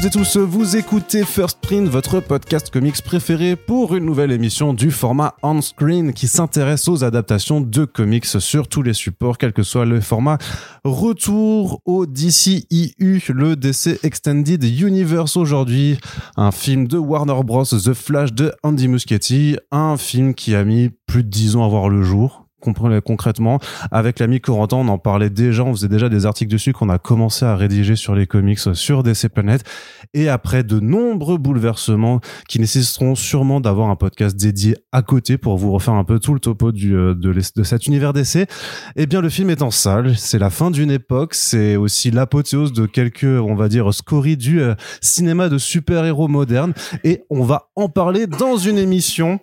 Toutes et tous, vous écoutez First Print, votre podcast comics préféré pour une nouvelle émission du format on-screen qui s'intéresse aux adaptations de comics sur tous les supports, quel que soit le format. Retour au DCEU, le DC Extended Universe aujourd'hui, un film de Warner Bros. The Flash de Andy Muschietti, un film qui a mis plus de 10 ans à voir le jour, concrètement. Avec l'ami Corentin, on en parlait déjà, on faisait déjà des articles dessus qu'on a commencé à rédiger sur les comics sur DC Planet. Et après de nombreux bouleversements qui nécessiteront sûrement d'avoir un podcast dédié à côté pour vous refaire un peu tout le topo du, euh, de, de cet univers DC, eh bien le film est en salle. C'est la fin d'une époque, c'est aussi l'apothéose de quelques, on va dire, scories du euh, cinéma de super-héros moderne. Et on va en parler dans une émission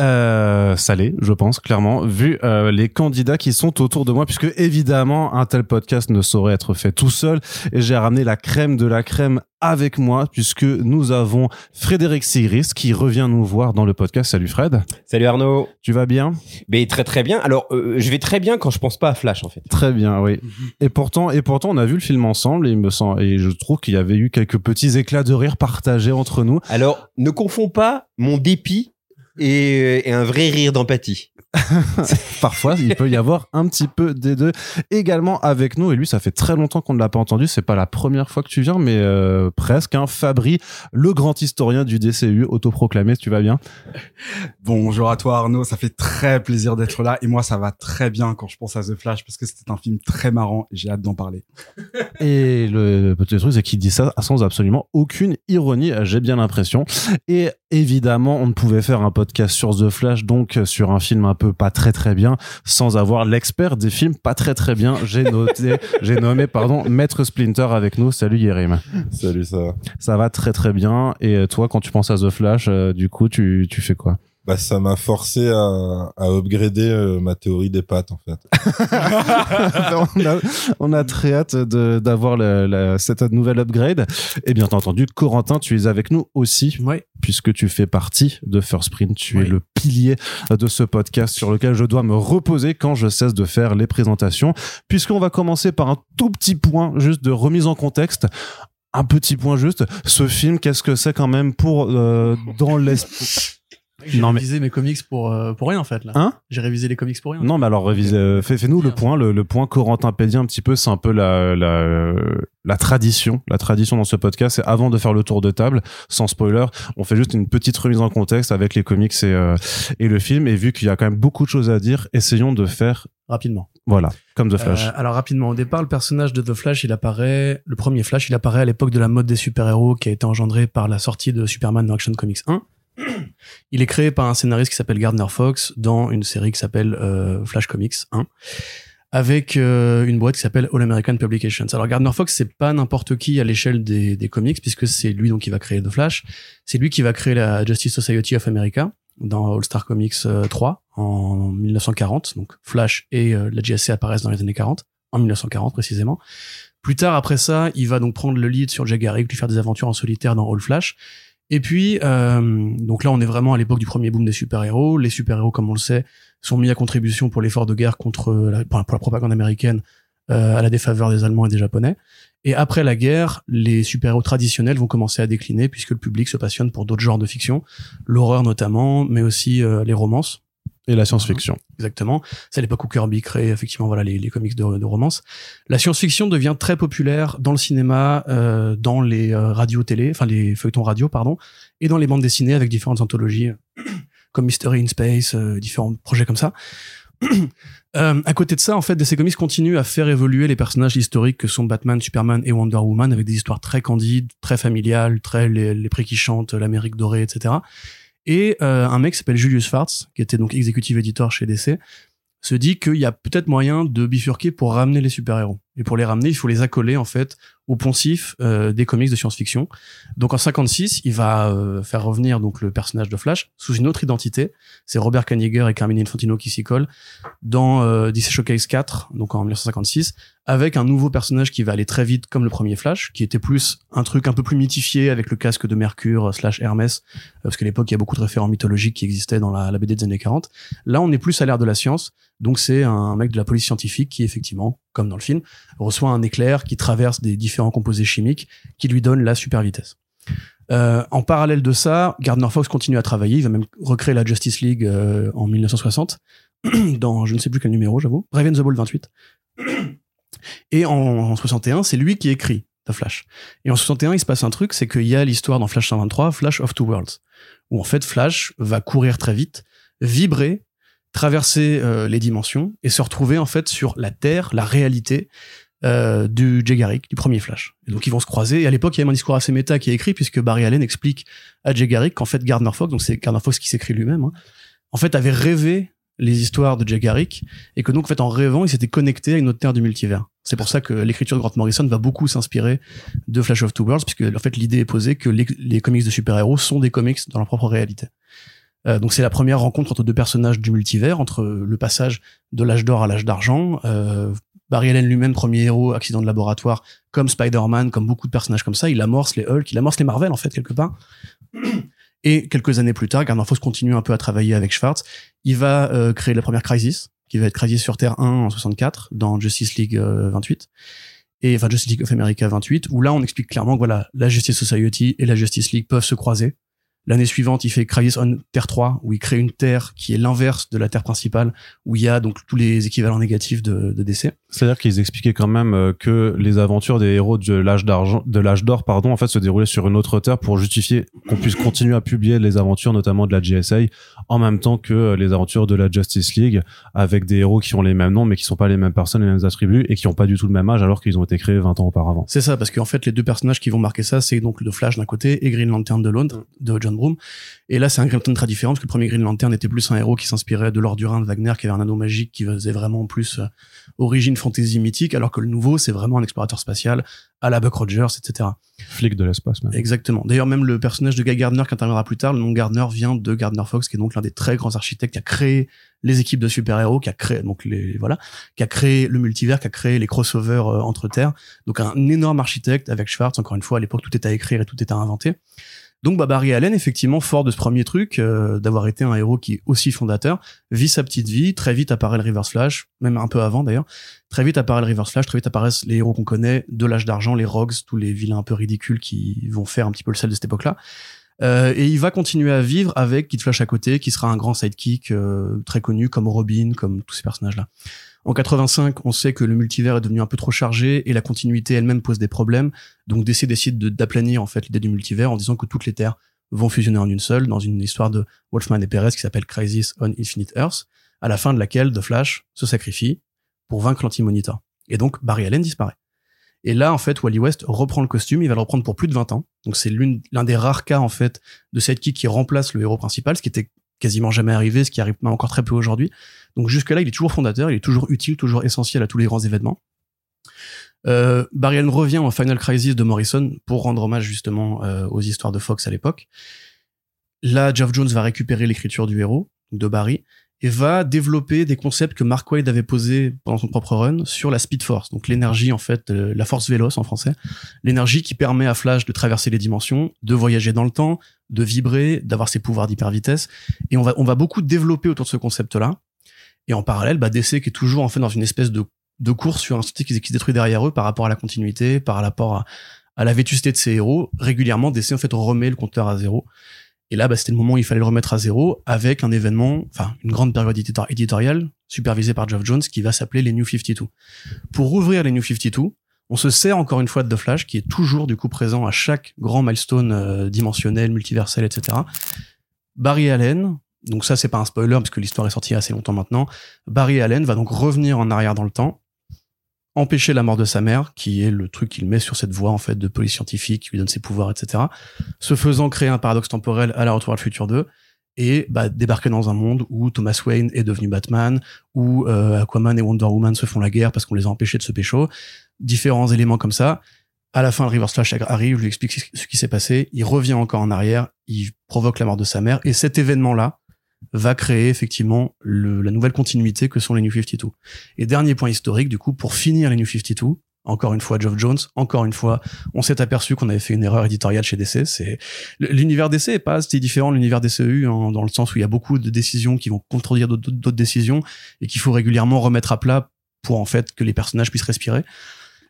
euh, salé, je pense, clairement, vu euh, les candidats qui sont autour de moi, puisque évidemment, un tel podcast ne saurait être fait tout seul, et j'ai ramené la crème de la crème avec moi, puisque nous avons Frédéric Sigris qui revient nous voir dans le podcast. Salut Fred. Salut Arnaud. Tu vas bien? Mais très très bien. Alors, euh, je vais très bien quand je pense pas à Flash, en fait. Très bien, oui. Et pourtant, et pourtant, on a vu le film ensemble, et il me semble, et je trouve qu'il y avait eu quelques petits éclats de rire partagés entre nous. Alors, ne confonds pas mon dépit et, et un vrai rire d'empathie. Parfois, il peut y avoir un petit peu des deux. Également avec nous, et lui, ça fait très longtemps qu'on ne l'a pas entendu. C'est pas la première fois que tu viens, mais euh, presque. Hein, Fabri, le grand historien du DCU, autoproclamé. Tu vas bien? Bonjour à toi Arnaud, ça fait très plaisir d'être là. Et moi, ça va très bien quand je pense à The Flash parce que c'était un film très marrant et j'ai hâte d'en parler. Et le petit truc, c'est qu'il dit ça sans absolument aucune ironie. J'ai bien l'impression. Et évidemment, on ne pouvait faire un podcast sur The Flash, donc sur un film un peu pas très très bien, sans avoir l'expert des films pas très très bien. J'ai noté, j'ai nommé, pardon, Maître Splinter avec nous. Salut Yérim. Salut, ça va Ça va très très bien. Et toi, quand tu penses à The Flash, euh, du coup, tu, tu fais quoi? Bah, ça m'a forcé à, à upgrader euh, ma théorie des pattes, en fait. on, a, on a très hâte de- d'avoir cette nouvelle upgrade. Et bien entendu, Corentin, tu es avec nous aussi, Ouais. puisque tu fais partie de First Print. Tu es le pilier de ce podcast sur lequel je dois me reposer quand je cesse de faire les présentations, puisqu'on va commencer par un tout petit point juste de remise en contexte. Un petit point juste. Ce film, qu'est-ce que c'est quand même pour euh, dans l'esprit J'ai Non, mais- révisé mes comics pour, euh, pour rien en fait là. Hein J'ai révisé les comics pour rien. Non, mais alors révise, euh, fais, fais-nous le point, le, le point Corentin Pédie un petit peu, c'est un peu la, la, la tradition, la tradition dans ce podcast. C'est avant de faire le tour de table, sans spoiler, on fait juste une petite remise en contexte avec les comics et, euh, et le film. Et vu qu'il y a quand même beaucoup de choses à dire, essayons de faire, Rapidement. voilà, comme The Flash. Euh, alors rapidement, au départ, le personnage de The Flash, il apparaît, le premier Flash, il apparaît à l'époque de la mode des super-héros qui a été engendrée par la sortie de Superman dans Action Comics 1. Il est créé par un scénariste qui s'appelle Gardner Fox dans une série qui s'appelle euh, Flash Comics 1 avec euh, une boîte qui s'appelle All American Publications. Alors Gardner Fox, c'est pas n'importe qui à l'échelle des, comics puisque c'est lui donc qui va créer The Flash. C'est lui qui va créer la Justice Society of America dans All Star Comics euh, 3 en 1940. Donc Flash et euh, la JSC apparaissent dans les années 40, en 1940 précisément. Plus tard, après ça, il va donc prendre le lead sur Jack Garrick, lui faire des aventures en solitaire dans All Flash. Et puis, euh, donc là, on est vraiment à l'époque du premier boom des super-héros. Les super-héros, comme on le sait, sont mis à contribution pour l'effort de guerre contre la, pour la propagande américaine euh, à la défaveur des Allemands et des Japonais. Et après la guerre, les super-héros traditionnels vont commencer à décliner puisque le public se passionne pour d'autres genres de fiction, l'horreur notamment, mais aussi euh, les romances. Et la science-fiction. Exactement. C'est à l'époque où Kirby crée effectivement voilà les, comics de, de romance. La science-fiction devient très populaire dans le cinéma, euh, dans les euh, radios télé, enfin les feuilletons radio pardon, et dans les bandes dessinées avec différentes anthologies comme Mystery in Space, euh, différents projets comme ça. Euh, à côté de ça, en fait, DC Comics continue à faire évoluer les personnages historiques que sont Batman, Superman et Wonder Woman avec des histoires très candides, très familiales, très les, les prix qui chantent, l'Amérique dorée, etc. Et euh, un mec qui s'appelle Julius Fartz, qui était donc executive editor chez DC, se dit qu'il y a peut-être moyen de bifurquer pour ramener les super-héros. Et pour les ramener, il faut les accoler en fait au poncif euh, des comics de science-fiction. Donc en 56, il va euh, faire revenir donc le personnage de Flash sous une autre identité. C'est Robert Kaniger et Carmine Infantino qui s'y collent dans euh, DC Showcase 4, donc en 1956, avec un nouveau personnage qui va aller très vite comme le premier Flash, qui était plus un truc un peu plus mythifié avec le casque de Mercure slash Hermès, euh, parce qu'à l'époque il y a beaucoup de référents mythologiques qui existaient dans la, la BD des années 40. Là on est plus à l'ère de la science, donc c'est un mec de la police scientifique qui effectivement comme dans le film, reçoit un éclair qui traverse des différents composés chimiques qui lui donnent la super vitesse. Euh, en parallèle de ça, Gardner Fox continue à travailler. Il va même recréer la Justice League euh, en 1960 dans je ne sais plus quel numéro, j'avoue. Raven the Ball 28. Et en, en 61, c'est lui qui écrit The Flash. Et en 61, il se passe un truc, c'est qu'il y a l'histoire dans Flash 123, Flash of Two Worlds, où en fait Flash va courir très vite, vibrer, traverser euh, les dimensions et se retrouver en fait sur la Terre, la réalité euh, du Jay Garrick, du premier Flash. Et donc ils vont se croiser. Et à l'époque, il y a même un discours assez méta qui est écrit puisque Barry Allen explique à Jay Garrick qu'en fait Gardner Fox, donc c'est Gardner Fox qui s'écrit lui-même, hein, en fait avait rêvé les histoires de Jay Garrick et que donc en fait en rêvant il s'était connecté à une autre terre du multivers. C'est pour ça que l'écriture de Grant Morrison va beaucoup s'inspirer de Flash of Two Worlds puisque en fait l'idée est posée que les, les comics de super-héros sont des comics dans leur propre réalité. Euh, donc c'est la première rencontre entre deux personnages du multivers, entre le passage de l'âge d'or à l'âge d'argent. Euh, Barry Allen lui-même, premier héros, accident de laboratoire, comme Spider-Man, comme beaucoup de personnages comme ça, il amorce les Hulk, il amorce les Marvel en fait quelque part. Et quelques années plus tard, Gardner Fox continue un peu à travailler avec Schwartz. Il va euh, créer la première Crisis, qui va être Crisis sur Terre 1 en 64, dans Justice League euh, 28. Et enfin Justice League of America 28, où là on explique clairement que voilà, la Justice Society et la Justice League peuvent se croiser. L'année suivante, il fait Crisis on Terre 3, où il crée une Terre qui est l'inverse de la Terre principale, où il y a donc tous les équivalents négatifs de, de DC. C'est-à-dire qu'ils expliquaient quand même euh, que les aventures des héros de l'âge d'argent, de l'âge d'or, pardon, en fait, se déroulaient sur une autre terre pour justifier qu'on puisse continuer à publier les aventures, notamment de la GSA, en même temps que euh, les aventures de la Justice League, avec des héros qui ont les mêmes noms, mais qui sont pas les mêmes personnes, les mêmes attributs, et qui ont pas du tout le même âge, alors qu'ils ont été créés 20 ans auparavant. C'est ça, parce qu'en fait, les deux personnages qui vont marquer ça, c'est donc le Flash d'un côté et Green Lantern de l'autre, de John Broome. Et là, c'est un Green Lantern très différent, parce que le premier Green Lantern était plus un héros qui s'inspirait de Lord Durin de Wagner, qui avait un anneau magique qui faisait vraiment plus euh, origine fantasy mythique, alors que le nouveau, c'est vraiment un explorateur spatial à la Buck Rogers, etc. Flic de l'espace, même. Exactement. D'ailleurs, même le personnage de Guy Gardner qui interviendra plus tard, le nom Gardner vient de Gardner Fox, qui est donc l'un des très grands architectes qui a créé les équipes de super-héros, qui a créé donc les voilà, qui a créé le multivers, qui a créé les crossovers euh, entre terres. Donc un énorme architecte avec Schwartz. Encore une fois, à l'époque, tout était à écrire et tout était à inventer. Donc bah, Barry Allen, effectivement, fort de ce premier truc, euh, d'avoir été un héros qui est aussi fondateur, vit sa petite vie, très vite apparaît le Reverse Flash, même un peu avant d'ailleurs, très vite apparaît le Reverse Flash, très vite apparaissent les héros qu'on connaît, de l'âge d'argent, les Rogues, tous les vilains un peu ridicules qui vont faire un petit peu le sel de cette époque-là. Euh, et il va continuer à vivre avec Kid Flash à côté, qui sera un grand sidekick euh, très connu comme Robin, comme tous ces personnages-là. En 85, on sait que le multivers est devenu un peu trop chargé et la continuité elle-même pose des problèmes. Donc DC décide de- d'aplanir en fait l'idée du multivers en disant que toutes les terres vont fusionner en une seule dans une histoire de Wolfman et Perez qui s'appelle Crisis on Infinite Earth, à la fin de laquelle The Flash se sacrifie pour vaincre l'Anti-Monitor. Et donc Barry Allen disparaît. Et là, en fait, Wally West reprend le costume, il va le reprendre pour plus de 20 ans. Donc c'est l'un des rares cas, en fait, de sidekick qui remplace le héros principal, ce qui était quasiment jamais arrivé, ce qui arrive encore très peu aujourd'hui. Donc jusque-là, il est toujours fondateur, il est toujours utile, toujours essentiel à tous les grands événements. Euh, Barry Allen revient en Final Crisis de Morrison pour rendre hommage justement euh, aux histoires de Fox à l'époque. Là, Geoff Jones va récupérer l'écriture du héros, de Barry, et va développer des concepts que Mark Waid avait posés pendant son propre run sur la Speed Force, donc l'énergie en fait, euh, la force véloce en français, l'énergie qui permet à Flash de traverser les dimensions, de voyager dans le temps, de vibrer, d'avoir ses pouvoirs d'hyper vitesse, et on va on va beaucoup développer autour de ce concept-là. Et en parallèle, bah, DC qui est toujours en fait dans une espèce de course sur un style qui, qui se détruit derrière eux par rapport à la continuité, par rapport à, la vétusté de ses héros. Régulièrement, DC en fait remet le compteur à zéro. Et là, bah, c'était le moment où il fallait le remettre à zéro avec un événement, enfin une grande période éditor- éditoriale supervisée par Geoff Jones qui va s'appeler les New 52. Pour ouvrir les New 52, on se sert encore une fois de The Flash qui est toujours du coup présent à chaque grand milestone euh, dimensionnel, multiversel, etc. Barry Allen, donc ça c'est pas un spoiler parce que l'histoire est sortie assez longtemps maintenant. Barry Allen va donc revenir en arrière dans le temps, empêcher la mort de sa mère, qui est le truc qu'il met sur cette voie en fait de police scientifique, qui lui donne ses pouvoirs, etc. Se faisant créer un paradoxe temporel à la Retour vers le futur 2 et bah, débarquer dans un monde où Thomas Wayne est devenu Batman, où euh, Aquaman et Wonder Woman se font la guerre parce qu'on les a empêchés de se pécho, différents éléments comme ça. À la fin, le Reverse Flash arrive, lui explique ce qui s'est passé, il revient encore en arrière, il provoque la mort de sa mère, et cet événement-là va créer effectivement le- la nouvelle continuité que sont les New 52. Et dernier point historique, du coup, pour finir les New 52, encore une fois Geoff Jones, encore une fois, on s'est aperçu qu'on avait fait une erreur éditoriale chez DC. C'est l'univers DC est pas c'était différent de l'univers DCU hein, dans le sens où il y a beaucoup de décisions qui vont contredire d'autres décisions et qu'il faut régulièrement remettre à plat pour en fait que les personnages puissent respirer.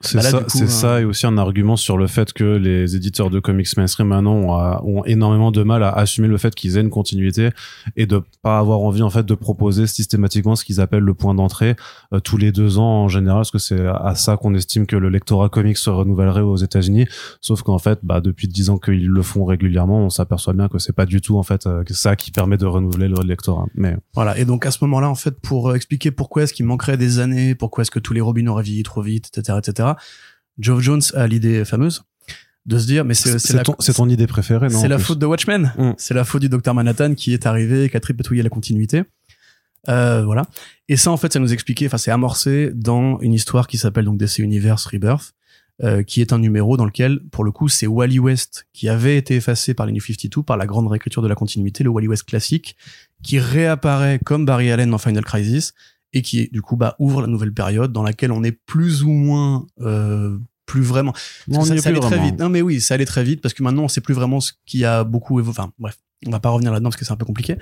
C'est Bah là, ça, c'est euh, ça et aussi un argument sur le fait que les éditeurs de comics mainstream maintenant ont, à- ont énormément de mal à assumer le fait qu'ils aient une continuité et de pas avoir envie en fait de proposer systématiquement ce qu'ils appellent le point d'entrée euh, tous les deux ans en général parce que c'est à ça qu'on estime que le lectorat comics se renouvellerait aux États-Unis sauf qu'en fait bah depuis dix ans qu'ils le font régulièrement on s'aperçoit bien que c'est pas du tout en fait euh, ça qui permet de renouveler le lectorat mais Voilà. Et donc à ce moment-là, en fait, pour euh, expliquer pourquoi est-ce qu'il manquerait des années, pourquoi est-ce que tous les Robins auraient vieilli trop vite, etc., etc. Geoff Jones a l'idée fameuse de se dire, mais c'est c'est ton, idée préférée non c'est la faute de Watchmen. Mm. C'est la faute du docteur Manhattan qui est arrivé et qui a tripatouillé la continuité. Euh, voilà. Et ça, en fait, ça nous expliquait, enfin, c'est amorcé dans une histoire qui s'appelle donc DC Universe Rebirth, euh, qui est un numéro dans lequel, pour le coup, c'est Wally West qui avait été effacé par les New 52, par la grande réécriture de la continuité, le Wally West classique, qui réapparaît comme Barry Allen dans Final Crisis et qui, du coup, bah, ouvre la nouvelle période dans laquelle on est plus ou moins, euh, plus vraiment. Non, on ça, ça allait plus très vraiment. vite. Non, mais oui, ça allait très vite parce que maintenant, on sait plus vraiment ce qui a beaucoup évolué. Enfin, bref. On va pas revenir là-dedans parce que c'est un peu compliqué.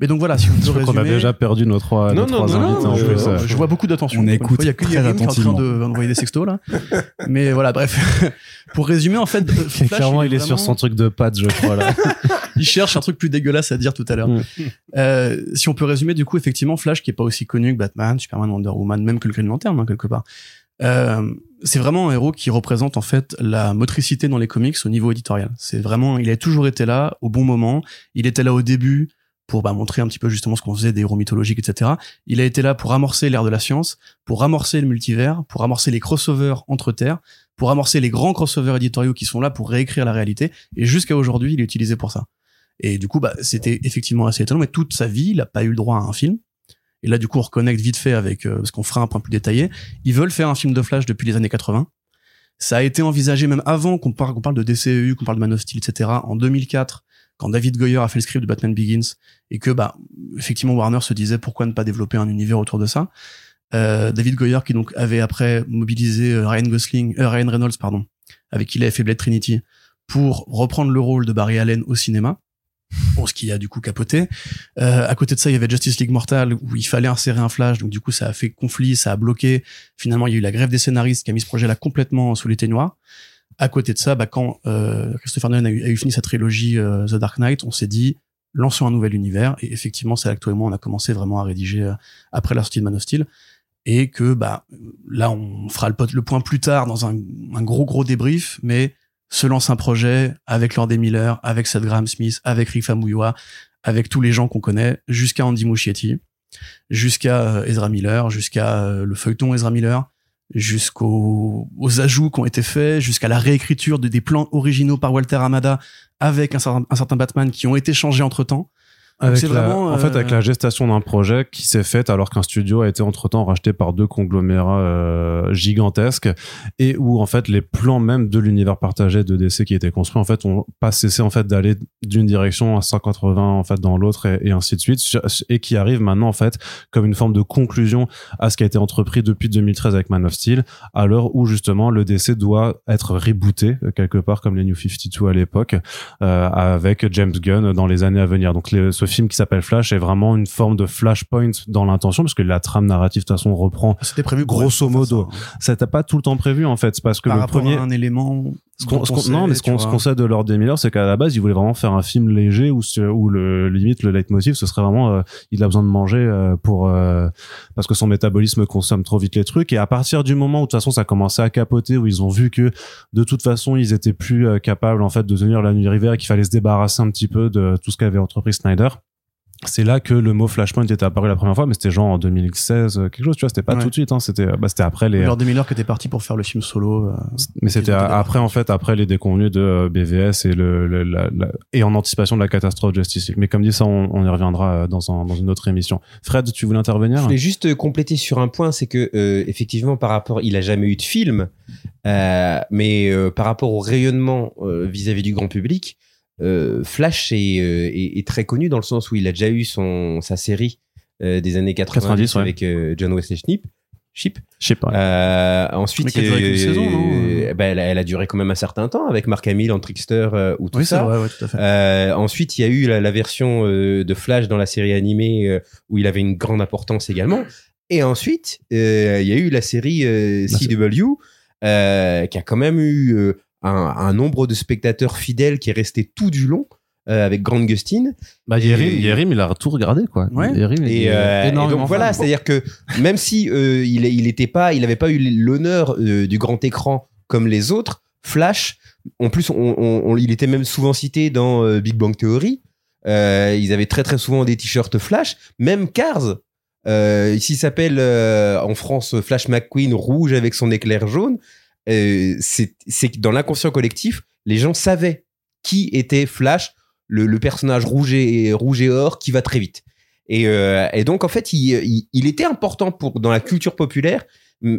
Mais donc voilà, si on peut Je crois qu'on a résumer. déjà perdu nos trois, Non, nos non, trois non, invités non, en je- plus. je- euh. je vois beaucoup d'attention. On écoute fois, Il y a que très Yerim qui est en train attentivement. de- d'envoyer des sextos là. Mais voilà, bref. Pour résumer, en fait, Flash, Clairement, il est sur vraiment- son truc de patte, je crois là. Il cherche un truc plus dégueulasse à dire tout à l'heure. Euh, si on peut résumer, du coup, effectivement, Flash, qui est pas aussi connu que Batman, Superman, Wonder Woman, même que le Green Lantern, hein, quelque part. Euh, c'est vraiment un héros qui représente en fait la motricité dans les comics au niveau éditorial. C'est vraiment, il a toujours été là au bon moment. Il était là au début pour bah, montrer un petit peu justement ce qu'on faisait des héros mythologiques, etc. Il a été là pour amorcer l'ère de la science, pour amorcer le multivers, pour amorcer les crossovers entre terres, pour amorcer les grands crossovers éditoriaux qui sont là pour réécrire la réalité. Et jusqu'à aujourd'hui, il est utilisé pour ça. Et du coup, bah, c'était effectivement assez étonnant, mais toute sa vie, il n'a pas eu le droit à un film. Et là, du coup, on reconnecte vite fait avec, euh, parce qu'on fera un point plus détaillé. Ils veulent faire un film de Flash depuis les années 80. Ça a été envisagé même avant qu'on parle, de DCEU, qu'on parle de Man of Steel, etc. En 2004, quand David Goyer a fait le script de Batman Begins, et que, bah, effectivement, Warner se disait pourquoi ne pas développer un univers autour de ça? Euh, David Goyer, qui donc avait après mobilisé euh, Ryan Gosling, euh, Ryan Reynolds, pardon, avec qui il avait fait Blade Trinity, pour reprendre le rôle de Barry Allen au cinéma. Bon, ce qui a du coup capoté. Euh, à côté de ça, il y avait Justice League Mortal où il fallait insérer un Flash, donc du coup ça a fait conflit, ça a bloqué. Finalement, il y a eu la grève des scénaristes qui a mis ce projet-là complètement sous les ténoirs. À côté de ça, bah, quand euh, Christopher Nolan a eu, fini sa trilogie euh, The Dark Knight, on s'est dit lançons un nouvel univers. Et effectivement, c'est là on a commencé vraiment à rédiger euh, après la sortie de Man of Steel. Et que bah là, on fera le, le point plus tard dans un, un gros gros débrief, mais se lance un projet avec Lord Miller, avec Seth Graham Smith, avec Rick Famuyiwa, avec tous les gens qu'on connaît, jusqu'à Andy Muschietti, jusqu'à euh, Ezra Miller, jusqu'à euh, le feuilleton Ezra Miller, jusqu'aux aux ajouts qui ont été faits, jusqu'à la réécriture de, des plans originaux par Walter Amada avec un certain, un certain Batman qui ont été changés entre temps. Avec la- vraiment, en fait, euh, avec la gestation d'un projet qui s'est faite alors qu'un studio a été entre-temps racheté par deux conglomérats euh, gigantesques et où en fait les plans même de l'univers partagé de DC qui était construit en fait ont pas cessé en fait d'aller d'une direction à 180 en fait dans l'autre et, et ainsi de suite et qui arrive maintenant en fait comme une forme de conclusion à ce qui a été entrepris depuis 2013 avec Man of Steel à l'heure où justement le DC doit être rebooté euh, quelque part comme les New 52 à l'époque euh, avec James Gunn dans les années à venir. Donc les- ce film qui s'appelle Flash est vraiment une forme de flashpoint dans l'intention parce que la trame narrative de toute façon reprend. C'était prévu Grosso modo. ça, hein. T'a pas tout le temps prévu en fait, parce que Par le premier. à un élément. Ce qu'on- dont ce on qu'on- non, mais ce qu'on ce vois. qu'on sait de Lord Miller, c'est qu'à la base, il voulait vraiment faire un film léger où, le limite le leitmotiv, ce serait vraiment, euh, il a besoin de manger euh, pour euh, parce que son métabolisme consomme trop vite les trucs. Et à partir du moment où de toute façon ça commençait à capoter, où ils ont vu que de toute façon ils étaient plus euh, capables en fait de tenir la nuit rivière et qu'il fallait se débarrasser un petit peu de tout ce qu'avait entrepris Snyder. C'est là que le mot Flashpoint était apparu la première fois, mais c'était genre en 2016, euh, quelque chose, tu vois, c'était pas Ouais. tout de suite, hein, c'était, bah, c'était après les, Lord Miller qui était parti pour faire le film solo. euh, mais c'était après en fait après les déconvenus de euh, BVS et le, le- la- la- et en anticipation de la catastrophe Justice League. Mais comme dit ça, on, on y reviendra euh, dans, un- dans une autre émission. Fred, tu voulais intervenir? Je voulais juste euh, compléter sur un point, c'est que euh, effectivement par rapport, il a jamais eu de film, euh, mais euh, par rapport au rayonnement euh, vis-à-vis du grand public, euh, Flash est, euh, est, est très connu dans le sens où il a déjà eu son sa série euh, des années 90, 90, ouais. avec euh, John Wesley. Je sais pas. Euh, ensuite, a saison, euh, ben, elle, a, elle a duré quand même un certain temps avec Mark Hamill en Trickster euh, ou tout Oui, ça. vrai, ouais, tout à fait. Euh, ensuite, il y a eu la, la version euh, de Flash dans la série animée euh, où il avait une grande importance également. Et ensuite, euh, il y a eu la série euh, Bah, CW, euh, qui a quand même eu euh, un, un nombre de spectateurs fidèles qui est resté tout du long euh, avec Grant Gustin. Bah, Yerim, Et- Yerim, il a tout regardé, quoi. Ouais. Yerim, il Et, euh, et donc voilà, c'est-à-dire que même si euh, il, il était pas, il avait pas eu l'honneur euh, du grand écran comme les autres, Flash, en plus, on, on- on- il était même souvent cité dans euh, Big Bang Theory. Euh, ils avaient très très souvent des t-shirts Flash, même Cars. Euh, ici s'appelle euh, en France Flash McQueen rouge avec son éclair jaune. Euh, c'est que dans l'inconscient collectif, les gens savaient qui était Flash, le, personnage rouge et, rouge et or qui va très vite. Et, euh, donc en fait, il, était important pour dans la culture populaire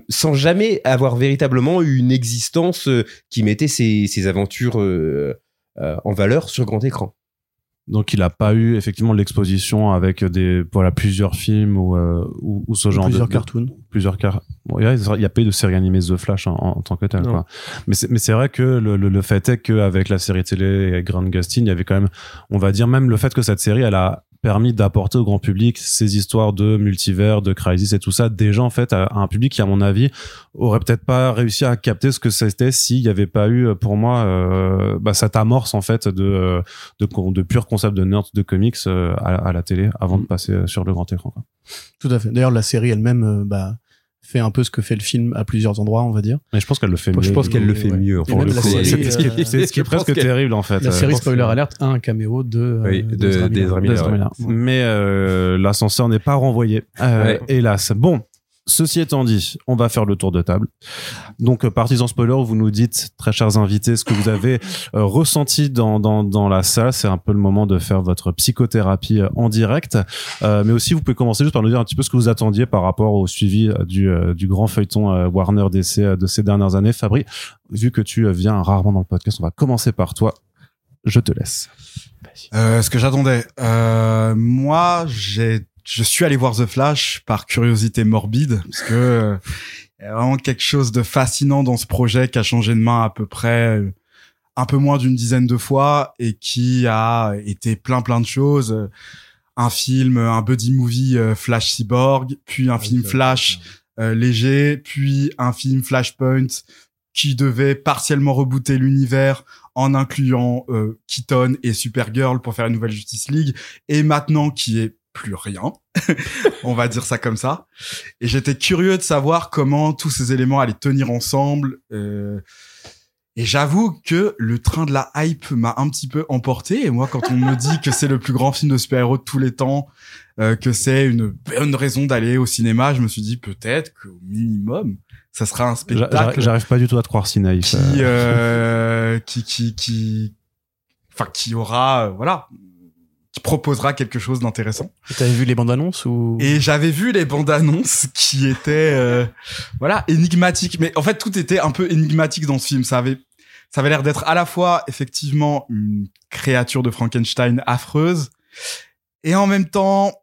sans jamais avoir véritablement eu une existence euh, qui mettait ses, aventures en valeur sur grand écran. Donc, il a pas eu, effectivement, l'exposition avec des, voilà, plusieurs films ou, euh, ou, ou ce genre Plusieurs de. cartoons. plusieurs car bon, il y a- pas eu de série animée The Flash en, en tant que tel quoi. mais c'est mais c'est vrai que le, le, le fait est qu'avec la série télé et Grant Gustin il y avait quand même on va dire même le fait que cette série elle a permis d'apporter au grand public ces histoires de multivers de crisis et tout ça déjà en fait à, à un public qui à mon avis aurait peut-être pas réussi à capter ce que c'était s'il y avait pas eu pour moi euh, bah, cette amorce en fait de euh, de, con- de pur concept de nerd de comics euh, à, à la télé avant de passer euh, sur le grand écran quoi. Tout à fait. D'ailleurs, la série elle-même euh, bah, fait un peu ce que fait le film à plusieurs endroits, on va dire. mais je pense qu'elle le fait mieux Je pense qu'elle le fait Ouais. mieux. C'est euh, ce qui est, pense presque terrible en fait. La Euh, série pense Spoiler que- Alert a un caméo de, euh, Oui, de- Miller. Miller. Ouais. Miller. Mais euh, l'ascenseur n'est pas renvoyé, euh, Ouais. hélas. Bon, ceci étant dit, on va faire le tour de table. Donc, euh, partisans spoiler, vous nous dites, très chers invités, ce que vous avez euh, ressenti dans, dans, dans la salle. C'est un peu le moment de faire votre psychothérapie euh, en direct. Mais aussi, vous pouvez commencer juste par nous dire un petit peu ce que vous attendiez par rapport au suivi du, du grand feuilleton Warner DC de ces dernières années. Fabri, vu que tu viens rarement dans le podcast, on va commencer par toi. Je te laisse. Ce que j'attendais, moi, j'ai, je suis allé voir The Flash par curiosité morbide parce que euh, il y a vraiment quelque chose de fascinant dans ce projet qui a changé de main à peu près euh, un peu moins d'une dizaine de fois et qui a été plein plein de choses. Euh, Un film, un buddy movie Flash Cyborg, puis un film Flash euh, léger, puis un film Flashpoint qui devait partiellement rebooter l'univers en incluant euh, Keaton et Supergirl pour faire une nouvelle Justice League, et maintenant qui est plus rien, on va dire ça comme ça. Et j'étais curieux de savoir comment tous ces éléments allaient tenir ensemble. euh, et j'avoue que le train de la hype m'a un petit peu emporté. Et moi, quand on me dit que c'est le plus grand film de super-héros de tous les temps, euh, que c'est une bonne raison d'aller au cinéma, je me suis dit peut-être qu'au minimum, ça sera un spectacle J'arrive pas du tout à te croire si naïf. qui, euh, qui, qui, qui, enfin, qui aura, voilà, qui proposera quelque chose d'intéressant. T'avais vu les bandes annonces ou? Et j'avais vu les bandes annonces qui étaient, euh, voilà, énigmatiques. Mais en fait, tout était un peu énigmatique dans ce film. Ça avait, ça avait l'air d'être à la fois effectivement une créature de Frankenstein affreuse, et en même temps,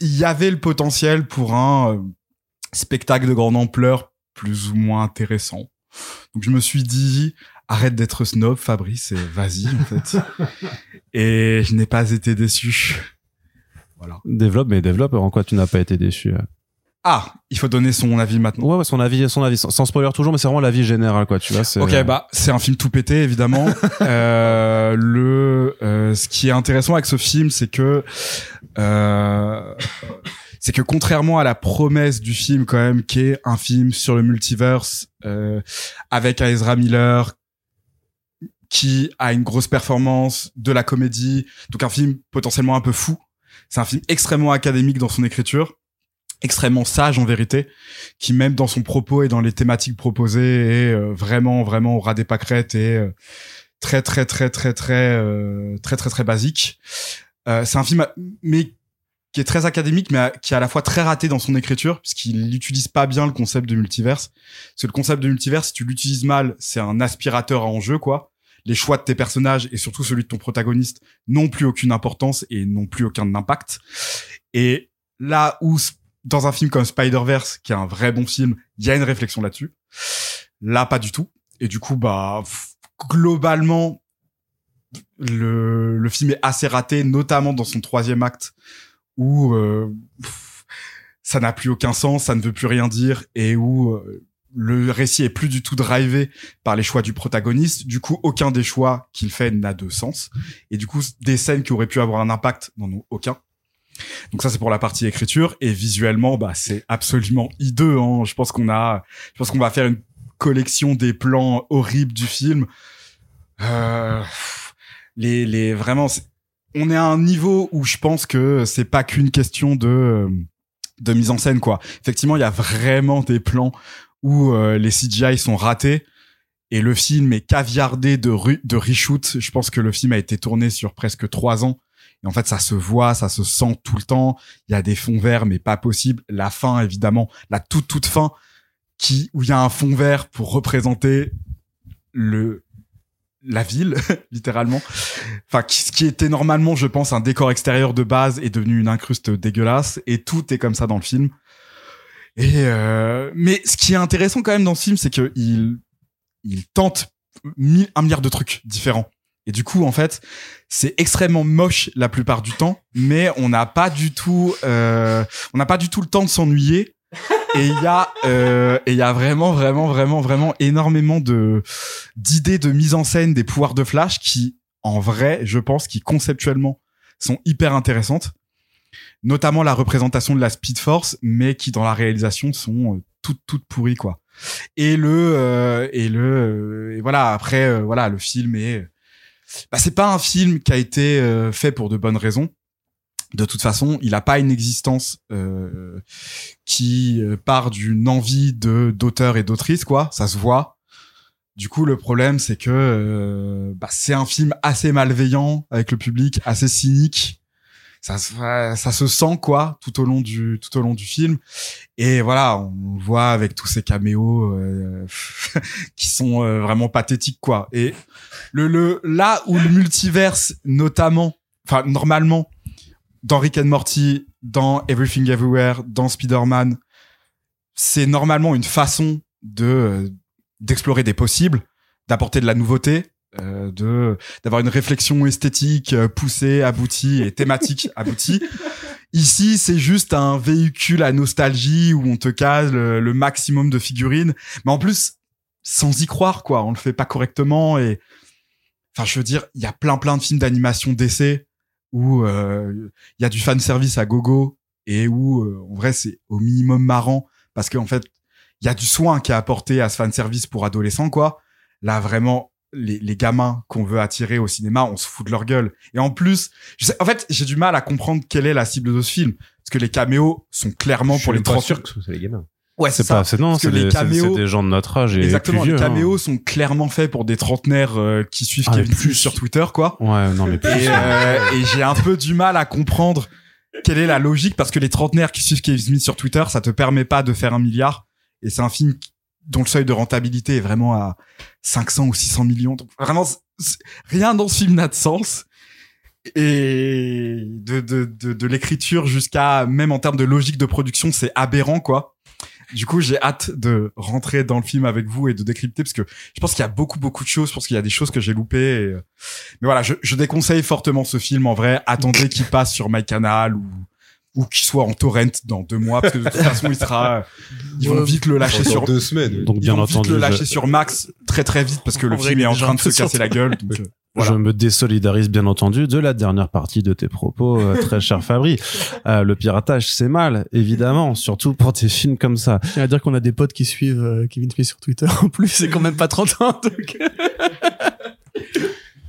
il y avait le potentiel pour un euh, spectacle de grande ampleur plus ou moins intéressant. Donc je me suis dit, arrête d'être snob, Fabrice, et vas-y en fait. et je n'ai pas été déçu. Voilà. Développe, mais développe. En quoi tu n'as pas été déçu euh? Ah, il faut donner son avis maintenant. Ouais, ouais, son avis, son avis, sans, sans spoiler toujours, mais c'est vraiment l'avis général, quoi. Tu vois. Ok, bah c'est un film tout pété évidemment. euh, le, euh, ce qui est intéressant avec ce film, c'est que euh, c'est que contrairement à la promesse du film quand même, qui est un film sur le multiverse euh, avec Ezra Miller qui a une grosse performance, de la comédie, donc un film potentiellement un peu fou. C'est un film extrêmement académique dans son écriture, extrêmement sage en vérité, qui même dans son propos et dans les thématiques proposées est euh, vraiment vraiment au ras des pâquerettes et euh, très très très très très euh, très très très basique. C'est un film mais qui est très académique mais qui est à la fois très raté dans son écriture puisqu'il n'utilise pas bien le concept de multiverse. Parce que le concept de multiverse si tu l'utilises mal, c'est un aspirateur à enjeu quoi. Les choix de tes personnages et surtout celui de ton protagoniste n'ont plus aucune importance et n'ont plus aucun impact. Et là où dans un film comme Spider-Verse, qui est un vrai bon film, il y a une réflexion là-dessus. Là, pas du tout. Et du coup, bah, globalement, le, le film est assez raté, notamment dans son troisième acte, où euh, ça n'a plus aucun sens, ça ne veut plus rien dire et où euh, le récit est plus du tout drivé par les choix du protagoniste. Du coup, aucun des choix qu'il fait n'a de sens. Et du coup, des scènes qui auraient pu avoir un impact n'en ont aucun. Donc ça, c'est pour la partie écriture. Et visuellement, bah, c'est absolument hideux. Hein. Je pense qu'on a, je pense qu'on va faire une collection des plans horribles du film. Euh, les, les, vraiment, on est à un niveau où je pense que c'est pas qu'une question de, de mise en scène, quoi. Effectivement, il y a vraiment des plans où euh, les CGI sont ratés et le film est caviardé de, de reshoot. Je pense que le film a été tourné sur presque trois ans. Et en fait, ça se voit, ça se sent tout le temps. Il y a des fonds verts, mais pas possible. La fin, évidemment, la toute toute fin, qui où il y a un fond vert pour représenter le la ville, littéralement. Enfin, ce qui était normalement, je pense, un décor extérieur de base est devenu une incruste dégueulasse. Et tout est comme ça dans le film. Et euh, mais ce qui est intéressant quand même dans ce film, c'est que il tente un milliard de trucs différents. Et du coup, en fait, c'est extrêmement moche la plupart du temps, mais on n'a pas du tout, euh, on n'a pas du tout le temps de s'ennuyer. Et il y a, euh, et il y a vraiment, vraiment, vraiment, vraiment énormément de d'idées de mise en scène des pouvoirs de Flash qui, en vrai, je pense, qui conceptuellement sont hyper intéressantes. Notamment la représentation de la Speed Force, mais qui dans la réalisation sont euh, toutes toutes pourries quoi. Et le euh, et le euh, et voilà après euh, voilà le film est bah, c'est pas un film qui a été fait pour de bonnes raisons. De toute façon, il a pas une existence euh, qui part d'une envie de d'auteur et d'autrice quoi, ça se voit. Du coup, le problème c'est que euh, bah, c'est un film assez malveillant avec le public, assez cynique. Ça, ça se sent quoi tout au long du tout au long du film. Et voilà, on voit avec tous ces caméos euh, qui sont euh, vraiment pathétiques quoi. Et le, le là où le multiverse notamment, enfin normalement dans Rick Morty, dans Everything Everywhere, dans Spider-Man, c'est normalement une façon de euh, d'explorer des possibles, d'apporter de la nouveauté, euh, de d'avoir une réflexion esthétique euh, poussée, aboutie et thématique aboutie. Ici, c'est juste un véhicule à nostalgie où on te case le, le maximum de figurines, mais en plus sans y croire quoi. On le fait pas correctement et enfin je veux dire, il y a plein plein de films d'animation d'essai où euh, il y a du fan service à gogo et où euh, en vrai c'est au minimum marrant parce qu'en fait il y a du soin qui est apporté à ce fan service pour adolescents quoi. Là vraiment les, les gamins qu'on veut attirer au cinéma, on se fout de leur gueule. Et en plus, je sais, en fait, j'ai du mal à comprendre quelle est la cible de ce film parce que les caméos sont clairement Je pour les pas 30 sûr que ce soit les gamins. Ouais, C'est ça. pas, c'est non, Parce que c'est les des, c'est- caméos- c'est des gens de notre âge et Exactement, plus les vieux, hein. caméos sont clairement faits pour des trentenaires euh, qui suivent Ah, Kevin plus. Smith sur Twitter, quoi. Ouais, non, mais plus. Et, euh, et j'ai un peu du mal à comprendre quelle est la logique parce que les trentenaires qui suivent Kevin Smith sur Twitter, ça te permet pas de faire un milliard. Et c'est un film qui- dont le seuil de rentabilité est vraiment à 500 ou 600 millions. Donc vraiment, rien dans ce film n'a de sens. Et de, de, de, de l'écriture jusqu'à même en termes de logique de production, c'est aberrant, quoi. Du coup, j'ai hâte de rentrer dans le film avec vous et de décrypter parce que je pense qu'il y a beaucoup, beaucoup de choses. Je pense qu'il y a des choses que j'ai loupées. euh, Mais voilà, je, je déconseille fortement ce film. En vrai, attendez qu'il passe sur MyCanal ou ou qu'il soit en torrent dans deux mois parce que de toute façon, il sera. Ils vont vite le lâcher Dans sur. deux semaines. Donc, Ils bien vont vite entendu, le je- lâcher sur Max très très vite parce que le vrai, film il est en train de se casser la gueule. Donc, euh, voilà. Je me désolidarise bien entendu de la dernière partie de tes propos, euh, très cher Fabri. Euh, le piratage, c'est mal, évidemment, surtout pour des films comme ça. Je tiens à dire qu'on a des potes qui suivent euh, Kevin Smith sur Twitter. En plus, c'est quand même pas 30 ans. donc.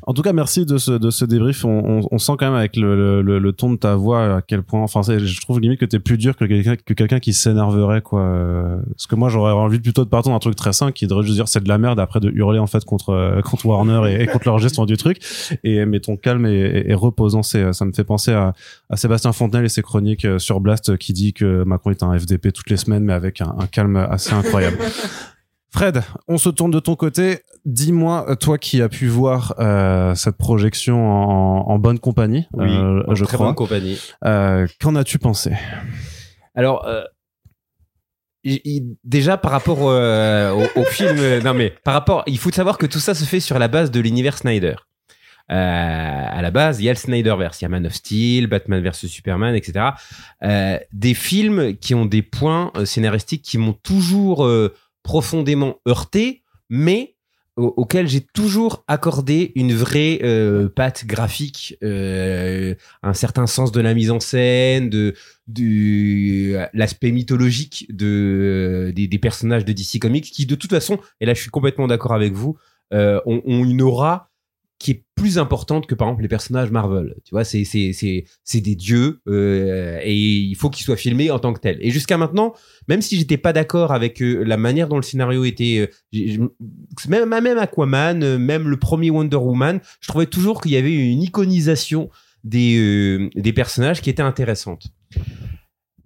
En tout cas, merci de ce, de ce débrief. On, on, on sent quand même avec le, le, le- ton de ta voix à quel point. Enfin, je trouve limite que t'es plus dur que quelqu'un que qui s'énerverait, quoi. Euh, Parce que moi, j'aurais envie plutôt de partir d'un truc très simple qui devrait juste dire c'est de la merde après de hurler en fait contre euh, contre Warner et, contre leur gestion du truc. Et mais ton calme et, et- reposant, c'est ça me fait penser à, à Sébastien Fontenelle et ses chroniques euh, sur Blast qui dit que Macron est un FDP toutes les semaines, mais avec un, un calme assez incroyable. Fred, on se tourne de ton côté. Dis-moi, toi qui as pu voir euh, cette projection en, en bonne compagnie, Oui, euh, en je très crois. bonne compagnie. Euh, Qu'en as-tu pensé? Alors, euh, déjà par rapport euh, au, au film, euh, non mais par rapport, il faut savoir que tout ça se fait sur la base de l'univers Snyder. à la base, il y a le Snyderverse, il y a Man of Steel, Batman vs Superman, etc. Euh, des films qui ont des points euh, scénaristiques qui m'ont toujours euh, profondément heurté, mais au- auxquels j'ai toujours accordé une vraie euh, patte graphique, euh, un certain sens de la mise en scène, de l'aspect mythologique de des, des personnages de DC Comics qui de toute façon, et là je suis complètement d'accord avec vous, euh, ont, ont une aura qui est plus importante que par exemple les personnages Marvel. Tu vois, c'est c'est c'est c'est des dieux euh, et il faut qu'ils soient filmés en tant que tels. Et jusqu'à maintenant, même si j'étais pas d'accord avec euh, la manière dont le scénario était, euh, même même Aquaman, même le premier Wonder Woman, je trouvais toujours qu'il y avait une iconisation des des personnages qui était intéressante.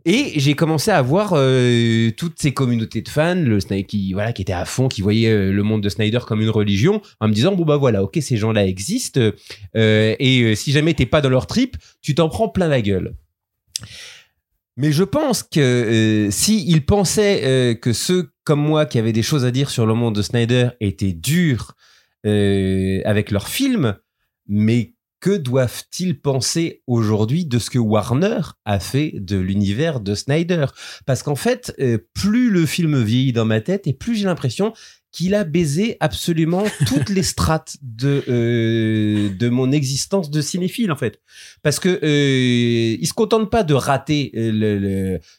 Et j'ai commencé à voir euh, toutes ces communautés de fans, le qui voilà qui étaient à fond, qui voyaient euh, le monde de Snyder comme une religion, en me disant bon bah voilà, ok ces gens-là existent euh, et si jamais t'es pas dans leur trip, tu t'en prends plein la gueule. Mais je pense que euh, si pensaient que ceux comme moi qui avaient des choses à dire sur le monde de Snyder étaient durs avec leurs films, mais que doivent-ils penser aujourd'hui de ce que Warner a fait de l'univers de Snyder? Parce qu'en fait, euh, plus le film vieillit dans ma tête et plus j'ai l'impression qu'il a baisé absolument toutes les strates de euh, de mon existence de cinéphile en fait. Parce que euh, il se contente pas de rater euh, le,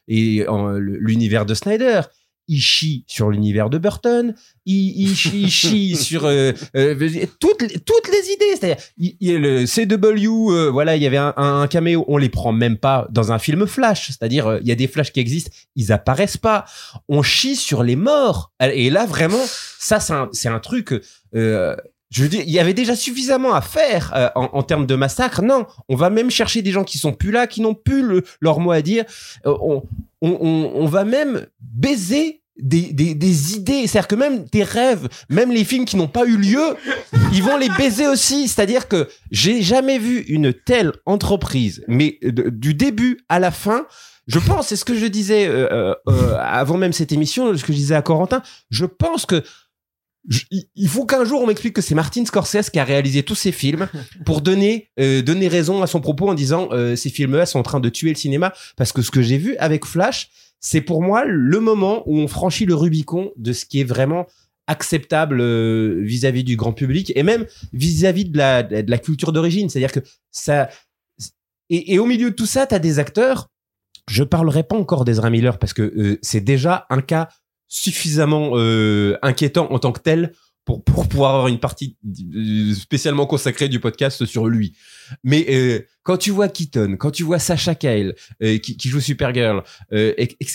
le- l'univers de Snyder il chie sur l'univers de Burton, il, il chie, il chie sur euh, euh, toutes, les- toutes les idées. C'est-à-dire, il, il y a le CW, euh, voilà, il y avait un, un caméo, on les prend même pas dans un film Flash. C'est-à-dire, euh, il y a des Flash qui existent, ils apparaissent pas. On chie sur les morts. Et là, vraiment, ça, c'est un, c'est un truc. Je veux il y avait déjà suffisamment à faire euh, en, termes de massacre. Non, on va même chercher des gens qui sont plus là, qui n'ont plus le- leur mot à dire. Euh, on, va même baiser des, idées. C'est-à-dire que même tes rêves, même les films qui n'ont pas eu lieu, ils vont les baiser aussi. C'est-à-dire que j'ai jamais vu une telle entreprise, mais du début à la fin. Je pense, c'est ce que je disais euh, avant même cette émission, ce que je disais à Corentin. Je pense que il- faut qu'un jour on m'explique que c'est Martin Scorsese qui a réalisé tous ces films pour donner euh, donner raison à son propos en disant euh, ces films-là sont en train de tuer le cinéma. Parce que ce que j'ai vu avec Flash c'est pour moi le moment où on franchit le Rubicon de ce qui est vraiment acceptable euh, vis-à-vis du grand public et même vis-à-vis de la, de la culture d'origine. C'est-à-dire que ça et, au milieu de tout ça t'as des acteurs. Je parlerai pas encore d'Ezra Miller parce que c'est déjà un cas suffisamment euh, inquiétant en tant que tel pour, pour pouvoir avoir une partie euh, spécialement consacrée du podcast sur lui. Mais euh, quand tu vois Keaton, quand tu vois Sacha Kyle euh, qui, qui joue Supergirl, euh, et- et-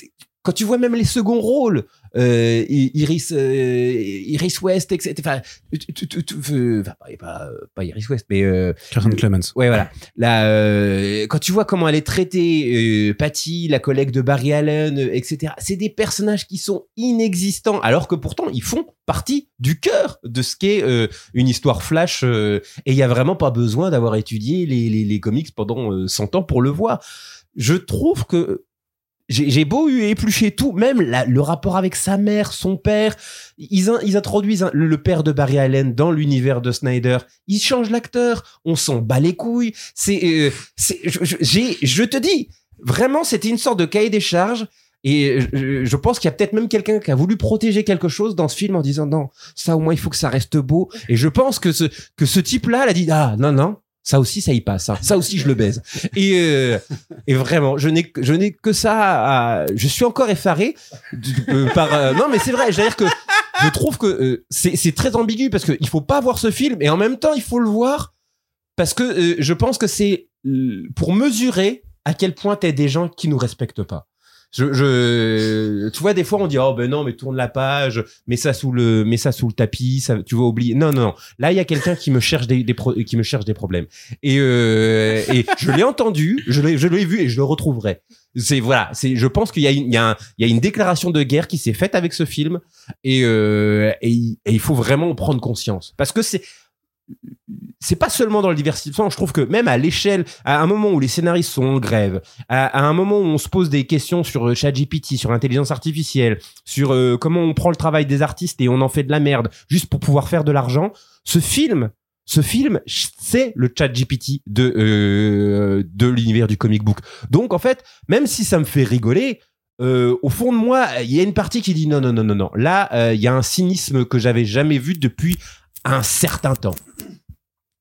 quand tu vois même les seconds rôles, euh, Iris, euh, Iris West, etc. Enfin, euh, pas, Iris West, mais euh, Kirsten Clemens. Ouais, voilà. Là, euh, quand tu vois comment elle est traitée, euh, Patty, la collègue de Barry Allen, euh, etc. C'est des personnages qui sont inexistants, alors que pourtant ils font partie du cœur de ce qu'est euh, une histoire flash. euh, et il y a vraiment pas besoin d'avoir étudié les, les, les comics pendant euh, 100 ans pour le voir. Je trouve que j'ai beau eu éplucher tout, même la- le rapport avec sa mère, son père, ils, ils introduisent le père de Barry Allen dans l'univers de Snyder. Ils changent l'acteur, on s'en bat les couilles. C'est, euh, j'ai, je te dis, vraiment, c'était une sorte de cahier des charges. Et je, je pense qu'il y a peut-être même quelqu'un qui a voulu protéger quelque chose dans ce film en disant non, ça au moins il faut que ça reste beau. Et je pense que ce que ce type-là, a dit ah non non, ça aussi ça y passe, hein. ça aussi je le baise. Et euh, vraiment, je n'ai que ça. À, je suis encore effaré euh, par. euh, non, mais c'est vrai. Je veux dire que je trouve que c'est c'est très ambigu parce que il faut pas voir ce film et en même temps il faut le voir parce que je pense que c'est pour mesurer à quel point t'es des gens qui nous respectent pas. Je, je, tu vois, des fois on dit oh ben non, mais tourne la page, mets ça sous le, mets ça sous le tapis, ça, tu vas oublier. Non, non, non. Là, il y a quelqu'un qui me cherche des, pro- qui me cherche des problèmes. Et, euh, et je l'ai entendu, je l'ai, je l'ai vu et je le retrouverai. C'est voilà, c'est, je pense qu'il y a une, il y a il y a une déclaration de guerre qui s'est faite avec ce film et, euh, et il faut vraiment en prendre conscience parce que c'est c'est pas seulement dans le divertissement, je trouve que même à l'échelle, à un moment où les scénaristes sont en grève, à, un moment où on se pose des questions sur euh, ChatGPT, sur l'intelligence artificielle, sur euh, comment on prend le travail des artistes et on en fait de la merde juste pour pouvoir faire de l'argent, ce film, ce film, c'est le chat GPT de, euh, de l'univers du comic book. Donc, en fait, même si ça me fait rigoler, au fond de moi, il y a une partie qui dit non, non, non, non, non. Là, il y a un cynisme que j'avais jamais vu depuis un certain temps.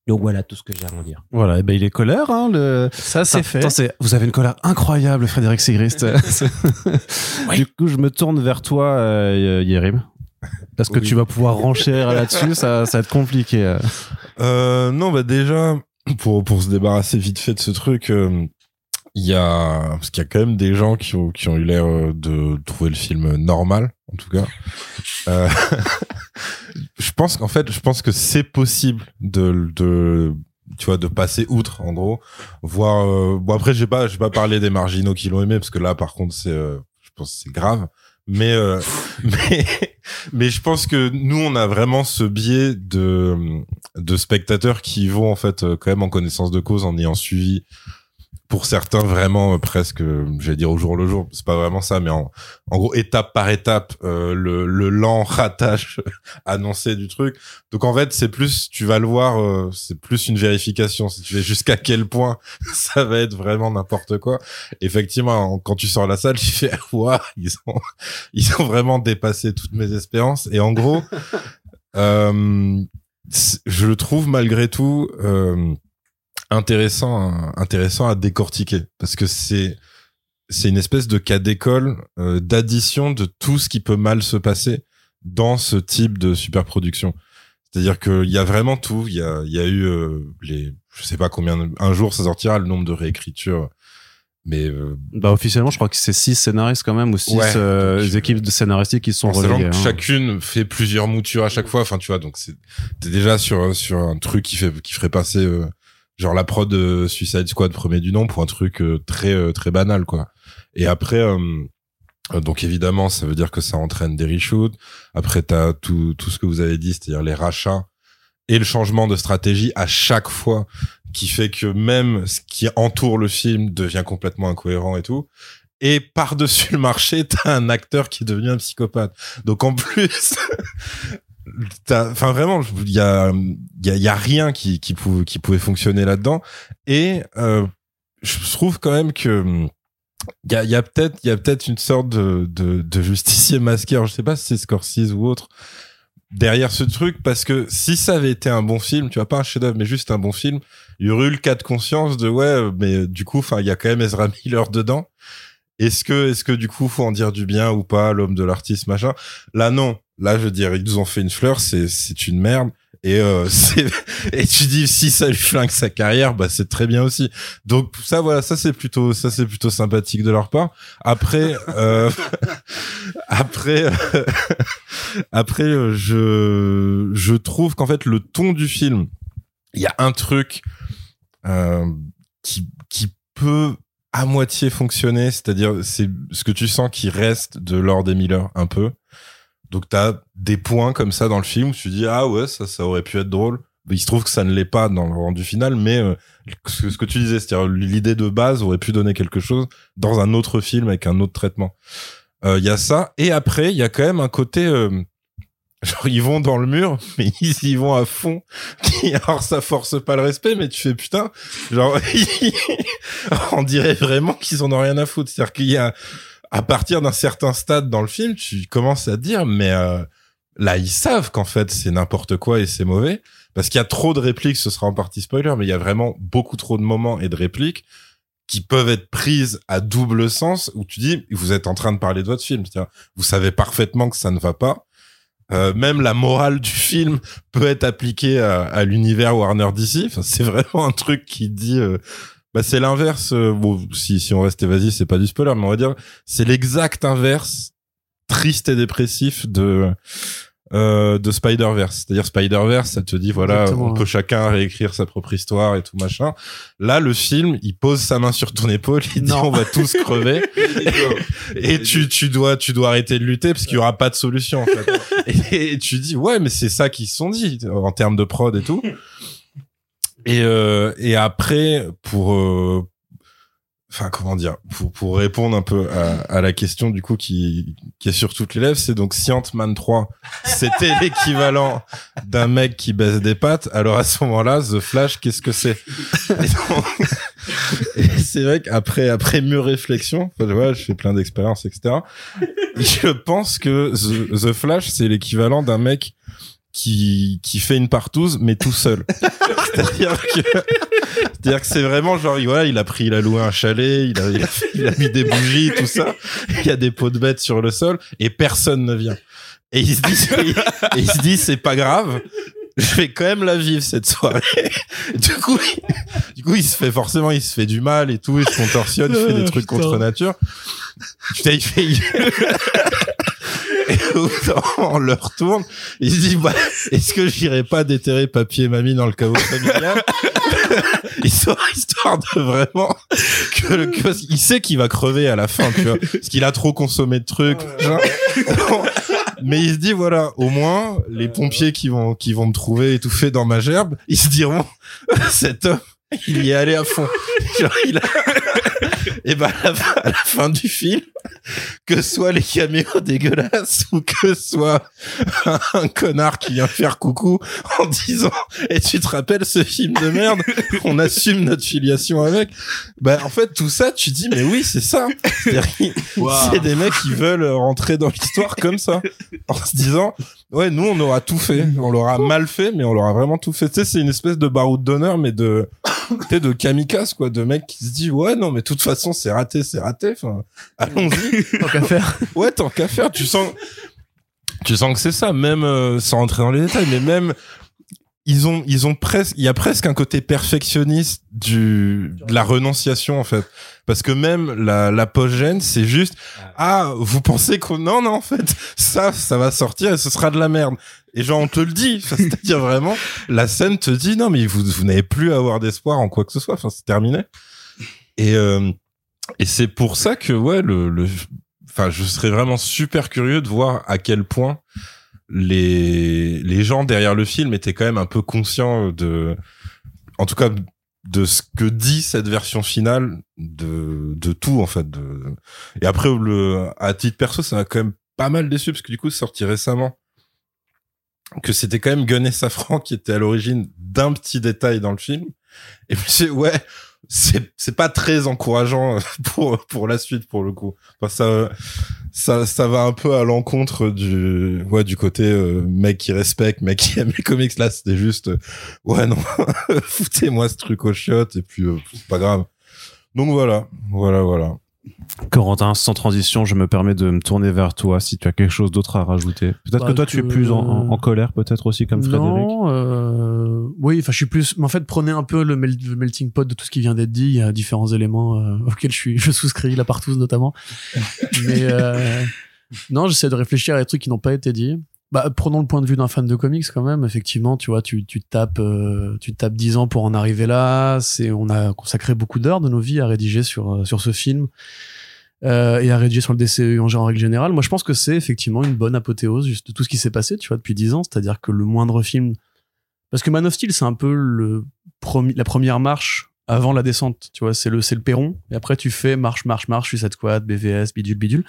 Donc voilà tout ce que j'ai à en dire. Voilà, et ben il est colère, hein, le... Ça, c'est fait. attends, vous avez une colère incroyable, Frédéric Sigrist. Du coup, je me tourne vers toi, euh, Yérim. Est-ce que Oui. tu vas pouvoir renchérir là-dessus ça, ça va être compliqué. euh. Euh, non, bah déjà, pour, pour se débarrasser vite fait de ce truc, euh, il y a, parce qu'il y a quand même des gens qui ont, qui ont eu l'air euh, de trouver le film normal, en tout cas. Euh, je pense qu'en fait, je pense que c'est possible de, de, tu vois, de passer outre, en gros. Voir, euh, bon après, j'ai pas, j'ai pas parlé des marginaux qui l'ont aimé, parce que là, par contre, c'est, euh, je pense c'est grave. Mais, euh, mais, mais je pense que nous, on a vraiment ce biais de, de spectateurs qui vont en fait euh, quand même en connaissance de cause en ayant suivi pour certains vraiment euh, presque euh, j'allais dire au jour le jour c'est pas vraiment ça mais en, en gros étape par étape euh, le, le lent ratage annoncé du truc. Donc en fait c'est plus tu vas le voir euh, c'est plus une vérification si tu fais jusqu'à quel point ça va être vraiment n'importe quoi. Effectivement en- quand tu sors la salle tu fais waouh ils ont ils ont vraiment dépassé toutes mes espérances et en gros euh, je le trouve malgré tout euh, intéressant à- intéressant à décortiquer parce que c'est c'est une espèce de cas d'école euh, d'addition de tout ce qui peut mal se passer dans ce type de superproduction. C'est-à-dire qu'il y a vraiment tout. Il y a, il y a eu euh, les, je sais pas combien, de- un jour ça sortira le nombre de réécritures, mais euh, Bah, officiellement, je crois que c'est six scénaristes quand même, ou six Ouais, euh, donc, équipes de scénaristiques qui sont que hein. chacune fait plusieurs moutures à chaque fois. Enfin, tu vois, donc c'est t'es déjà sur sur un truc qui fait qui ferait passer euh, genre la prod de Suicide Squad premier du nom pour un truc euh, très euh, très banal quoi. Et après. euh, euh, donc évidemment, ça veut dire que ça entraîne des reshoots. Après, t'as tout tout ce que vous avez dit, c'est-à-dire les rachats et le changement de stratégie à chaque fois, qui fait que même ce qui entoure le film devient complètement incohérent et tout. Et par-dessus le marché, t'as un acteur qui est devenu un psychopathe. Donc en plus, enfin vraiment, il y a, y y a rien qui, qui, pouvait, qui pouvait fonctionner là-dedans. Et euh, je trouve quand même que hum, il y a, y a peut-être, il y a peut-être une sorte de, de, de justicier masqué. Alors, je sais pas si c'est Scorsese ou autre derrière ce truc, parce que si ça avait été un bon film, tu vois, pas un chef-d'œuvre, mais juste un bon film, il y aurait eu le cas de conscience de ouais, mais du coup, enfin, il y a quand même Ezra Miller dedans. Est-ce que, est-ce que du coup, faut en dire du bien ou pas, l'homme de l'artiste, machin? Là, non. Là, je veux dire, ils nous ont fait une fleur, c'est, une merde. Et euh, et tu dis si ça lui flingue sa carrière, bah c'est très bien aussi. Donc ça, voilà, ça c'est plutôt, ça c'est plutôt sympathique de leur part. Après, euh, après, euh, après, euh, je, je trouve qu'en fait le ton du film, il y a un truc euh, qui, qui peut à moitié fonctionner, c'est-à-dire c'est ce que tu sens qui reste de Lord et Miller un peu. Donc t'as des points comme ça dans le film où tu dis ah ouais ça ça aurait pu être drôle. Il se trouve que ça ne l'est pas dans le rendu final, mais euh, ce que tu disais, c'est-à-dire l'idée de base aurait pu donner quelque chose dans un autre film avec un autre traitement. Euh, Il y a ça et après il y a quand même un côté euh, genre ils vont dans le mur mais ils y vont à fond. Alors ça force pas le respect mais tu fais putain genre on dirait vraiment qu'ils en ont rien à foutre. C'est-à-dire qu'il y a à partir d'un certain stade dans le film, tu commences à dire, mais euh, là, ils savent qu'en fait, c'est n'importe quoi et c'est mauvais. Parce qu'il y a trop de répliques, ce sera en partie spoiler, mais il y a vraiment beaucoup trop de moments et de répliques qui peuvent être prises à double sens, où tu dis, vous êtes en train de parler de votre film. Vous savez parfaitement que ça ne va pas. Euh, même la morale du film peut être appliquée à, à l'univers Warner DC. Enfin, c'est vraiment un truc qui dit... euh, bah, c'est l'inverse. euh, bon, si, si on reste évasif, c'est pas du spoiler, mais on va dire c'est l'exact inverse, triste et dépressif de euh, de Spider-Verse. C'est-à-dire Spider-Verse, ça te dit voilà, Exactement, on peut chacun réécrire sa propre histoire et tout machin. Là, le film, il pose sa main sur ton épaule, il dit on va tous crever et tu tu dois tu dois arrêter de lutter parce qu'il y aura pas de solution en fait. et, et tu dis ouais, mais c'est ça qu'ils se sont dit en termes de prod et tout. Et, euh, et après, pour... euh, enfin comment dire, pour, pour répondre un peu à, à la question du coup qui, qui est sur toutes les lèvres, c'est donc si Ant-Man 3 c'était l'équivalent d'un mec qui baisse des pattes, alors à ce moment-là, The Flash, qu'est-ce que c'est? C'est vrai qu'après après mûre réflexion, enfin, voilà, je fais plein d'expériences, etc. Je pense que The, The Flash c'est l'équivalent d'un mec qui qui fait une partouze mais tout seul. C'est-à-dire que c'est-à-dire que c'est vraiment genre voilà, il a pris il a loué un chalet, il a il a, fait- il a mis des bougies tout ça, il y a des pots de bêtes sur le sol et personne ne vient. Et il se dit et il se dit c'est pas grave. Je vais quand même la vivre cette soirée. Du coup, il, du coup, il se fait forcément, il se fait du mal et tout, il se contorsionne, il fait des trucs contre nature. Putain, il fait, il- on le retourne. Il se dit, bah, est-ce que j'irai pas déterrer papy et mamie dans le caveau familial? histoire, histoire de vraiment que le, que- qu'il sait qu'il va crever à la fin, tu vois. Parce qu'il a trop consommé de trucs. genre. Mais il se dit, voilà, au moins, les pompiers qui vont, qui vont me trouver étouffé dans ma gerbe, ils se diront, cet homme, il y est allé à fond. Genre, il a... Et ben, à la, fin, à la fin du film, que soit les caméos dégueulasses ou que ce soit un, un connard qui vient faire coucou en disant et tu te rappelles ce film de merde? On assume notre filiation avec bah en fait tout ça tu dis mais oui c'est ça. C'est des mecs qui veulent rentrer dans l'histoire comme ça en se disant ouais nous on aura tout fait. On l'aura mal fait mais on l'aura vraiment tout fait tu sais c'est une espèce de baroud d'honneur mais de sais, de kamikaze quoi de mecs qui se disent ouais non mais de toute façon c'est raté c'est raté enfin allons-y Tant qu'à faire. ouais tant qu'à faire tu sens tu sens que c'est ça même euh, sans rentrer dans les détails mais même ils ont ils ont presque il y a presque un côté perfectionniste du de la renonciation en fait. Parce que même la la post gêne c'est juste ah vous pensez qu'on non non en fait ça ça va sortir et ce sera de la merde. Et genre on te le dit. C'est-à-dire vraiment la scène te dit non mais vous vous n'avez plus à avoir d'espoir en quoi que ce soit. Enfin c'est terminé. Et euh, et c'est pour ça que ouais le le enfin je serais vraiment super curieux de voir à quel point les les gens derrière le film étaient quand même un peu conscients de en tout cas de ce que dit cette version finale de de tout en fait et après le à titre perso ça m'a quand même pas mal déçu parce que du coup c'est sorti récemment que c'était quand même Gun et Safran qui était à l'origine d'un petit détail dans le film. Et puis ouais c'est c'est pas très encourageant pour pour la suite pour le coup. Enfin, ça ça ça va un peu à l'encontre du ouais du côté euh, mec qui respecte mec qui aime les comics. Là c'était juste euh, ouais non foutez-moi ce truc au chiottes et puis euh, c'est pas grave. Donc voilà. Voilà voilà Corentin, sans transition, je me permets de me tourner vers toi si tu as quelque chose d'autre à rajouter. Peut-être Bah, que toi, tu es plus en, en- en colère, peut-être aussi comme Frédéric. Non, euh, oui, enfin, je suis plus. Mais en fait, prenez un peu le, mel- le melting pot de tout ce qui vient d'être dit. Il y a différents éléments euh, auxquels je suis, je souscris, la partouze notamment. Mais euh, non, j'essaie de réfléchir à des trucs qui n'ont pas été dits. Bah, prenons le point de vue d'un fan de comics quand même. Effectivement, tu vois, tu, tu tapes, euh, tu tapes 10 ans pour en arriver là. C'est, on a consacré beaucoup d'heures de nos vies à rédiger sur euh, sur ce film. Euh, et à rédiger sur le DCE en, en règle générale. Moi, je pense que c'est effectivement une bonne apothéose de tout ce qui s'est passé, tu vois, depuis 10 ans. C'est-à-dire que le moindre film, parce que Man of Steel, c'est un peu le promi- la première marche avant la descente, tu vois, c'est le c'est le perron. Et après, tu fais marche, marche, marche, Suicide Squad, BVS, bidule, bidule.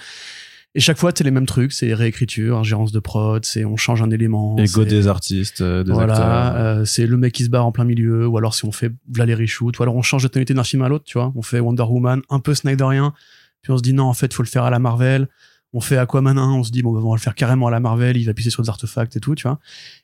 Et chaque fois, c'est les mêmes trucs, c'est réécriture, ingérence de prod, c'est on change un élément. C'est- des artistes, euh, des voilà, acteurs. euh, c'est le mec qui se barre en plein milieu, ou alors si on fait Valérie Shoot, ou alors on change de tonalité d'un film à l'autre, tu vois. On fait Wonder Woman, un peu Snyderien, puis on se dit non, en fait, faut le faire à la Marvel. On fait Aquaman 1, on se dit bon, bah, on va le faire carrément à la Marvel, il va pisser sur des artefacts et tout, tu vois.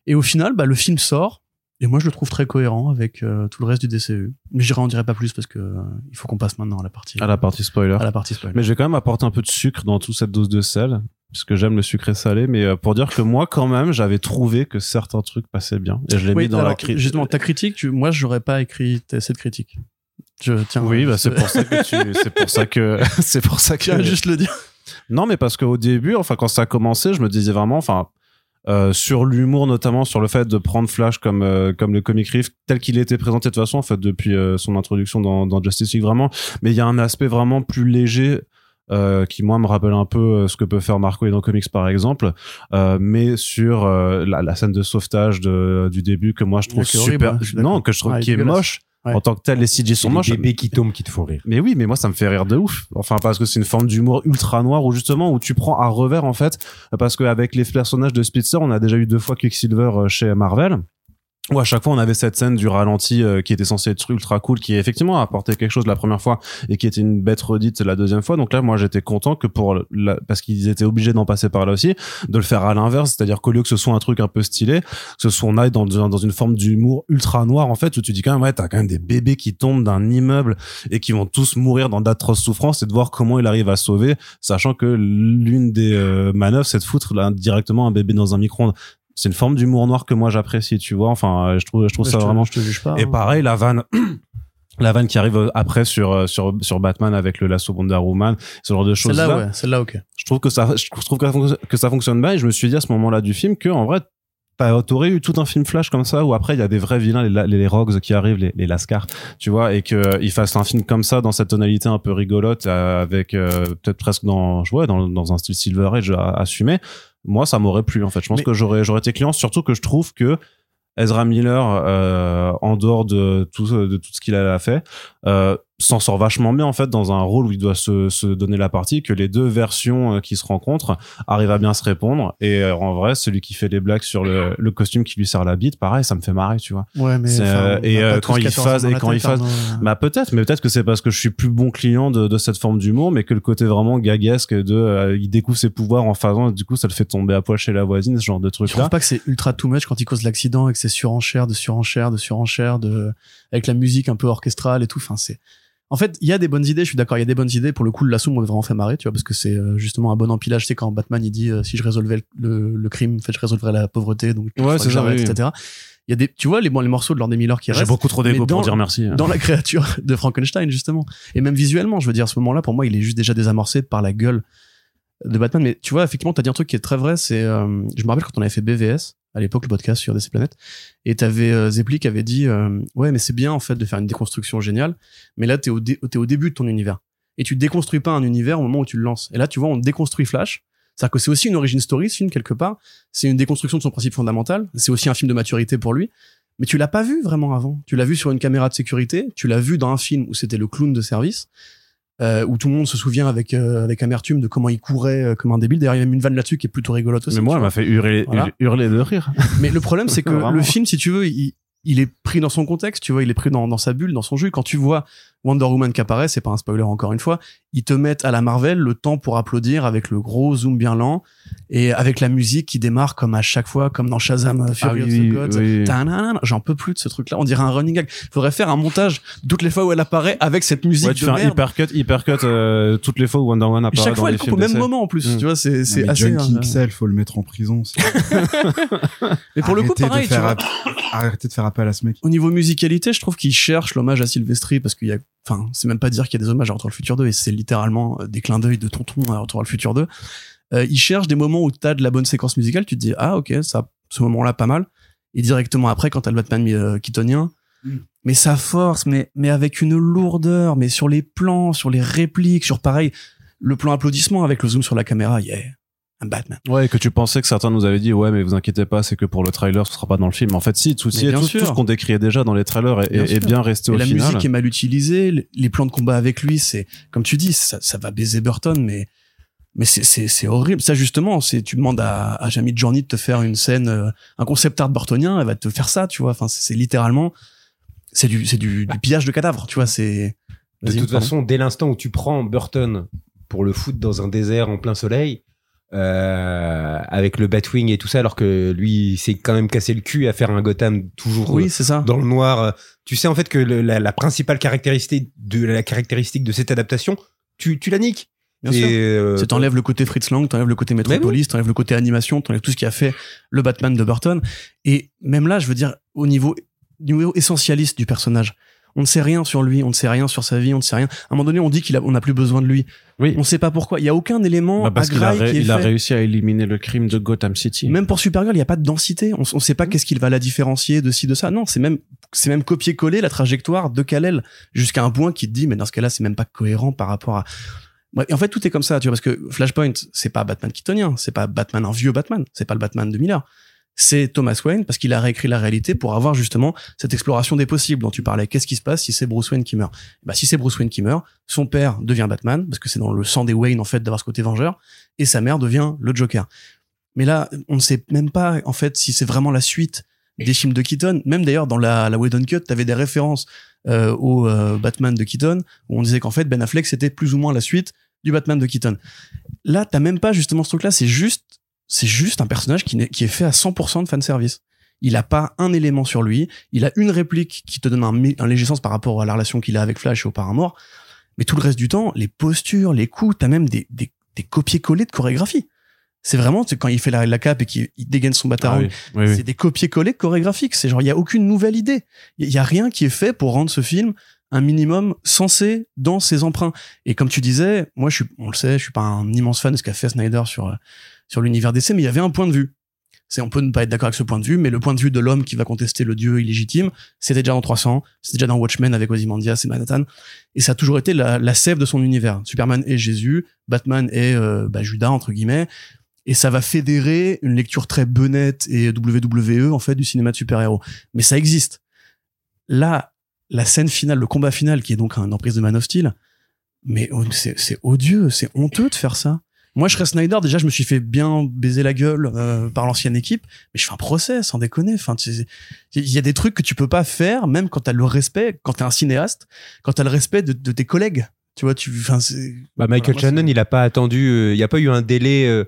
Et au final, bah, le film sort, et moi je le trouve très cohérent avec euh, tout le reste du DCU. Mais j'irai en dirai pas plus parce que euh, il faut qu'on passe maintenant à la partie À la partie spoiler. à la partie spoiler. Mais je vais quand même apporter un peu de sucre dans toute cette dose de sel, puisque j'aime le sucré salé, mais euh, pour dire que moi, quand même, j'avais trouvé que certains trucs passaient bien. Et je l'ai Oui, mis dans alors, la critique. Justement, ta critique, tu, moi j'aurais pas écrit cette critique. Je tiens. Oui, bah, c'est pour ça que tu, c'est pour ça que, c'est pour ça que, tiens juste le dire. Non, mais parce qu'au début, enfin, quand ça a commencé, je me disais vraiment, enfin, euh, sur l'humour notamment, sur le fait de prendre Flash comme euh, comme le comic relief tel qu'il était présenté de toute façon, en fait, depuis euh, son introduction dans, dans Justice League, vraiment. Mais il y a un aspect vraiment plus léger. euh, qui moi me rappelle un peu euh, ce que peut faire Marco dans Comics par exemple euh, mais sur euh, la, la scène de sauvetage de, du début que moi je trouve horrible, super hein, non que je trouve Ouais, qui est moche Ouais. En tant que tel, les CG sont C'est moches. les bébés qui tombent qui te font rire. Mais oui, mais moi ça me fait rire de ouf. Enfin parce que c'est une forme d'humour ultra noir où justement où tu prends à revers en fait parce qu'avec les personnages de Spitzer, on a déjà eu deux fois Quicksilver euh, chez Marvel. Où à chaque fois on avait cette scène du ralenti euh, qui était censée être ultra cool, qui effectivement a apporté quelque chose la première fois et qui était une bête redite la deuxième fois. Donc là moi j'étais content que pour parce qu'ils étaient obligés d'en passer par là aussi, de le faire à l'inverse, c'est-à-dire qu'au lieu que ce soit un truc un peu stylé, que ce soit on aille dans, dans une forme d'humour ultra noir en fait où tu dis quand même ouais t'as quand même des bébés qui tombent d'un immeuble et qui vont tous mourir dans d'atroces souffrances et de voir comment il arrive à sauver, sachant que l'une des euh, manœuvres c'est de foutre là, directement un bébé dans un micro-ondes. C'est une forme d'humour noir que moi j'apprécie, tu vois. Enfin, euh, je trouve, je trouve ça je te- vraiment. Je te juge pas. Et hein. pareil, la vanne. La vanne qui arrive après sur euh, sur sur Batman avec le lasso Wonder Woman, ce genre de choses Celle-là, là ouais, celle-là, ok. je trouve que ça je trouve que ça fonctionne- bien et je me suis dit à ce moment-là du film que en vrai t'aurais eu tout un film flash comme ça où après il y a des vrais vilains les, les, les Rogues qui arrivent les, les Lascars tu vois et que euh, ils fassent un film comme ça dans cette tonalité un peu rigolote euh, avec euh, peut-être presque dans ouais, dans dans un style Silver Age assumé moi ça m'aurait plu en fait. Je pense Mais- que j'aurais j'aurais été client surtout que je trouve que Ezra Miller euh, en dehors de tout de tout ce qu'il a fait euh, s'en sort vachement bien en fait dans un rôle où il doit se, se donner la partie que les deux versions euh, qui se rencontrent arrivent à bien se répondre et euh, en vrai celui qui fait les blagues sur le, le costume qui lui sert la bite pareil ça me fait marrer tu vois Ouais, mais. Enfin, euh, et, euh, quand il 14 ans fasse- et quand il fasse- hein. bah peut-être mais peut-être que c'est parce que je suis plus bon client de, de cette forme d'humour mais que le côté vraiment gaguesque de euh, il découvre ses pouvoirs en faisant du coup ça le fait tomber à poil chez la voisine ce genre de Je truc trouve là pas que c'est ultra too much quand il cause l'accident et que c'est surenchère de surenchère de surenchère de avec la musique un peu orchestrale et tout. Enfin, c'est. En fait, il y a des bonnes idées. Je suis d'accord. Il y a des bonnes idées. Pour le coup, le lasso m'a vraiment fait marrer, tu vois, parce que c'est euh, justement un bon empilage. C'est quand Batman il dit euh, si je résolvais le, le, le crime, en fait, je résolverais la pauvreté. Donc, Ouais, ça, oui. etc. Il y a des, tu vois, les, bon, les morceaux de Lord des Miller qui j'ai restent beaucoup trop dans- pour dire merci dans la créature de Frankenstein justement et même visuellement je veux dire à ce moment-là pour moi il est juste déjà désamorcé par la gueule de Batman mais tu vois effectivement t'as dit un truc qui est très vrai c'est euh, je me rappelle quand on avait fait BVS à l'époque le podcast sur DC Planet et t'avais euh, Zepli qui avait dit euh, ouais mais c'est bien en fait de faire une déconstruction géniale mais là t'es au, dé- au début de ton univers. Et tu déconstruis pas un univers au moment où tu le lances. Et là tu vois on déconstruit Flash. C'est-à-dire que c'est aussi une origin story ce film quelque part. C'est une déconstruction de son principe fondamental. C'est aussi un film de maturité pour lui. Mais tu l'as pas vu vraiment avant. Tu l'as vu sur une caméra de sécurité, tu l'as vu dans un film où c'était le clown de service, euh, où tout le monde se souvient avec euh, avec amertume de comment il courait euh, comme un débile. D'ailleurs, il y a même une vanne là-dessus qui est plutôt rigolote aussi. mais moi elle m'a fait hurler Voilà. hurler de rire Mais le problème, c'est que le film, si tu veux, il, il est pris dans son contexte, tu vois, il est pris dans, dans sa bulle, dans son jus. Quand tu vois Wonder Woman qui apparaît, c'est pas un spoiler encore une fois, ils te mettent à la Marvel le temps pour applaudir avec le gros zoom bien lent et avec la musique qui démarre comme à chaque fois, comme dans Shazam euh, Fury Ah of oui, the Gods. oui. J'en peux plus de ce truc-là. On dirait un running gag. Faudrait faire un montage toutes les fois où elle apparaît avec cette musique Ouais, tu de fais un hypercut, hypercut euh, toutes les fois où Wonder Woman Et apparaît chaque dans fois, elle coupe au même moment en plus. Mm. Tu vois, c'est c'est mais assez. Junkie euh, XL, faut le mettre en prison. Mais pour le coup, de pareil, tu faire vois, app- Arrêtez de faire appel à ce mec. au niveau musicalité, je trouve qu'il cherche l'hommage à Sylvester parce qu'il y a, enfin, c'est même pas dire qu'il y a des hommages à Retour vers le futur 2 et c'est littéralement euh, des clins d'œil de tonton à Retour vers le futur 2. Euh, il cherche des moments où t'as de la bonne séquence musicale, tu te dis, ah, ok, ça, ce moment-là, pas mal. Et directement après, quand t'as le Batman euh, keatonien, Mm. mais ça force, mais, mais avec une lourdeur, mais sur les plans, sur les répliques, sur pareil, le plan applaudissement avec le zoom sur la caméra, yeah, Batman. Ouais, que tu pensais que certains nous avaient dit, ouais, mais vous inquiétez pas, c'est que pour le trailer, ce sera pas dans le film. En fait, si, tout, si, tout, tout ce qu'on décrivait déjà dans les trailers est, Bien est- est sûr. bien resté Et au la final. musique est mal utilisée, les- plans de combat avec lui, c'est comme tu dis, ça, ça va baiser Burton, mais mais c'est horrible. Ça justement, c'est tu demandes à, à Jamie Journey de te faire une scène, euh, un concept art burtonien, elle va te faire ça, tu vois. Enfin, c'est littéralement, c'est du c'est du, du pillage de cadavres, tu vois. C'est De toute pardon. façon, dès l'instant où tu prends Burton pour le foutre dans un désert en plein soleil, euh, avec le Batwing et tout ça, alors que lui il s'est quand même cassé le cul à faire un Gotham toujours oui, euh, c'est ça. dans le noir. Tu sais en fait que le- la, la principale caractéristique de la caractéristique de cette adaptation, tu, tu la niques. Bien Et, sûr. euh, le côté Fritz Lang, t'enlèves le côté Metropolis, t'enlèves le côté animation, t'enlèves tout ce qui a fait le Batman de Burton. Et même là, je veux dire, au niveau, niveau essentialiste du personnage, on ne sait rien sur lui, on ne sait rien sur sa vie, on ne sait rien. À un moment donné, on dit qu'il a, on n'a plus besoin de lui. Oui. On sait pas pourquoi. Il y a aucun élément Bah, parce qu'il a, ré- qui est il a réussi à éliminer le crime de Gotham City. Même pour Supergirl, il n'y a pas de densité. On, on sait Mm. pas qu'est-ce qu'il va la différencier de ci, de ça. Non, c'est même, c'est même copier-coller la trajectoire de Kal-El jusqu'à un point qui te dit, mais dans ce cas-là, c'est même pas cohérent par rapport à. Et en fait, tout est comme ça, tu vois, parce que Flashpoint, c'est pas Batman keatonien, c'est pas Batman, un vieux Batman, c'est pas le Batman de Miller. C'est Thomas Wayne parce qu'il a réécrit la réalité pour avoir justement cette exploration des possibles dont tu parlais. Qu'est-ce qui se passe si c'est Bruce Wayne qui meurt? Bah si c'est Bruce Wayne qui meurt, son père devient Batman parce que c'est dans le sang des Wayne en fait d'avoir ce côté vengeur et sa mère devient le Joker. Mais là, on ne sait même pas en fait si c'est vraiment la suite des films de Keaton. Même d'ailleurs dans la, la Whedon Cut, t'avais des références euh, au euh, Batman de Keaton où on disait qu'en fait Ben Affleck c'était plus ou moins la suite du Batman de Keaton. Là, t'as même pas justement ce truc-là. C'est juste, c'est juste un personnage qui, est fait à 100% de fanservice. Il a pas un élément sur lui. Il a une réplique qui te donne un, un léger sens par rapport à la relation qu'il a avec Flash et au Paramore. Mais tout le reste du temps, les postures, les coups, t'as même des, des, des copier-coller de chorégraphie. C'est vraiment, quand il fait la, la cape et qu'il il dégaine son Ah oui, oui, oui. c'est des copier-coller chorégraphiques. C'est genre, il y a aucune nouvelle idée. Il y a rien qui est fait pour rendre ce film un minimum sensé dans ses emprunts. Et comme tu disais, moi, je suis, on le sait, je suis pas un immense fan de ce qu'a fait Snyder sur, euh, sur l'univers DC, mais il y avait un point de vue. C'est, on peut ne pas être d'accord avec ce point de vue, mais le point de vue de l'homme qui va contester le dieu illégitime, c'était déjà dans 300, c'était déjà dans Watchmen avec Ozymandias et Manhattan. Et ça a toujours été la, la sève de son univers. Superman est Jésus, Batman est euh, bah, Judas, entre guillemets. Et ça va fédérer une lecture très benette et WWE, en fait, du cinéma de super-héros. Mais ça existe. Là, la scène finale, le combat final, qui est donc un emprise de Man of Steel, mais oh, c'est odieux, c'est honteux de faire ça. Moi, je serais Snyder, déjà, je me suis fait bien baiser la gueule euh, par l'ancienne équipe, mais je fais un procès, sans déconner. Enfin, il y a des trucs que tu peux pas faire, même quand t'as le respect, quand t'es un cinéaste, quand t'as le respect de, de tes collègues. Tu vois, tu, enfin. Bah, Michael Voilà, moi, Shannon, il a pas attendu, euh, il n'y a pas eu un délai euh,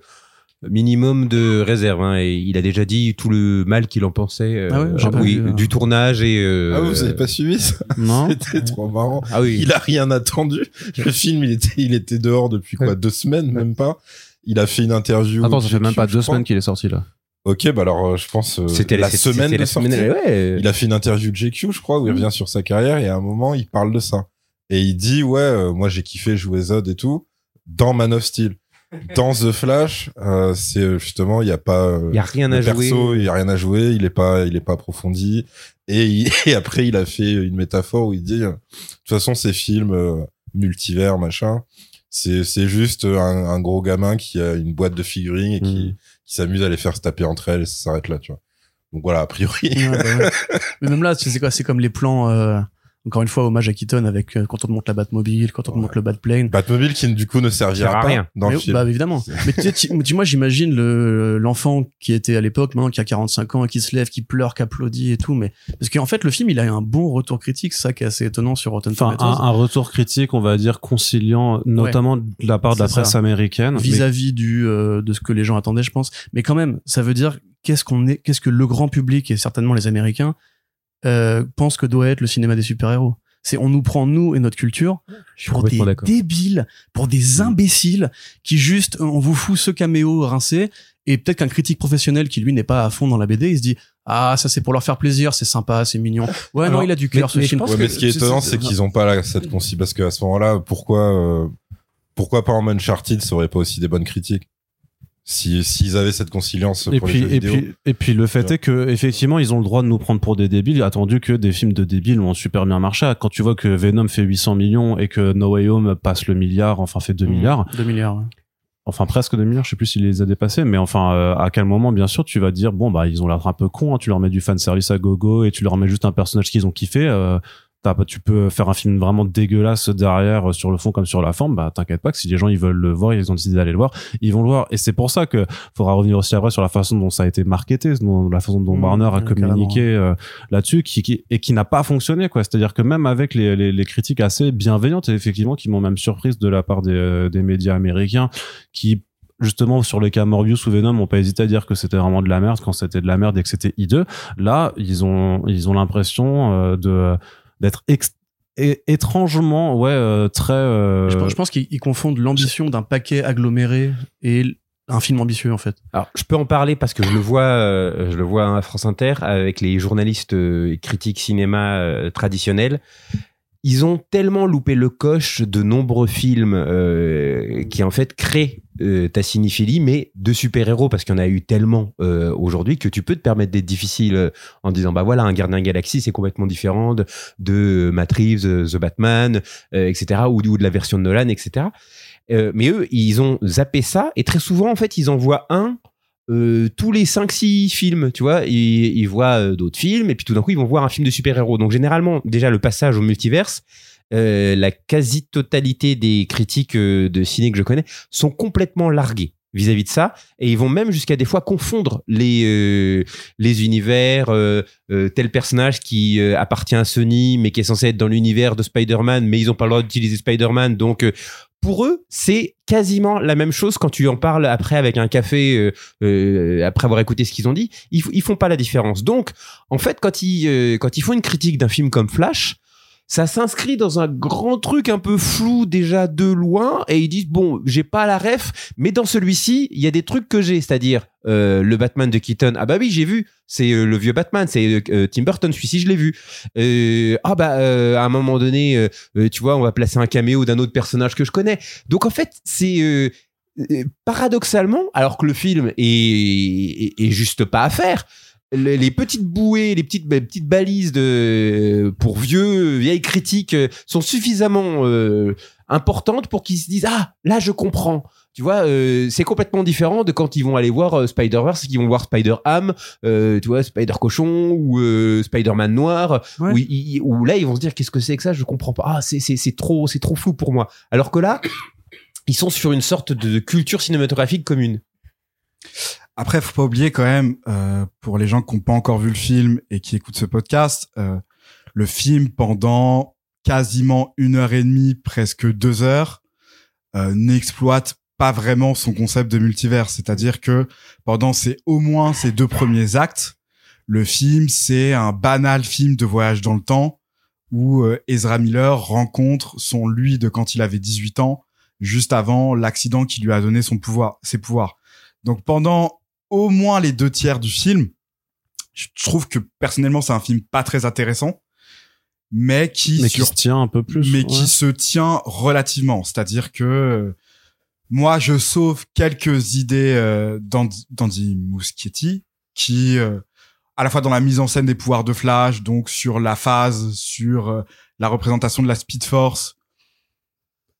minimum de réserve. hein, et il a déjà dit tout le mal qu'il en pensait euh, Ah ouais, j'ai pas oui, vu, hein. du tournage et. euh, Ah, vous avez pas suivi ça? Non C'était trop marrant. Ah oui. Il a rien attendu. Le film, il était, il était dehors depuis quoi, deux semaines, même pas? Il a fait une interview. Attends, ça fait même pas deux crois. semaine qu'il est sorti là. Ok, bah alors, euh, je pense, euh, C'était la semaine c'était de la semaine. sortie. Ouais. Il a fait une interview de GQ, je crois, où il revient sur sa carrière et à un moment, il parle de ça. Et il dit, ouais, euh, moi, j'ai kiffé jouer Zod et tout, dans Man of Steel. Dans The Flash, euh, c'est euh, justement, il y a pas, euh, Il y a rien à jouer. perso, il y a rien à jouer, il est pas, il est pas approfondi. Et, il- et après, il a fait une métaphore où il dit, euh, de toute façon, ces films euh, multivers, machin, c'est, c'est juste un, un gros gamin qui a une boîte de figurines et qui, Mm. qui s'amuse à les faire se taper entre elles et ça s'arrête là, tu vois. Donc voilà, a priori. Ouais, bah ouais. Mais même là, tu sais c'est quoi C'est comme les plans. Encore une fois, hommage à Keaton avec euh, quand on te montre la Batmobile, quand on te montre le Batplane. Batmobile qui du coup ne servira Sert à rien. dans Mais- le film. bah évidemment. Mais tu sais, tu- tu- moi j'imagine le l'enfant qui était à l'époque, maintenant qui a 45 ans, et qui se lève, qui pleure, qui applaudit et tout. Mais parce qu'en fait le film il a eu un bon retour critique, c'est ça qui est assez étonnant sur Rotten Enfin, Tomatoes. un, un retour critique, on va dire, conciliant, notamment de la part de la ça. presse américaine. mais- vis-à-vis du euh, de ce que les gens attendaient, je pense. Mais quand même, ça veut dire qu'est-ce qu'on est, qu'est-ce que le grand public et certainement les Américains euh, pensent que doit être le cinéma des super-héros. C'est on nous prend nous et notre culture pour des débiles, pour des imbéciles qui juste on vous fout ce caméo rincé et peut-être qu'un critique professionnel qui lui n'est pas à fond dans la BD, il se dit ah ça c'est pour leur faire plaisir, c'est sympa, c'est mignon. Ouais Alors, non il a du cœur ce film. pense Ouais, que mais ce qui est c'est- étonnant, c'est- qu'ils ont pas cette conci parce qu'à ce moment-là, pourquoi, euh, pourquoi pas en Uncharted, ça aurait pas aussi des bonnes critiques? Si s'ils avaient cette conciliance Et pour puis, les jeux et, vidéo. puis, et puis le fait Ouais. est que effectivement ils ont le droit de nous prendre pour des débiles attendu que des films de débiles ont super bien marché quand tu vois que Venom fait 800 millions et que No Way Home passe le milliard enfin fait 2 Mmh. milliards 2 milliards. ouais. enfin presque 2 milliards je sais plus s'il les a dépassés mais enfin euh, à quel moment bien sûr tu vas dire bon bah ils ont l'air un peu cons hein, tu leur mets du fan service à gogo et tu leur mets juste un personnage qu'ils ont kiffé euh, tu peux faire un film vraiment dégueulasse derrière euh, sur le fond comme sur la forme. Bah t'inquiète pas que si les gens ils veulent le voir ils ont décidé d'aller le voir ils vont le voir. Et c'est pour ça que faudra revenir aussi après sur la façon dont ça a été marketé dont, la façon dont Mmh, Warner a communiqué euh, là-dessus qui, qui- et qui n'a pas fonctionné quoi. C'est à dire que même avec les, les, les critiques assez bienveillantes et effectivement qui m'ont même surprise de la part des, euh, des médias américains qui justement sur les cas Morbius ou Venom ont pas hésité à dire que c'était vraiment de la merde quand c'était de la merde et que c'était hideux. Là ils ont ils ont l'impression euh, de d'être étrangement ouais euh, très euh, Je pense, je pense qu'ils ils confondent l'ambition d'un paquet aggloméré et un film ambitieux en fait. Alors, je peux en parler parce que je le vois, euh, je le vois à France Inter avec les journalistes euh, et critiques cinéma euh, traditionnels. Ils ont tellement loupé le coche de nombreux films euh, qui en fait créent euh, ta cinéphilie, mais de super-héros parce qu'il y en a eu tellement euh, aujourd'hui que tu peux te permettre d'être difficile en disant bah voilà un Gardien Galaxy c'est complètement différent de, de Matt Reeves, The Batman, etc. Ou, ou de la version de Nolan, etc. Mais eux, ils ont zappé ça et très souvent, en fait, ils en voient un euh, tous les 5-6 films, tu vois, ils, voient euh, d'autres films et puis tout d'un coup ils vont voir un film de super-héros. Donc généralement, déjà le passage au multiverse, euh, la quasi-totalité des critiques de ciné que je connais sont complètement larguées vis-à-vis de ça et ils vont même jusqu'à des fois confondre les les univers tel personnage qui appartient à Sony mais qui est censé être dans l'univers de Spider-Man mais ils ont pas le droit d'utiliser Spider-Man donc pour eux, c'est quasiment la même chose quand tu en parles après avec un café, euh, euh, après avoir écouté ce qu'ils ont dit. Ils, font pas la différence. Donc, en fait, quand euh, quand ils font une critique d'un film comme Flash, ça s'inscrit dans un grand truc un peu flou déjà de loin et ils disent bon j'ai pas la ref mais dans celui-ci il y a des trucs que j'ai. C'est-à-dire euh, le Batman de Keaton. Ah bah oui j'ai vu. C'est euh, le vieux Batman. C'est euh, Tim Burton. Celui-ci je l'ai vu. Ah bah à un moment donné tu vois on va placer un caméo d'un autre personnage que je connais. Donc en fait c'est paradoxalement alors que le film est juste pas à faire les, les petites bouées, les petites, les petites balises de pour vieux vieilles critiques euh, sont suffisamment euh, importantes pour qu'ils se disent ah là je comprends. Tu vois, euh, c'est complètement différent de quand ils vont aller voir euh, Spider-Verse, qu'ils vont voir Spider-Ham, tu vois, Spider-Cochon ou Spider-Man noir, Ouais. où, ils- ils- où là ils vont se dire qu'est-ce que c'est que ça, je comprends pas. Ah, c'est c'est c'est trop c'est trop flou pour moi. Alors que là, ils sont sur une sorte de culture cinématographique commune. Après, faut pas oublier quand même, euh, pour les gens qui n'ont pas encore vu le film et qui écoutent ce podcast, euh, le film pendant quasiment une heure et demie, presque deux heures, euh, n'exploite pas vraiment son concept de multivers. C'est-à-dire que pendant ces au moins ces deux premiers actes, le film c'est un banal film de voyage dans le temps où euh, Ezra Miller rencontre son lui de quand il avait 18 ans, juste avant l'accident qui lui a donné son pouvoir, ses pouvoirs. Donc pendant au moins les deux tiers du film, je trouve que personnellement c'est un film pas très intéressant, mais qui mais qui sur se tient un peu plus. mais ouais. qui se tient relativement. C'est-à-dire que moi, je sauve quelques idées euh, d'Andy d'Andy Muschietti, qui, euh, à la fois dans la mise en scène des pouvoirs de Flash, donc sur la phase, sur euh, la représentation de la Speed Force,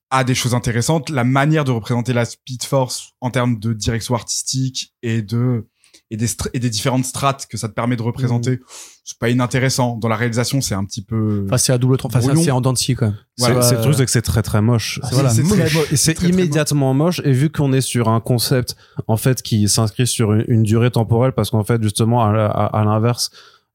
a des choses intéressantes. La manière de représenter la Speed Force en termes de direction artistique et de et des, et des différentes strates que ça te permet de représenter, c'est pas inintéressant. Dans la réalisation, c'est un petit peu... Enfin, c'est à double tronc. Enfin, c'est- en dents de scie, quand même. C'est Voilà. c'est le truc, c'est que c'est très très moche. C'est- voilà. Très Très, immédiatement moche. Et vu qu'on est sur un concept en fait qui s'inscrit sur une, une durée temporelle, parce qu'en fait justement à, la- à- à l'inverse.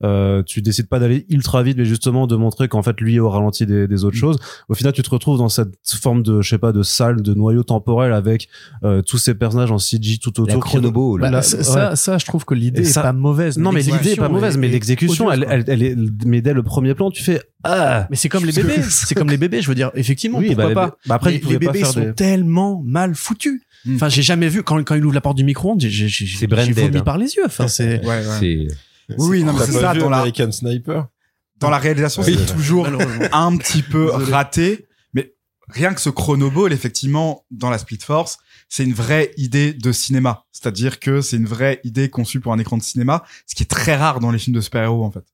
Euh, tu décides pas d'aller ultra vite mais justement de montrer qu'en fait lui est au ralenti des, des autres Mm. choses au final tu te retrouves dans cette forme de je sais pas de salle de noyau temporel avec euh, tous ces personnages en CG tout La autour qui- chronobo, là. Bah, Là, ça, ouais. ça, ça, je trouve que l'idée est pas mauvaise. non mais l'idée est pas mauvaise mais l'exécution elle, elle, elle est mais dès le premier plan tu fais ah Mais c'est comme les bébés. c'est comme les bébés. Je veux dire, effectivement, oui pourquoi bah, les- pas. bah, après les, les pas bébés faire sont des tellement mal foutus. Mm. Enfin, j'ai jamais vu quand, quand il ouvre la porte du micro-ondes, j'ai, vomi hein. par les yeux. Enfin, c'est Ouais, ouais. Oui, oui, non, mais c'est ça, dans la, American Sniper dans la réalisation, Oui. c'est toujours un petit peu Désolé. raté. Mais rien que ce chronoball, effectivement, dans la Split Force, c'est une vraie idée de cinéma. C'est-à-dire que c'est une vraie idée conçue pour un écran de cinéma, ce qui est très rare dans les films de super-héros, en fait.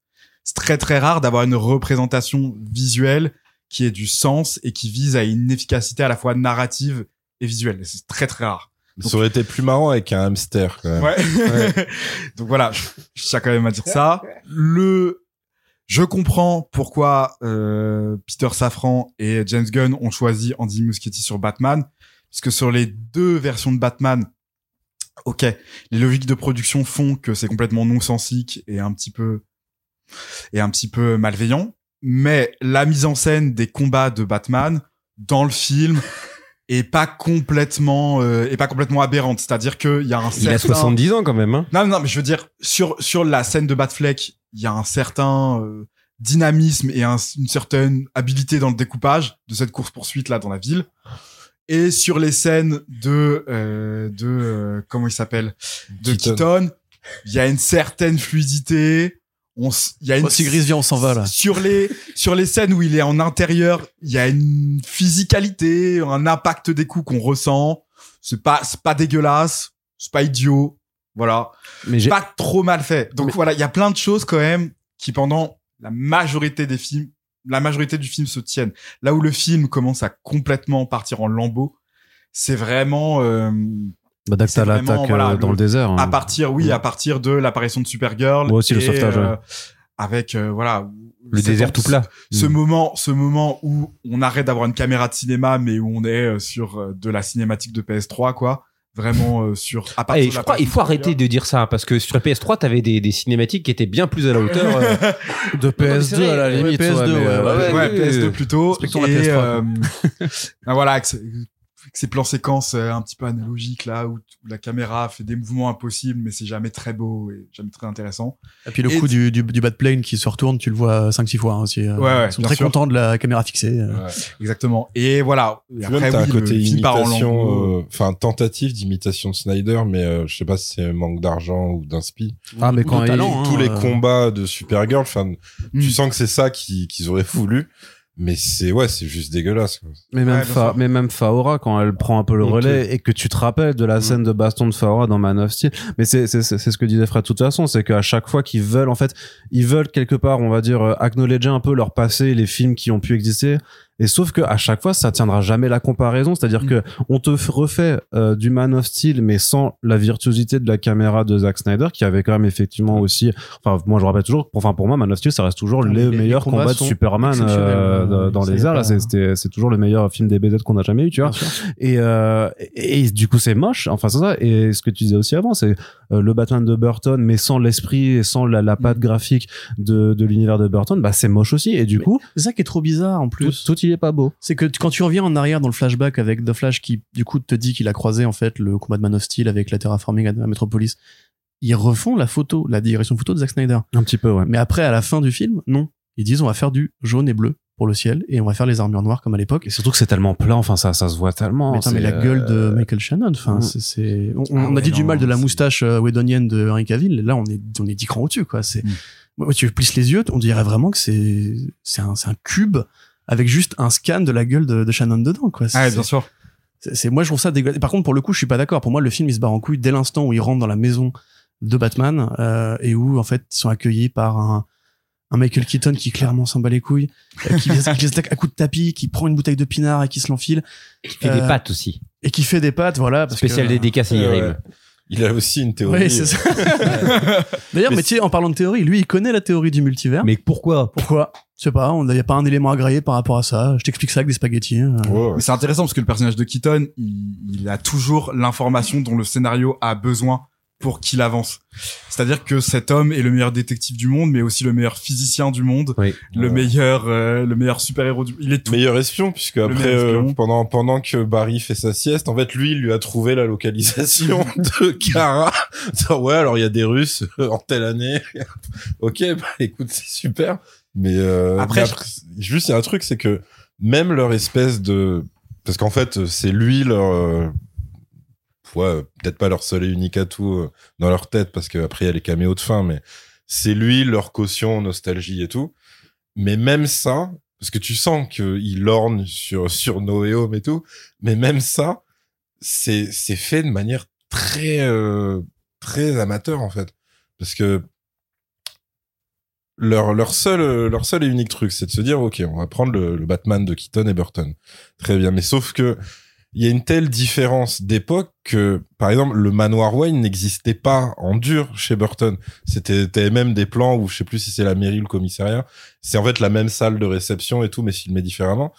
C'est très très rare d'avoir une représentation visuelle qui ait du sens et qui vise à une efficacité à la fois narrative et visuelle. C'est très très rare. Ça aurait été plus marrant avec un hamster quand même. Ouais. Donc voilà, je, je tiens quand même à dire ça. Le, je comprends pourquoi euh, Peter Safran et James Gunn ont choisi Andy Muschietti sur Batman, puisque sur les deux versions de Batman, ok, les logiques de production font que c'est complètement non-sensique et un petit peu et un petit peu malveillant, mais la mise en scène des combats de Batman dans le film est pas complètement euh, est pas complètement aberrante, c'est-à-dire qu'il y a un Il a certain 70 ans quand même. Hein. non, non, mais je veux dire, sur, sur la scène de Batfleck, il y a un certain euh, dynamisme et un- une certaine habilité dans le découpage de cette course-poursuite là dans la ville. Et sur les scènes de, euh, de euh, comment il s'appelle? De Keaton. Keaton, il y a une certaine fluidité. On, il y a une si on s'en va, là. Sur les sur les scènes où il est en intérieur, il y a une physicalité, un impact des coups qu'on ressent. C'est pas c'est pas dégueulasse, c'est pas idiot, voilà mais j'ai pas trop mal fait. Donc Mais- voilà, il y a plein de choses quand même qui pendant la majorité des films, la majorité du film se tiennent. Là où le film commence à complètement partir en lambeaux, c'est vraiment euh, Bah, dès que l'attaque voilà, euh, dans le- le désert. à hein. partir oui Mm. à partir de l'apparition de Supergirl Ouais, aussi le et, sauvetage, ouais. avec euh, voilà Le désert tout plat. ce Mm. moment ce moment où on arrête d'avoir une caméra de cinéma mais où on est euh, sur euh, de la cinématique de PS3 quoi vraiment euh, sur à Ah, partir et de je crois, il faut arrêter de dire ça, parce que sur PS3, t'avais des, des cinématiques qui étaient bien plus à la hauteur. euh, de mais c'est PS2 à la limite. ouais, PS2, mais, euh, ouais, ouais, ouais, PS2 ouais. plutôt la et PS3, euh, ben voilà ces plans séquences euh, un petit peu analogiques là où, où la caméra fait des mouvements impossibles mais c'est jamais très beau et jamais très intéressant Et puis le Et coup du, du, du bad plane qui se retourne, tu le vois 5-6 fois hein, aussi. euh, Ouais, ouais, Ils sont très sûr. contents de la caméra fixée. euh. exactement et voilà et après oui, un côté le imitation, lambeaux. euh, enfin tentative d'imitation de Snyder, mais euh, je sais pas si c'est manque d'argent ou d'inspi. Ah, mais Ou quand de il- talent, Tous hein, les euh. combats de Supergirl, enfin, Mm. tu sens que c'est ça qu'ils qu'ils auraient voulu, mais c'est ouais, c'est juste dégueulasse. quoi. Mais même, Ouais, bien Fa- sûr. mais même Faora, quand elle prend un peu le relais et que tu te rappelles de la Mm. scène de baston de Faora dans Man of Steel. Mais c'est, c'est, c'est c'est ce que disait Fred de toute façon, c'est qu'à chaque fois qu'ils veulent, en fait, ils veulent quelque part, on va dire, euh, acknowledger un peu leur passé, les films qui ont pu exister. Et sauf que à chaque fois, ça tiendra jamais la comparaison. C'est-à-dire Mm. que on te refait euh, du Man of Steel, mais sans la virtuosité de la caméra de Zack Snyder, qui avait quand même effectivement aussi. Enfin, moi, je rappelle toujours. Enfin, pour moi, Man of Steel, ça reste toujours Ah, les, les- meilleurs combats combats de Superman euh, dans les airs. C'est, c'était- c'est toujours le meilleur film des BZ qu'on a jamais eu, tu vois. Et, euh, et, et du coup, c'est moche. Enfin, c'est ça. Et ce que tu disais aussi avant, c'est euh, le Batman de Burton, mais sans l'esprit et sans la, la Mm. patte graphique de, de l'univers de Burton, bah, c'est moche aussi. Et du Mais coup, C'est ça qui est trop bizarre en tout, plus. tout est pas beau. C'est que quand tu reviens en arrière dans le flashback avec The Flash qui du coup te dit qu'il a croisé en fait le combat de Man of Steel avec la terraforming à, Metropolis, ils refont la photo, la direction photo de Zack Snyder. Un petit peu, ouais. Mais après à la fin du film, non. Ils disent on va faire du jaune et bleu pour le ciel et on va faire les armures noires comme à l'époque. Et surtout que c'est tellement plat. Enfin, ça, ça se voit tellement. Mais, attends, mais la gueule de euh, Michael Shannon, enfin, mm. c'est, on, Ah a dit du mal de la moustache euh, wedonienne de Henry Cavill. Là, on est, on est dix crans au-dessus, quoi. C'est, Mm. moi, tu plisses les yeux, on dirait vraiment que c'est, c'est un, c'est un cube avec juste un scan de la gueule de, de Shannon dedans, quoi. C'est, ah ouais, bien sûr c'est, c'est- moi, je trouve ça dégueulasse. Par contre, pour le coup, je suis pas d'accord. Pour moi, le film, il se barre en couille dès l'instant où il rentre dans la maison de Batman, euh, et où, en fait, ils sont accueillis par un, un Michael Keaton qui clairement s'en bat les couilles, euh, qui, les, qui les attaque à coups de tapis, qui prend une bouteille de pinard et qui se l'enfile, Qui fait Euh, des pattes aussi. et qui fait des pattes, voilà. Parce Spécial que, dédicace à ouais. Il a aussi une théorie. Oui, c'est ça. D'ailleurs, Mais mais tu sais, en parlant de théorie, lui, il connaît la théorie du multivers. Mais pourquoi? Pourquoi? Je sais pas, il n'y a pas un élément agréé par rapport à ça. Je t'explique ça avec des spaghettis. hein. Ouais, ouais. Mais c'est intéressant parce que le personnage de Keaton, il, il a toujours l'information dont le scénario a besoin pour qu'il avance. C'est-à-dire que cet homme est le meilleur détective du monde, mais aussi le meilleur physicien du monde, Oui. le Ouais. meilleur, euh, le meilleur super-héros du Il est tout. Meilleur espion, puisque après, euh, pendant, pendant que Barry fait sa sieste, en fait, lui, il lui a trouvé la localisation de Kara. Ouais, alors il y a des Russes euh, en telle année. ok, bah écoute, c'est super. Mais, euh, Après, mais juste, il y a un truc, c'est que même leur espèce de... Parce qu'en fait, c'est lui leur... euh, peut-être pas leur seul et unique atout euh, dans leur tête, parce qu'après, il y a les caméos de fin, mais c'est lui leur caution, nostalgie et tout. Mais même ça, parce que tu sens qu'il lorgne sur, sur Noé Home et tout, mais même ça, c'est, c'est fait de manière très, euh, très amateur, en fait. Parce que leur, leur seul, leur seul et unique truc, c'est de se dire, OK, on va prendre le, le Batman de Keaton et Burton. Très bien. Mais sauf que, il y a une telle différence d'époque que, par exemple, le manoir Wayne n'existait pas en dur chez Burton. C'était, même des plans où je sais plus si c'est la mairie ou le commissariat. C'est en fait la même salle de réception et tout, mais filmé différemment.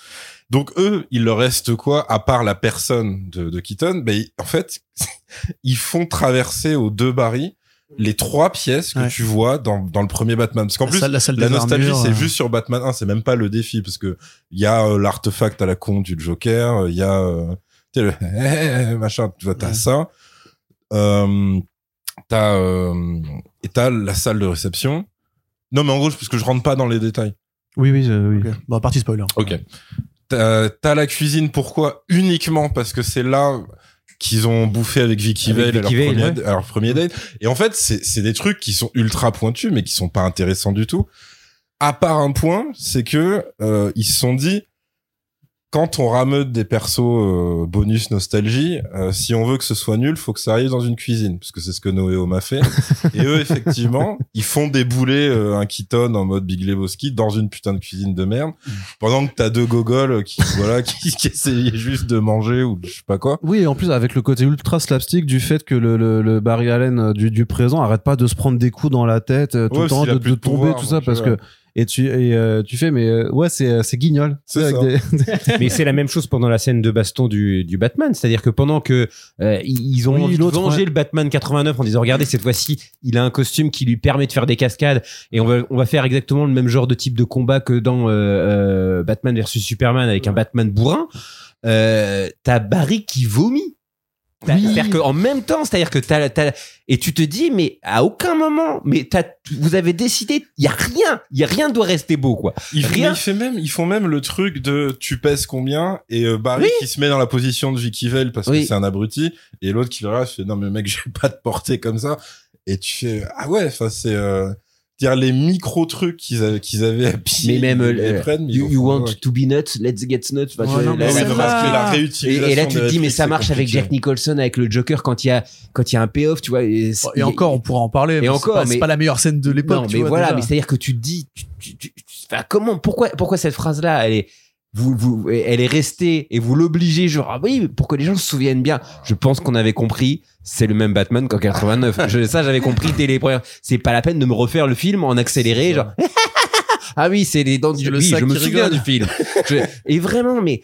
Donc eux, il leur reste quoi, à part la personne de, de Keaton? Ben, en fait, ils font traverser aux deux Barry les trois pièces que Ouais. tu vois dans, dans le premier Batman. Parce qu'en la plus, salle, la salle la nostalgie, c'est euh, juste sur Batman 1, c'est même pas le défi, parce que il y a euh, l'artefact à la con du Joker, il y a euh, tu le eh, machin, tu vois, t'as Ouais. ça, euh, t'as euh, et t'as la salle de réception. Non, mais en gros, parce que je rentre pas dans les détails. Oui, oui, euh, oui. ok. Bon, partie spoiler. Ok. T'as la cuisine, pourquoi? Uniquement parce que c'est là qu'ils ont bouffé avec Vicky Vale à à leur premier date. Et en fait, c'est c'est des trucs qui sont ultra pointus, mais qui sont pas intéressants du tout. À part un point, c'est que euh, ils se sont dit, quand on rameute des persos euh, bonus nostalgie, euh, si on veut que ce soit nul, faut que ça arrive dans une cuisine, parce que c'est ce que Noéo m'a fait. Et eux, effectivement, ils font débouler euh, un Keaton en mode Big Lebowski dans une putain de cuisine de merde, pendant que t'as deux gogoles qui, voilà, qui, qui essayaient juste de manger ou je sais pas quoi. Oui, et en plus avec le côté ultra slapstick du fait que le, le, le Barry Allen euh, du, du présent arrête pas de se prendre des coups dans la tête euh, tout Ouais, le temps, a de, de tomber, pouvoir, tout ça, parce que et tu et euh, tu fais mais euh, ouais c'est c'est guignol. C'est avec ça. des- Mais c'est la même chose pendant la scène de baston du, du Batman. C'est-à-dire que pendant que euh, ils ont Oui, envie de l'autre, venger ouais. le Batman 89 en disant regardez cette fois-ci il a un costume qui lui permet de faire des cascades et on va on va faire exactement le même genre de type de combat que dans euh, euh, Batman versus Superman avec un Batman bourrin. Euh, t'as Barry qui vomit. Oui. C'est-à-dire qu'en même temps, c'est-à-dire que t'as, t'as, et tu te dis, mais à aucun moment, mais t'as, vous avez décidé, il y a rien, il y a rien doit rester beau, quoi. Ils, Rien. fait même, ils font même le truc de tu pèses combien et euh, Barry Oui. qui se met dans la position de Vicky Vale parce Oui. que c'est un abruti et l'autre qui le regarde fait non mais mec je vais pas te porter comme ça et tu fais ah ouais enfin c'est euh, dire les micro trucs qu'ils avaient qu'ils avaient à Mais même, ils les euh, prennent, mais You, you want ouais. to be nuts, let's get nuts. Enfin, tu Ouais, vois, non, la mais c'est la Et, et là, tu te dis, mais ça c'est marche avec. Jack Nicholson, avec le Joker quand il y a, quand il y a un payoff, tu vois. Et, c'est- Et encore, on pourra en parler. Et mais c'est encore, pas- c'est mais- pas la meilleure scène de l'époque. non, tu mais vois, voilà, déjà. mais c'est-à-dire que tu te dis, tu, tu, tu- tu- comment, pourquoi, pourquoi cette phrase-là, elle est, vous, vous, elle est restée et vous l'obligez, genre, ah oui, pour que les gens se souviennent bien. Je pense qu'on avait compris, c'est le même Batman qu'en 89. Je, ça, j'avais compris dès les premières. C'est pas la peine de me refaire le film en accéléré, genre, ah oui, c'est les dents du, le oui, je me souviens rigole. du film. Je- et vraiment, mais,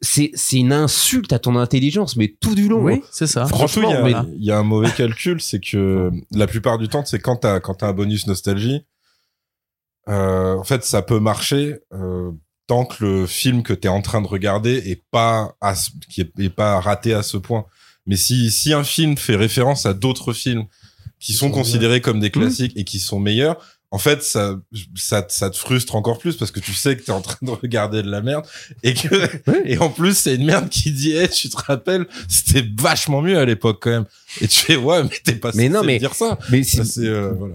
c'est, c'est une insulte à ton intelligence, mais tout du long. Oui, c'est ça. Franchement, il y, a- voilà. il y a un mauvais calcul, c'est que la plupart du temps, c'est quand t'as quand t'as un bonus nostalgie, euh, en fait, ça peut marcher euh, tant que le film que t'es en train de regarder est pas à ce- qui est, est pas raté à ce point. Mais si si un film fait référence à d'autres films qui sont considérés comme des classiques et qui sont meilleurs, en fait, ça, ça, ça te frustre encore plus parce que tu sais que t'es en train de regarder de la merde et que, et en plus, c'est une merde qui dit, hey, tu te rappelles, c'était vachement mieux à l'époque quand même. Et tu fais, ouais, mais t'es pas Mais non, mais- dire ça. Mais si- c'est, euh, voilà.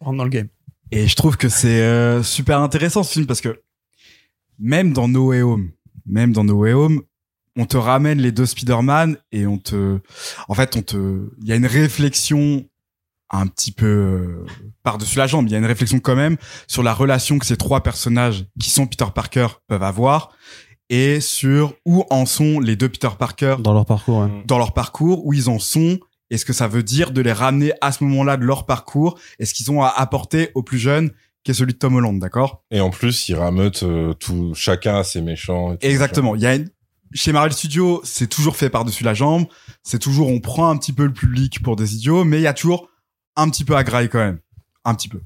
Rentre dans le game. Et je trouve que c'est euh, super intéressant ce film parce que même dans No Way Home, même dans No Way Home, on te ramène les deux Spider-Man et on te, en fait, on te, il y a une réflexion un petit peu euh, par-dessus la jambe. Il y a une réflexion quand même sur la relation que ces trois personnages qui sont Peter Parker peuvent avoir et sur où en sont les deux Peter Parker dans leur parcours. ouais. dans leur parcours, où ils en sont, et ce que ça veut dire de les ramener à ce moment-là de leur parcours, et ce qu'ils ont à apporter aux plus jeunes, qui est celui de Tom Holland, d'accord? Et en plus, ils rameutent euh, tout, chacun à ses méchants. et Exactement. Il y a une... Chez Marvel Studios, c'est toujours fait par-dessus la jambe, c'est toujours, on prend un petit peu le public pour des idiots, mais il y a toujours un petit peu à grailler quand même. Un petit peu.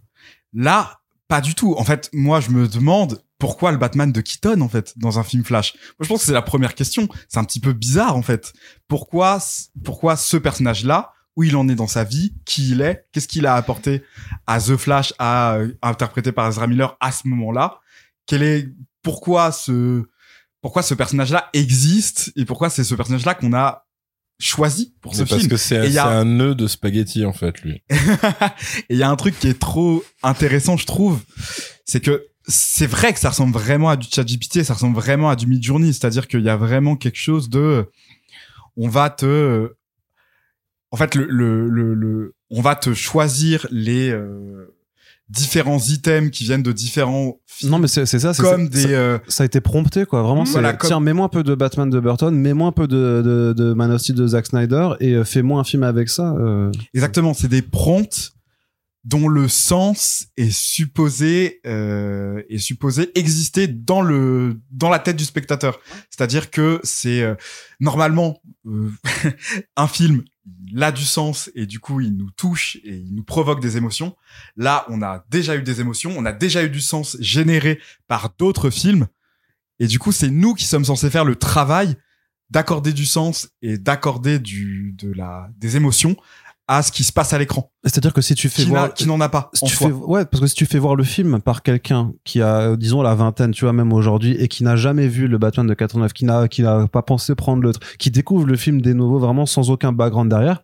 Là, pas du tout. En fait, moi, je me demande pourquoi le Batman de Keaton, en fait, dans un film Flash. Moi, je pense que c'est la première question. C'est un petit peu bizarre, en fait. Pourquoi, pourquoi ce personnage-là, où il en est dans sa vie, qui il est, qu'est-ce qu'il a apporté à The Flash, à, euh, interprété par Ezra Miller à ce moment-là? Quel est, pourquoi ce, pourquoi ce personnage-là existe et pourquoi c'est ce personnage-là qu'on a choisi pour ce Mais parce film? que c'est a- un nœud de spaghetti, en fait, lui. et il y a un truc qui est trop intéressant, je trouve, c'est que c'est vrai que ça ressemble vraiment à du ChatGPT, ça ressemble vraiment à du Midjourney, c'est-à-dire qu'il y a vraiment quelque chose de, on va te, en fait, le, le, le, le- on va te choisir les euh, différents items qui viennent de différents films, Non mais c'est c'est ça. c'est- comme ça- des, euh, ça a été prompté quoi vraiment c'est Voilà, comme- tiens mets-moi un peu de Batman de Burton mets-moi un peu de, de, de Man of Steel de Zack Snyder et euh, fais-moi un film avec ça euh. Exactement, c'est des prompts dont le sens est supposé euh, est supposé exister dans le dans la tête du spectateur. C'est-à-dire que c'est euh, normalement euh, un film il a du sens et du coup il nous touche et il nous provoque des émotions. Là, on a déjà eu des émotions, on a déjà eu du sens généré par d'autres films et du coup, c'est nous qui sommes censés faire le travail d'accorder du sens et d'accorder du de la des émotions à ce qui se passe à l'écran c'est-à-dire que si tu fais qui voir qui n'en a pas si en tu soi. fais, ouais, parce que si tu fais voir le film par quelqu'un qui a, disons, la vingtaine, tu vois, même aujourd'hui, et qui n'a jamais vu le Batman de 89, qui n'a, qui n'a pas pensé prendre l'autre, qui découvre le film des nouveaux vraiment sans aucun background derrière,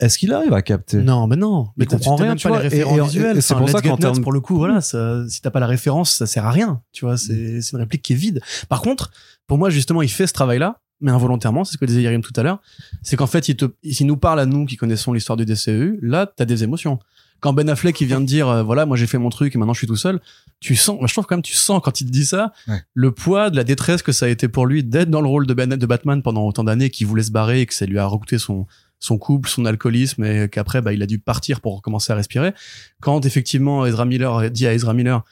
est-ce qu'il arrive à capter? Non, mais non. Mais Il t'as- comprend t'as rien, tu vois, les et- et- et c'est Enfin, pour ça qu'en termes- pour le coup, voilà, ça, si t'as pas la référence, ça sert à rien. Tu vois, c'est c'est une réplique qui est vide. Par contre, pour moi, justement, il fait ce travail-là, mais involontairement, c'est ce que disait Yerim tout à l'heure. C'est qu'en fait, il te, s'il nous parle à nous qui connaissons l'histoire du DCEU, là, t'as des émotions. Quand Ben Affleck, il vient de dire, euh, voilà, moi j'ai fait mon truc et maintenant je suis tout seul, tu sens, moi, je trouve quand même, tu sens quand il te dit ça, Ouais. le poids de la détresse que ça a été pour lui d'être dans le rôle de, ben, de Batman pendant autant d'années, qu'il voulait se barrer et que ça lui a recouté son, son couple, son alcoolisme et qu'après, bah, il a dû partir pour recommencer à respirer. Quand effectivement Ezra Miller dit à Ezra Miller,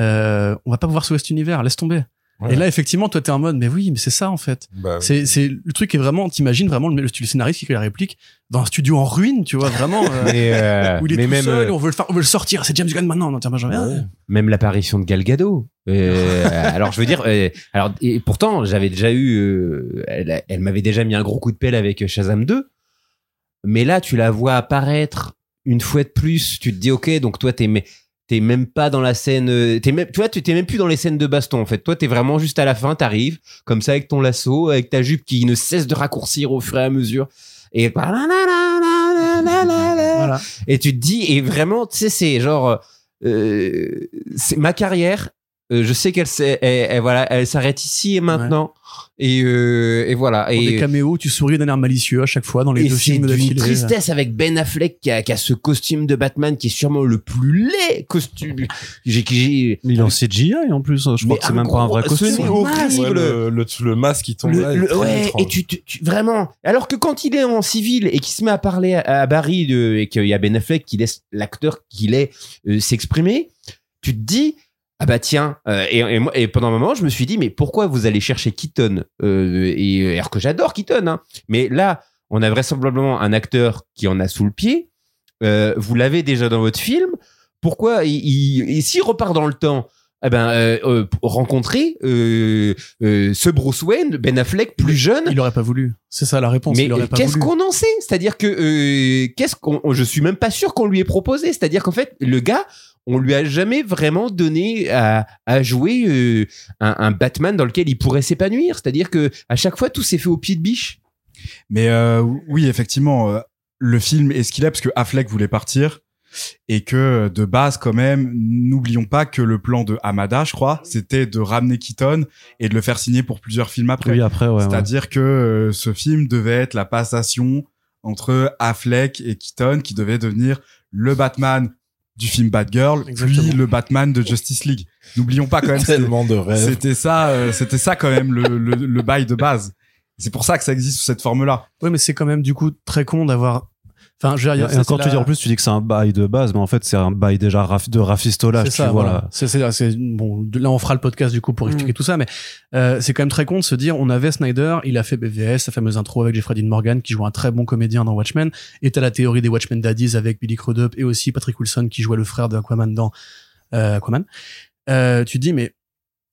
euh, on va pas pouvoir sauver cet univers, laisse tomber. Ouais. Et là, effectivement, toi, t'es en mode, mais oui, mais c'est ça, en fait. Bah, C'est, c'est, le truc est vraiment, t'imagines vraiment le, le, scénariste qui fait la réplique dans un studio en ruine, tu vois, vraiment, euh, Mais, euh, où il est mais tout même, seul, euh, on veut le faire, on veut le sortir, c'est James Gunn maintenant, non, tiens, Benjamin. ouais. même l'apparition de Gal Gadot. Euh, alors je veux dire, euh, alors et pourtant j'avais déjà eu, euh, elle, elle m'avait déjà mis un gros coup de pelle avec Shazam 2, mais là tu la vois apparaître une fois de plus, tu te dis ok, donc toi t'es mais t'es même pas dans la scène, euh, t'es même, tu vois, tu t'es même plus dans les scènes de baston en fait. Toi t'es vraiment juste à la fin, t'arrives comme ça avec ton lasso, avec ta jupe qui ne cesse de raccourcir au fur et à mesure. Et Voilà. et tu te dis et vraiment tu sais c'est genre euh, c'est ma carrière euh, je sais qu'elle s'est- elle, elle- voilà elle s'arrête ici et maintenant et, euh, et voilà Pour des et, caméos, tu souris d'un air malicieux à chaque fois dans les deux c'est films d'une d'affilée. tristesse avec Ben Affleck qui a, qui a ce costume de Batman qui est sûrement le plus laid costume j'ai j'ai Il est en CGI en plus, je crois que c'est même pas un vrai costume. Ouais, horrible. le, le, le masque qui tombe Le- là, le- ouais, étrange. et tu, tu- tu- vraiment. Alors que quand il est en civil et qu'il se met à parler à, à Barry de, et qu'il y a Ben Affleck qui laisse l'acteur qu'il est euh, s'exprimer, tu te dis ah bah tiens. euh, et, et, pendant un moment, je me suis dit mais pourquoi vous allez chercher Keaton euh, et alors que j'adore Keaton, hein. mais là on a vraisemblablement un acteur qui en a sous le pied. Euh, vous l'avez déjà dans votre film. Pourquoi il, il- et s'il repart dans le temps eh ben, euh, rencontrer euh, euh, ce Bruce Wayne, Ben Affleck, plus jeune? Il aurait pas voulu. C'est ça la réponse. Mais il qu'est-ce qu'on en sait? C'est-à-dire que qu'est-ce qu'on Je suis même pas sûr qu'on lui ait proposé. C'est-à-dire qu'en fait, le gars, on lui a jamais vraiment donné à, à jouer euh, un, un Batman dans lequel il pourrait s'épanouir. C'est-à-dire que à chaque fois, tout s'est fait au pied de biche. Mais euh, oui, effectivement, euh, le film est ce qu'il est parce que Affleck voulait partir et que de base, quand même, n'oublions pas que le plan de Hamada, je crois, c'était de ramener Keaton et de le faire signer pour plusieurs films après. Oui, après, ouais. ouais. C'est-à-dire que euh, ce film devait être la passation entre Affleck et Keaton qui devait devenir le Batman du film Batgirl, Exactement. puis le Batman de Justice League. N'oublions pas quand même, c'était- tellement de rêves. c'était ça, euh, c'était ça quand même le, le, le bail de base. C'est pour ça que ça existe sous cette forme-là. Ouais, mais c'est quand même du coup très con d'avoir. Enfin, je veux dire, Et ça, encore, c'est tu la- dis en plus, tu dis que c'est un bail de base, mais en fait, c'est un bail déjà raf- de rafistolage, C'est ça, vois. voilà. là. C'est, bon, là, on fera le podcast du coup pour expliquer tout ça, mais euh, c'est quand même très con de se dire, on avait Snyder, il a fait BVS, sa fameuse intro avec Jeffrey Dean Morgan, qui joue un très bon comédien dans Watchmen, et t'as la théorie des Watchmen Daddies avec Billy Crudup et aussi Patrick Wilson qui jouait le frère de Aquaman dans euh, Aquaman. Euh, tu te dis, mais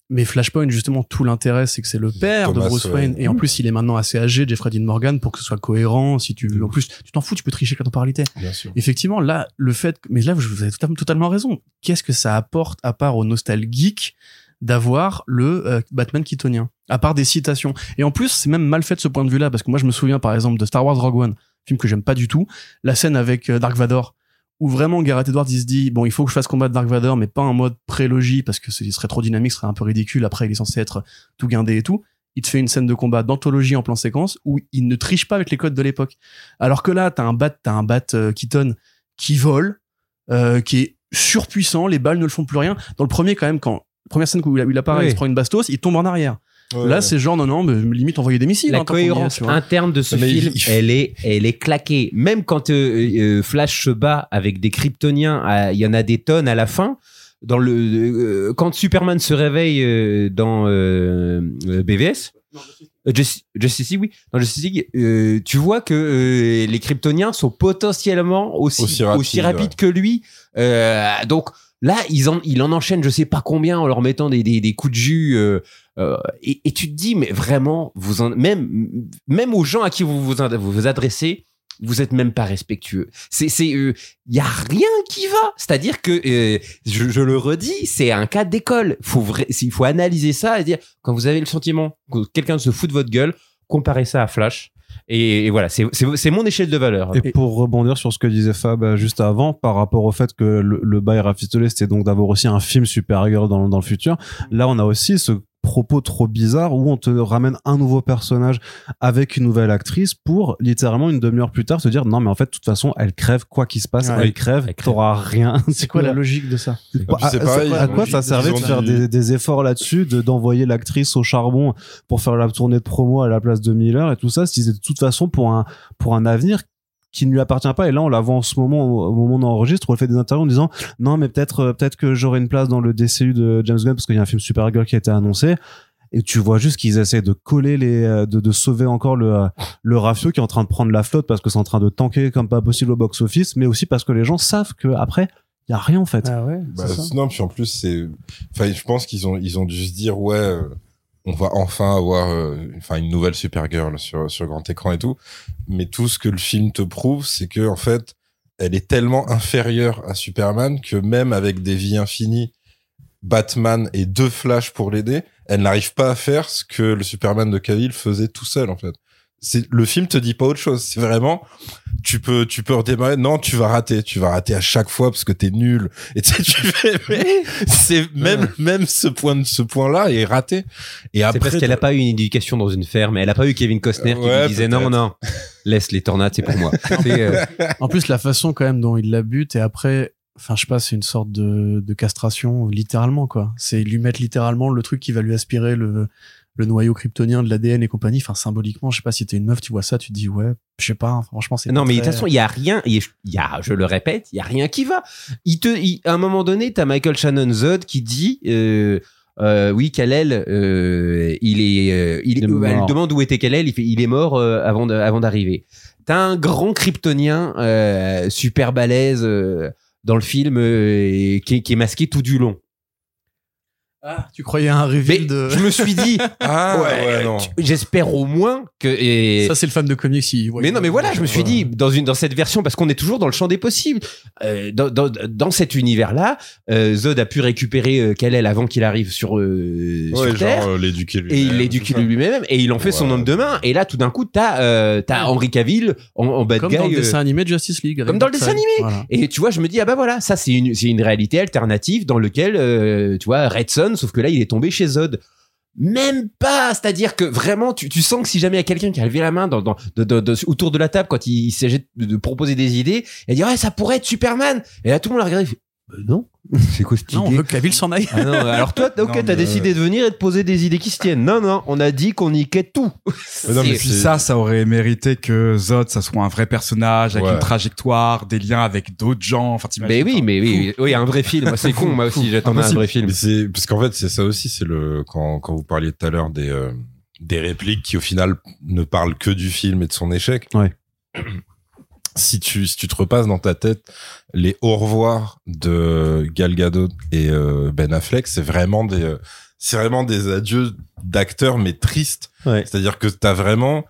mais Flashpoint, justement, tout l'intérêt, c'est que c'est le père Thomas de Bruce Wayne. Et en plus, il est maintenant assez âgé, Jeffrey Dean Morgan, pour que ce soit cohérent. Si tu, en plus, tu t'en fous, tu peux tricher la temporalité. Bien sûr. Effectivement, là, le fait, mais là, vous avez totalement, raison. Qu'est-ce que ça apporte à part au nostalgique d'avoir le euh, Batman keatonien, à part des citations. Et en plus, c'est même mal fait de ce point de vue-là, parce que moi, je me souviens, par exemple, de Star Wars Rogue One, film que j'aime pas du tout, la scène avec euh, Dark Vador, où vraiment Gareth Edwards, il se dit, bon, il faut que je fasse combattre Dark Vador, mais pas en mode prélogie, parce que ce serait trop dynamique, ce serait un peu ridicule. Après, il est censé être tout guindé et tout. Il te fait une scène de combat d'anthologie en plan séquence où il ne triche pas avec les codes de l'époque. Alors que là, t'as un bat, t'as un bat euh, Keaton qui vole, euh, qui est surpuissant, les balles ne le font plus rien. Dans le premier, quand même, quand première scène où il, où il apparaît, Oui. il se prend une bastos, il tombe en arrière. Ouais, là, ouais. c'est genre non non, mais limite envoyer des missiles. La hein, cohérence interne de ce Mais il- film, il- elle est, elle est claquée. Même quand euh, euh, Flash se bat avec des Kryptoniens, il y en a des tonnes à la fin. Dans le, euh, quand Superman se réveille euh, dans euh, euh, BVS, euh, Justice, Justice League, oui, dans Justice League, euh, tu vois que euh, les Kryptoniens sont potentiellement aussi Aussi aussi rapides, que lui. Euh, donc là, ils en, il en enchaîne, je sais pas combien, en leur mettant des, des, des coups de jus. Euh, euh, et, et tu te dis, mais vraiment, vous en, même, même aux gens à qui vous vous, vous vous adressez, vous êtes même pas respectueux. C'est, c'est, il y a rien qui va. C'est-à-dire que, euh, je, je le redis, c'est un cas d'école. Faut il faut analyser ça et dire, quand vous avez le sentiment que quelqu'un se fout de votre gueule, comparez ça à Flash. Et, et voilà, c'est c'est c'est mon échelle de valeur. Et pour rebondir sur ce que disait Fab euh, juste avant, par rapport au fait que le, le bail rafistolé, c'était donc d'avoir aussi un film supérieur dans, dans le futur, là on a aussi ce propos trop bizarre où on te ramène un nouveau personnage avec une nouvelle actrice pour littéralement une demi-heure plus tard se dire non mais en fait de toute façon elle crève quoi qu'il se passe Ouais. elle crève Elle crève. t'auras rien C'est quoi la logique de ça puis à, quoi ça servait de faire des, des efforts là-dessus, de d'envoyer l'actrice au charbon pour faire la tournée de promo à la place de Miller et tout ça, si c'est de toute façon pour un pour un avenir qui ne lui appartient pas. Et là on la voit en ce moment au, moment où on enregistre où elle fait des interviews en disant non mais peut-être euh, peut-être que j'aurai une place dans le DCU de James Gunn parce qu'il y a un film Supergirl qui a été annoncé et tu vois juste qu'ils essaient de coller les euh, de, de sauver encore le euh, le rafio qui est en train de prendre la flotte parce que c'est en train de tanker comme pas possible au box office mais aussi parce que les gens savent que après il y a rien en fait. Ah ouais Bah, non, puis en plus, c'est. Enfin, je pense qu'ils ont, ils ont dû se dire, ouais, euh, on va enfin avoir euh, enfin, une nouvelle Supergirl sur, sur grand écran et tout. Mais tout ce que le film te prouve, c'est que, en fait, elle est tellement inférieure à Superman que même avec des vies infinies, Batman et deux Flash pour l'aider, elle n'arrive pas à faire ce que le Superman de Cavill faisait tout seul, en fait. C'est, le film te dit pas autre chose. C'est vraiment, tu peux, tu peux redémarrer. Non, tu vas rater. Tu vas rater à chaque fois parce que t'es nul. Et tu sais, tu fais, mais c'est même, même ce point de ce point-là est raté. Et après, C'est parce qu'elle a pas eu une éducation dans une ferme, et elle a pas eu Kevin Costner qui Ouais, lui disait non, non, laisse les tornades, c'est pour moi. Euh, En plus, la façon quand même dont il la bute et après, enfin, je sais pas, c'est une sorte de, de castration, littéralement, quoi. C'est lui mettre littéralement le truc qui va lui aspirer le, le noyau kryptonien de l'ADN et compagnie. Enfin, symboliquement, je sais pas si t'es une meuf, tu vois ça, tu te dis, ouais, je sais pas, hein, franchement, c'est non, pas mais de très- toute façon, il y a rien, il y a- il y a, je le répète, il y a rien qui va. Il te, il- à un moment donné, t'as Michael Shannon Zod qui dit, euh, euh, oui, Kal-El, euh, il est, euh, il, Il est elle demande où était Kal-El, il fait, il est mort euh, avant de- avant d'arriver. T'as un grand kryptonien euh, super balèze euh, dans le film euh, qui, est- qui est masqué tout du long. Ah, tu croyais à un Mais reveal de. je me suis dit, ah, ouais, non. tu- j'espère au moins que et Ça, c'est le fan de comics. il- ouais, mais non, mais voilà, je me suis Ouais. dit dans une dans cette version parce qu'on est toujours dans le champ des possibles. Euh, dans, dans, dans cet univers-là, euh, Zod a pu récupérer euh, Kal-El avant qu'il arrive sur euh, Ouais, sur Terre. genre, euh, l'éduquer lui Et il l'éduque lui-même et il en fait son Ouais. homme de main. Et là, tout d'un coup, t'as euh, t'as Henry Cavill en, en bad Comme guy. dans le euh, dessin animé de Justice League. comme dans le dessin animé. Voilà. et tu vois, je me dis ah bah voilà, ça c'est une c'est une réalité alternative dans lequel euh, tu vois Red Sauf que là il est tombé chez Zod. Même pas, c'est-à-dire que vraiment, tu, tu sens que si jamais il y a quelqu'un qui a levé la main dans, autour de la table quand il, il s'agit de, proposer des idées, et dit ouais ça pourrait être Superman. Et là tout le monde l'a regardé, il fait, Bah non, c'est quoi cette Non, on idée veut que Cavill s'en aille. Ah non, alors toi, ok, t'as mais- décidé de venir et de poser des idées qui se tiennent. Non, non, on a dit qu'on niquait tout. Mais non, mais Et puis ça, ça aurait mérité que Zod, ça soit un vrai personnage avec Ouais. une trajectoire, des liens avec d'autres gens. Enfin, Mais oui, mais oui, oui, un vrai film. C'est con, moi aussi, j'attendais un vrai film. Parce qu'en fait c'est ça aussi c'est le quand quand vous parliez tout à l'heure des euh, des répliques qui au final ne parlent que du film et de son échec. Ouais. Si tu si tu te repasses dans ta tête les au revoir de Gal Gadot et euh, Ben Affleck, c'est vraiment des euh, c'est vraiment des adieux d'acteurs mais tristes. Ouais. C'est-à-dire que t'as vraiment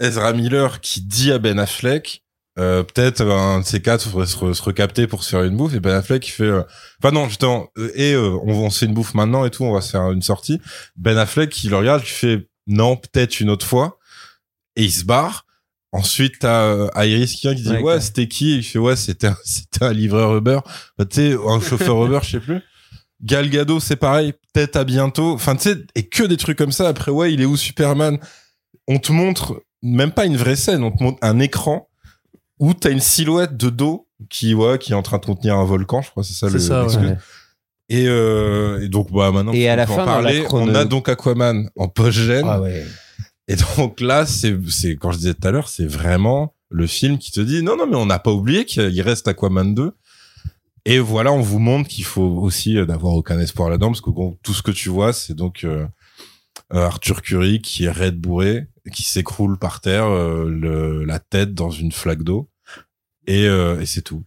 Ezra Miller qui dit à Ben Affleck euh, peut-être un de ces quatre faudrait se, re- se recapter pour se faire une bouffe et Ben Affleck qui fait euh, enfin non justement euh, et euh, on, on se fait une bouffe maintenant et tout on va se faire une sortie Ben Affleck qui le regarde qui fait non peut-être une autre fois et il se barre ensuite t'as euh, Iris qui vient qui dit Ouais, c'était qui? Il fait ouais c'était un, c'était un livreur Uber. Bah, tu sais un chauffeur Uber je sais plus. Gal Gadot c'est pareil. Peut-être à bientôt. Enfin tu sais et que des trucs comme ça. Après ouais il est où Superman? On te montre même pas une vraie scène. On te montre un écran où t'as une silhouette de dos qui ouais qui est en train de contenir un volcan je crois c'est ça C'est le ça, ouais. et, euh, et donc bah maintenant Et à on la fin, parler. Chrono- on a donc Aquaman en post-gène Ah ouais. Et donc là c'est c'est quand je disais tout à l'heure c'est vraiment le film qui te dit non non mais on n'a pas oublié qu'il reste Aquaman 2 et voilà on vous montre qu'il faut aussi euh, n'avoir aucun espoir là-dedans parce que bon, tout ce que tu vois c'est donc euh, euh, Arthur Curry qui est raide bourré qui s'écroule par terre euh, le, la tête dans une flaque d'eau. Et, euh, et c'est tout.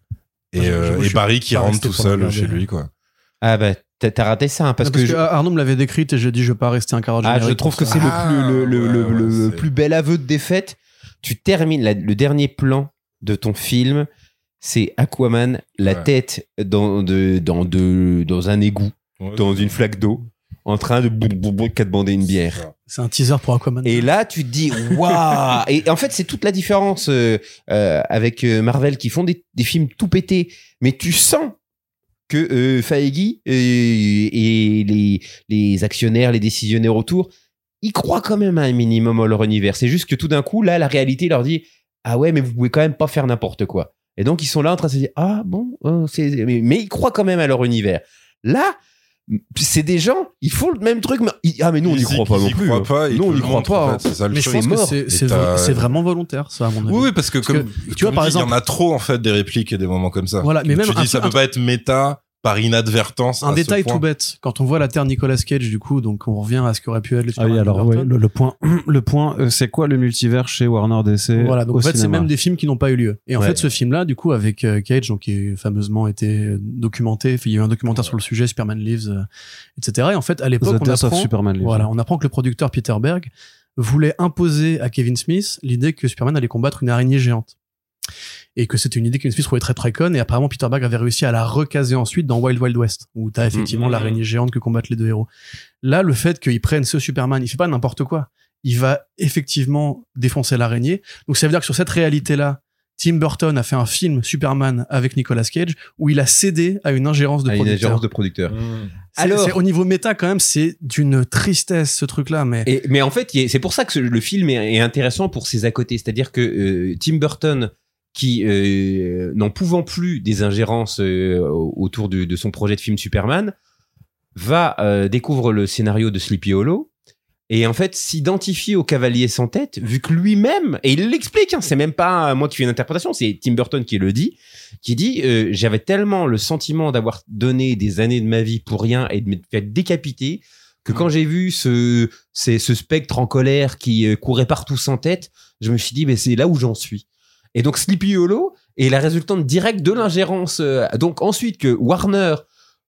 Et, euh, je et Barry qui rentre tout seul chez lui quoi. Ah bah, t'as raté ça, hein, parce, Non, Parce que, que, je, Arnaud me l'avait décrite et j'ai dit je vais pas rester un carotte ah, je trouve que c'est Ah, le plus, le, le, ouais, le- ouais, le c'est- plus bel aveu de défaite. Tu termines la- le dernier plan de ton film, c'est Aquaman, la Ouais. tête dans, de, dans, de, dans un égout, dans une flaque d'eau, en train de bander une bière. C'est un teaser pour Aquaman. Et là, tu te dis, waouh Et en fait, c'est toute la différence euh, euh, avec euh, Marvel qui font des, des films tout pétés, mais tu sens que euh, et les, actionnaires, les décisionnaires autour, ils croient quand même à un minimum à leur univers. C'est juste que tout d'un coup, là, la réalité leur dit, ah ouais, mais vous pouvez quand même pas faire n'importe quoi. Et donc, ils sont là en train de se dire, ah bon. Mais, mais ils croient quand même à leur univers. Là, c'est des gens, ils font le même truc, mais ils- ah mais nous on n'y croit y- pas non y plus. croient pas, Nous on n'y croit pas. en fait, c'est ça le Mais je pense que mort. c'est Et c'est vraiment volontaire, ça, à mon avis. Oui, oui, parce que comme, que, tu vois, comme par dit, il y exemple- en a trop en fait des répliques et des moments comme ça. Voilà, mais même tu dis ça peut pas être méta par inadvertance. Un à ce détail point. tout bête. Quand on voit la Terre Nicolas Cage, du coup, donc on revient à ce qu'aurait pu être le Ah oui, alors ouais, le, le point, le point, euh, c'est quoi le multivers chez Warner DC Voilà, donc au en fait, c'est même des films qui n'ont pas eu lieu. Et en Ouais. fait, ce film-là, du coup, avec euh, Cage, donc qui est fameusement été documenté, il y a eu un documentaire sur le sujet, Superman Lives, euh, etc. Et en fait, à l'époque, The on apprend, Superman. Lives. voilà, on apprend que le producteur Peter Berg voulait imposer à Kevin Smith l'idée que Superman allait combattre une araignée géante. Et que c'était une idée Kevin Smith trouvait très très conne, et apparemment Peter Berg avait réussi à la recaser ensuite dans Wild Wild West, où t'as effectivement Mhm. l'araignée géante que combattent les deux héros. Là, le fait qu'ils prennent ce Superman, il fait pas n'importe quoi. Il va effectivement défoncer l'araignée. Donc ça veut dire que sur cette réalité-là, Tim Burton a fait un film Superman avec Nicolas Cage où il a cédé à une ingérence de une producteur. ingérence de producteur. C'est- Alors- au niveau méta quand même, c'est d'une tristesse ce truc-là, mais Et, mais en fait, c'est pour ça que le film est, est intéressant pour ses à côté. C'est-à-dire que euh, Tim Burton, qui euh, n'en pouvant plus des ingérences euh, autour de son projet de film Superman, va euh, découvre le scénario de Sleepy Hollow et en fait s'identifie au cavalier sans tête, vu que lui-même, et il l'explique, hein, c'est même pas moi qui fais une interprétation, c'est Tim Burton qui le dit, qui dit euh, j'avais tellement le sentiment d'avoir donné des années de ma vie pour rien et de me faire décapiter que quand j'ai vu ce, c'est ce spectre en colère qui courait partout sans tête, je me suis dit, mais c'est là où j'en suis. Et donc Sleepy Hollow est la résultante directe de l'ingérence. euh, donc ensuite que Warner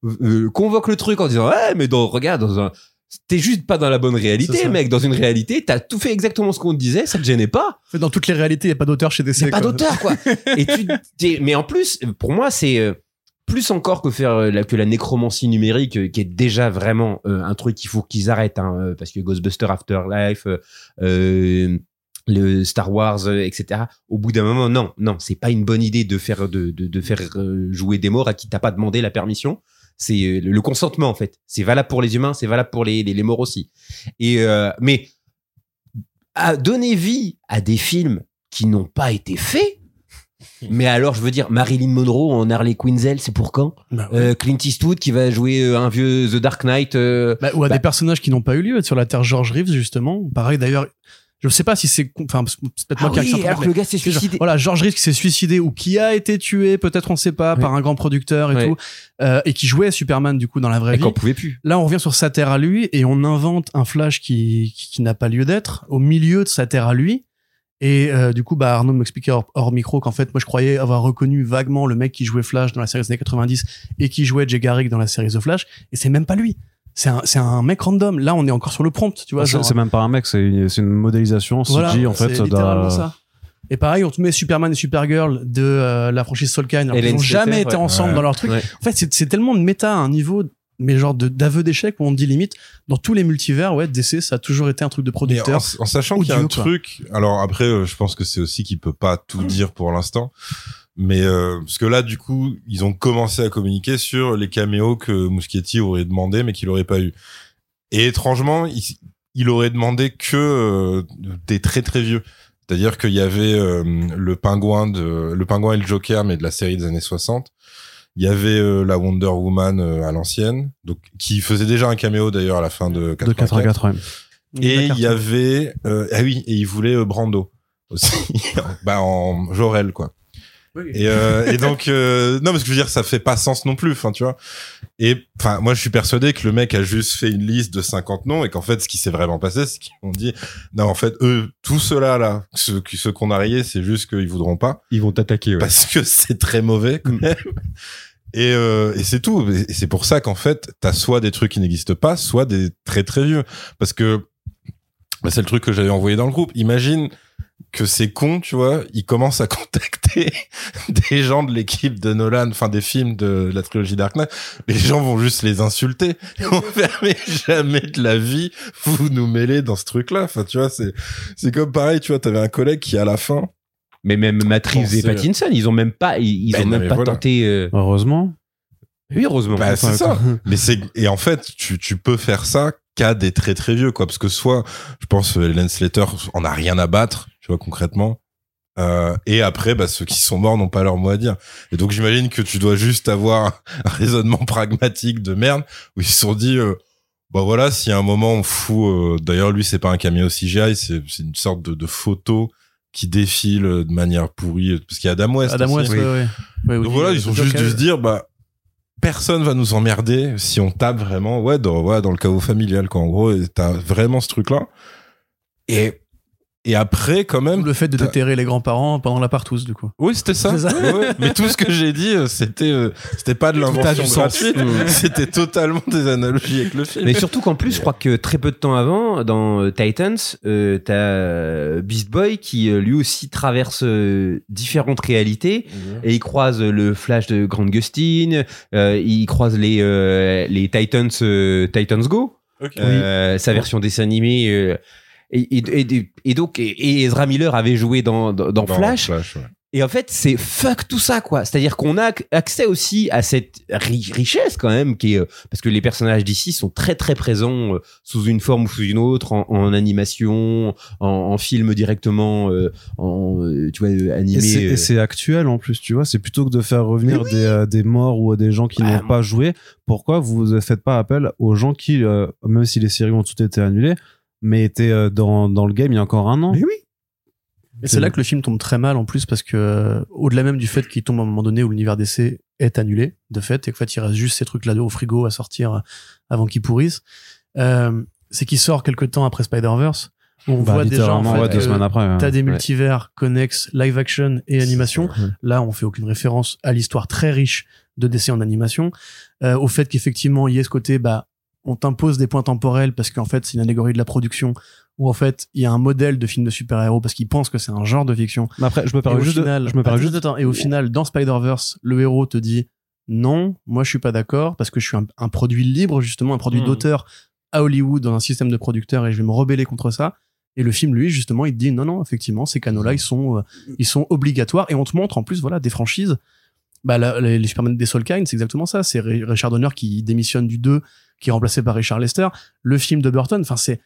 euh, convoque le truc en disant, ouais, mais dans, regarde, dans un, t'es juste pas dans la bonne réalité, mec. Dans une réalité, t'as tout fait exactement ce qu'on te disait, ça te gênait pas. dans toutes les réalités, il n'y a pas d'auteur chez DC. Pas d'auteur, quoi. Et tu, mais en plus, pour moi, c'est euh, plus encore que faire euh, la, que la nécromancie numérique, euh, qui est déjà vraiment euh, un truc qu'il faut qu'ils arrêtent, hein, euh, parce que Ghostbuster Afterlife, euh, euh, le Star Wars, euh, etc. Au bout d'un moment, non, non, c'est pas une bonne idée de faire de, de, de faire euh, jouer des morts à qui t'as pas demandé la permission. C'est euh, le, consentement en fait. C'est valable pour les humains, c'est valable pour les, les, les morts aussi. Et euh, mais à donner vie à des films qui n'ont pas été faits. Mais alors, je veux dire, Marilyn Monroe en Harley Quinzel, c'est pour quand? Bah ouais. Euh, Clint Eastwood qui va jouer un vieux The Dark Knight. euh, Bah, ou à bah- des personnages qui n'ont pas eu lieu sur la Terre George Reeves justement. Pareil d'ailleurs, je sais pas si c'est enfin c'est peut-être Ah moi qui oui, alors que le gars s'est Genre, suicidé. Voilà, George qui s'est suicidé ou qui a été tué, peut-être on sait pas, Oui. par un grand producteur et Ouais. tout, euh, et qui jouait Superman du coup dans la vraie Et vie. qu'on pouvait plus. Là, on revient sur sa terre à lui et on invente un Flash qui, qui, qui n'a pas lieu d'être au milieu de sa terre à lui. Et euh, du coup, bah, Arnaud m'expliquait hors, hors micro qu'en fait, moi, je croyais avoir reconnu vaguement le mec qui jouait Flash dans la série des années 90 et qui jouait Jay Garrick dans la série The Flash. Et c'est même pas lui. C'est un, c'est un mec random. Là, on est encore sur le prompt, tu vois. C'est genre- c'est même pas un mec, c'est une, c'est une modélisation CG voilà, en fait. littéralement ça. Et pareil, on te met Superman et Supergirl de euh, la franchise Solkine, alors qu'ils Hélène ont jamais été ensemble Ouais. dans leur truc. Ouais. En fait, c'est tellement de méta à un niveau, mais genre de- d'aveu d'échec où on dit limite, dans tous les multivers, ouais, DC, ça a toujours été un truc de en, producteur. en sachant qu'il y a un quoi. truc, alors après, euh, je pense que c'est aussi qu'il peut pas tout dire pour l'instant, mais euh, parce que là, du coup, ils ont commencé à communiquer sur les caméos que Muschietti aurait demandé, mais qu'il aurait pas eu. Et étrangement, il, il aurait demandé que euh, des très très vieux. C'est-à-dire qu'il y avait euh, le pingouin de le pingouin et le Joker, mais de la série des années 60. Il y avait euh, la Wonder Woman euh, à l'ancienne, donc qui faisait déjà un caméo d'ailleurs à la fin de de 84. 84 ouais. Et il y avait euh, ah oui et il voulait Brando aussi bah en Jorel quoi et, euh, et donc euh, non parce que je veux dire ça fait pas sens non plus enfin tu vois et enfin moi je suis persuadé que le mec a juste fait une liste de 50 noms et qu'en fait ce qui s'est vraiment passé c'est qu'ils ont dit non en fait eux tous ceux-là là ceux, qui- ceux qu'on a rayés c'est juste qu'ils voudront pas Ils vont t'attaquer. parce que c'est très mauvais quand même. Et, euh, et c'est tout. Et c'est pour ça qu'en fait, t'as soit des trucs qui n'existent pas, soit des très très vieux. Parce que bah, c'est le truc que j'avais envoyé dans le groupe. Imagine que c'est con, tu vois, il commence à contacter des gens de l'équipe de Nolan, enfin des films de la trilogie Dark Knight. Les gens vont juste les insulter. Ils faire mais jamais de la vie vous nous mêlez dans ce truc-là. Enfin, tu vois, c'est c'est comme pareil, tu vois, t'avais un collègue qui à la fin. Mais même Reeves et Pattinson, ils ont même pas, ils, ils Ben ont non, même pas voilà. tenté. euh, Heureusement. Oui, heureusement. Bah, c'est ça. Mais c'est et en fait, tu tu peux faire ça qu'à des très très vieux quoi, parce que soit, je pense, euh, Helen Slater en a rien à battre, tu vois concrètement. Euh, et après, bah, ceux qui sont morts n'ont pas leur mot à dire. Et donc, j'imagine que tu dois juste avoir un raisonnement pragmatique de merde où ils se sont dit, euh, bah voilà, si à un moment on fout, euh, d'ailleurs lui c'est pas un caméo CGI, c'est c'est une sorte de, de photo qui défile euh, de manière pourrie, parce qu'il y a Adam West. Adam. West, ouais, ouais. Ouais, Donc voilà, euh, ils ont juste dû se dire, bah, personne va nous emmerder si on tape vraiment, ouais, dans, le chaos familial, quoi. En gros, t'as vraiment ce truc-là. Et, et après, quand même. Le fait de déterrer les grands-parents pendant la partouze, du coup. Oui, c'était ça. Ouais. Mais tout ce que j'ai dit, euh, c'était, euh, c'était pas de a l'invention gratuite. C'était totalement des analogies avec le film. Mais surtout qu'en plus, je crois que très peu de temps avant, dans euh, Titans, euh, t'as Beast Boy qui lui aussi traverse différentes réalités et il croise le Flash de Grant Gustin, euh, il croise les euh, les Titans euh, Titans Go, euh, sa version dessin animé. euh, et, et, et, et donc et, Ezra Miller avait joué dans dans, Flash ouais. et en fait, c'est fuck tout ça, quoi. C'est-à-dire qu'on a ac- accès aussi à cette ri- richesse, quand même, qui est, euh, parce que les personnages d'ici sont très, très présents euh, sous une forme ou sous une autre, en, en animation, en, en film directement, euh, en, tu vois, Et animé. c'est- euh. actuel en plus, tu vois. C'est plutôt que de faire revenir des, euh, des morts ou des gens qui Bah, n'ont pas joué. Pourquoi vous ne faites pas appel aux gens qui, euh, même si les séries ont toutes été annulées, mais étaient euh, dans, dans le game il y a encore un an Mais oui. Et c'est là que le film tombe très mal en plus parce que euh, au-delà même du fait qu'il tombe à un moment donné où l'univers d'essai est annulé de fait et qu'en fait il reste juste ces trucs là au frigo à sortir euh, avant qu'ils pourrissent, euh, c'est qu'il sort quelque temps après Spider-Verse où on Bah, voit déjà en fait ouais, deux que semaines après. ouais. t'as des Ouais. multivers connexes live action et animation. Là, on fait aucune référence à l'histoire très riche de DC en animation, euh, au fait qu'effectivement il y ait ce côté bah on t'impose des points temporels parce qu'en fait c'est une allégorie de la production où en fait il y a un modèle de film de super-héros parce qu'ils pensent que c'est un genre de fiction Mais après, je me au juste, de- final, je me attends, juste attends, et au final, dans Spider-Verse, le héros te dit non, moi je suis pas d'accord parce que je suis un, un produit libre justement, un produit Mhm. d'auteur à Hollywood dans un système de producteurs et je vais me rebeller contre ça. Et le film, lui, justement, il te dit non, non, effectivement, ces canaux-là, ils sont, euh, ils sont obligatoires et on te montre en plus, voilà, des franchises. Bah, la- les, les Superman des Solkine, c'est exactement ça. C'est Ri- Richard Donner qui démissionne du 2, qui est remplacé par Richard Lester. Le film de Burton, enfin, c'est,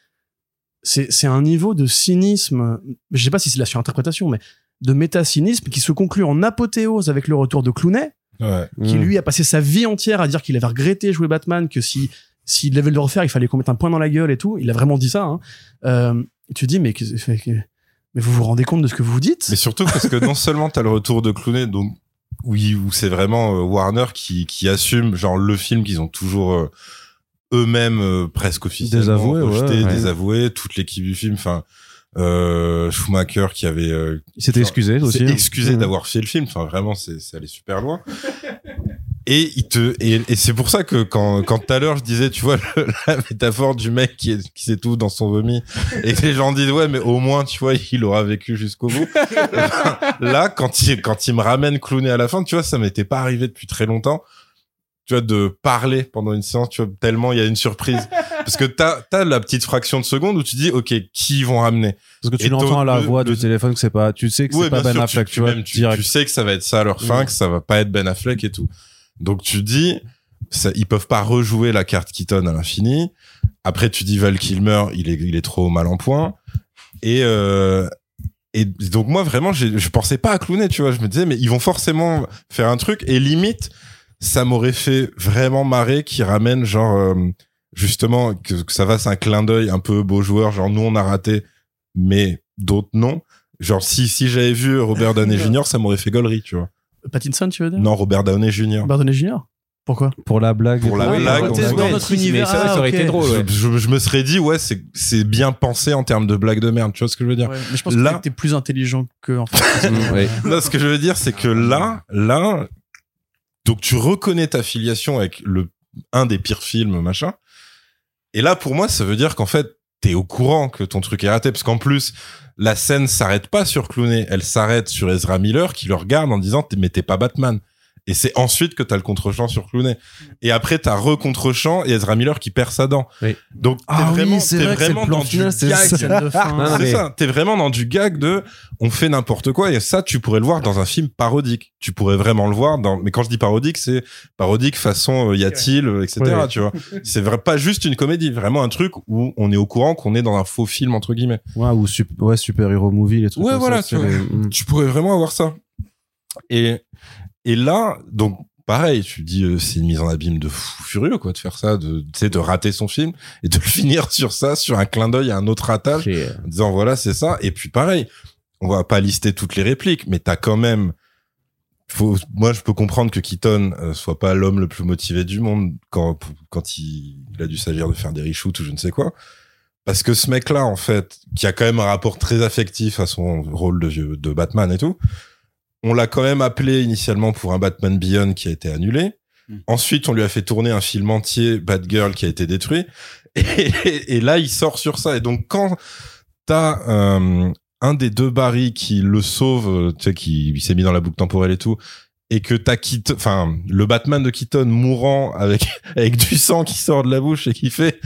c'est, c'est un niveau de cynisme. Je sais pas si c'est la surinterprétation, mais de méta-cynisme qui se conclut en apothéose avec le retour de Clooney, Ouais. qui Mm. lui a passé sa vie entière à dire qu'il avait regretté jouer Batman, que si s'il devait le refaire, il fallait qu'on mette un point dans la gueule et tout. Il a vraiment dit ça. Hein. Euh, tu te dis mais mais vous vous rendez compte de ce que vous dites? Mais surtout parce que non seulement t'as le retour de Clooney, donc oui, où c'est vraiment euh, Warner qui, qui assume genre le film qu'ils ont toujours euh, eux-mêmes euh, presque officiellement Désavoué, ouais, rejeté, ouais. désavoué, toute l'équipe du film, enfin euh, Schumacher qui avait euh, Il s'était excusé aussi. hein. excusé Mm. d'avoir fait le film, enfin vraiment c'est allé super loin. Et il te et, et c'est pour ça que quand quand tout à l'heure je disais tu vois le- la métaphore du mec qui est, qui s'étouffe dans son vomi et que les gens disent ouais mais au moins tu vois il aura vécu jusqu'au bout. Là quand il quand il me ramène Clooney à la fin tu vois ça m'était pas arrivé depuis très longtemps. Tu vois de parler pendant une séance tu vois tellement il y a une surprise parce que t'as t'as la petite fraction de seconde où tu dis ok qui ils vont ramener? Parce que tu l'entends à la voix le- du téléphone que c'est pas, tu sais que Ouais, c'est pas Ben sûr, Affleck, tu, tu vois, même, tu, direct. tu sais que ça va être ça à leur fin, que ça va pas être Ben Affleck et tout. Donc tu dis, ça, ils peuvent pas rejouer la carte Keaton à l'infini. Après tu dis Val Kilmer, il est, il est trop mal en point. Et euh, et donc moi vraiment, je pensais pas à Clooney, tu vois. Je me disais mais ils vont forcément faire un truc et limite ça m'aurait fait vraiment marrer qu'ils ramènent genre euh, justement que, que ça fasse un clin d'œil un peu beau joueur, genre nous on a raté, mais d'autres non. Genre si si j'avais vu Robert Downey Jr. ça m'aurait fait gaulerie, tu vois. Pattinson, tu veux dire? Non, Robert Downey Jr. Barton Jr. Pourquoi? Pour la blague. Pour la oui, blague, dans on notre- se- dans notre univers, mais ça, ça aurait été drôle. ouais. Je, je- je me serais dit ouais c'est c'est bien pensé en termes de blague de merde, tu vois ce que je veux dire Ouais, Mais je pense Là- que t'es plus intelligent que en fait. Non, ce que je veux dire, c'est que là, là, donc tu reconnais ta filiation avec le un des pires films, machin. Et là, pour moi, ça veut dire qu'en fait, t'es au courant que ton truc est raté parce qu'en plus la scène s'arrête pas sur Clooney, elle s'arrête sur Ezra Miller qui le regarde en disant mais t'es pas Batman. Et c'est ensuite que t'as le contre-champ sur Clooney. Et après t'as re-contre-champ et Ezra Miller qui perd sa dent. Oui. Donc t'es Ah oui, vraiment, c'est t'es vrai vraiment dans du gag. C'est ça, t'es vraiment dans du gag de on fait n'importe quoi et ça tu pourrais le voir dans un film parodique. Tu pourrais vraiment le voir dans mais quand je dis parodique c'est parodique façon euh, y a-t-il euh, etc. Ouais, tu vois. C'est vrai pas juste une comédie, vraiment un truc où on est au courant qu'on est dans un faux film entre guillemets. Ouais, ou sup- ouais, super hero movie, les trucs Ouais, comme voilà, ça. tu les-. Tu pourrais vraiment avoir ça. Et et là donc pareil, tu dis euh, c'est une mise en abîme de fou furieux quoi de faire ça de tu sais de rater son film et de le finir sur ça sur un clin d'œil à un autre ratage J'ai- en disant voilà c'est ça. Et puis pareil on va pas lister toutes les répliques mais t'as quand même faut moi je peux comprendre que Keaton euh, soit pas l'homme le plus motivé du monde quand quand il, il a dû s'agir de faire des reshoots ou je ne sais quoi. Parce que ce mec là en fait qui a quand même un rapport très affectif à son rôle de vieux de Batman et tout on l'a quand même appelé initialement pour un Batman Beyond qui a été annulé Mm. Ensuite, on lui a fait tourner un film entier, Batgirl, qui a été détruit. Et, et là, il sort sur ça. Et donc, quand t'as euh, un des deux Barry qui le sauve, euh, tu sais, qui s'est mis dans la boucle temporelle et tout, et que t'as Keaton, enfin, le Batman de Keaton mourant avec avec du sang qui sort de la bouche et qui fait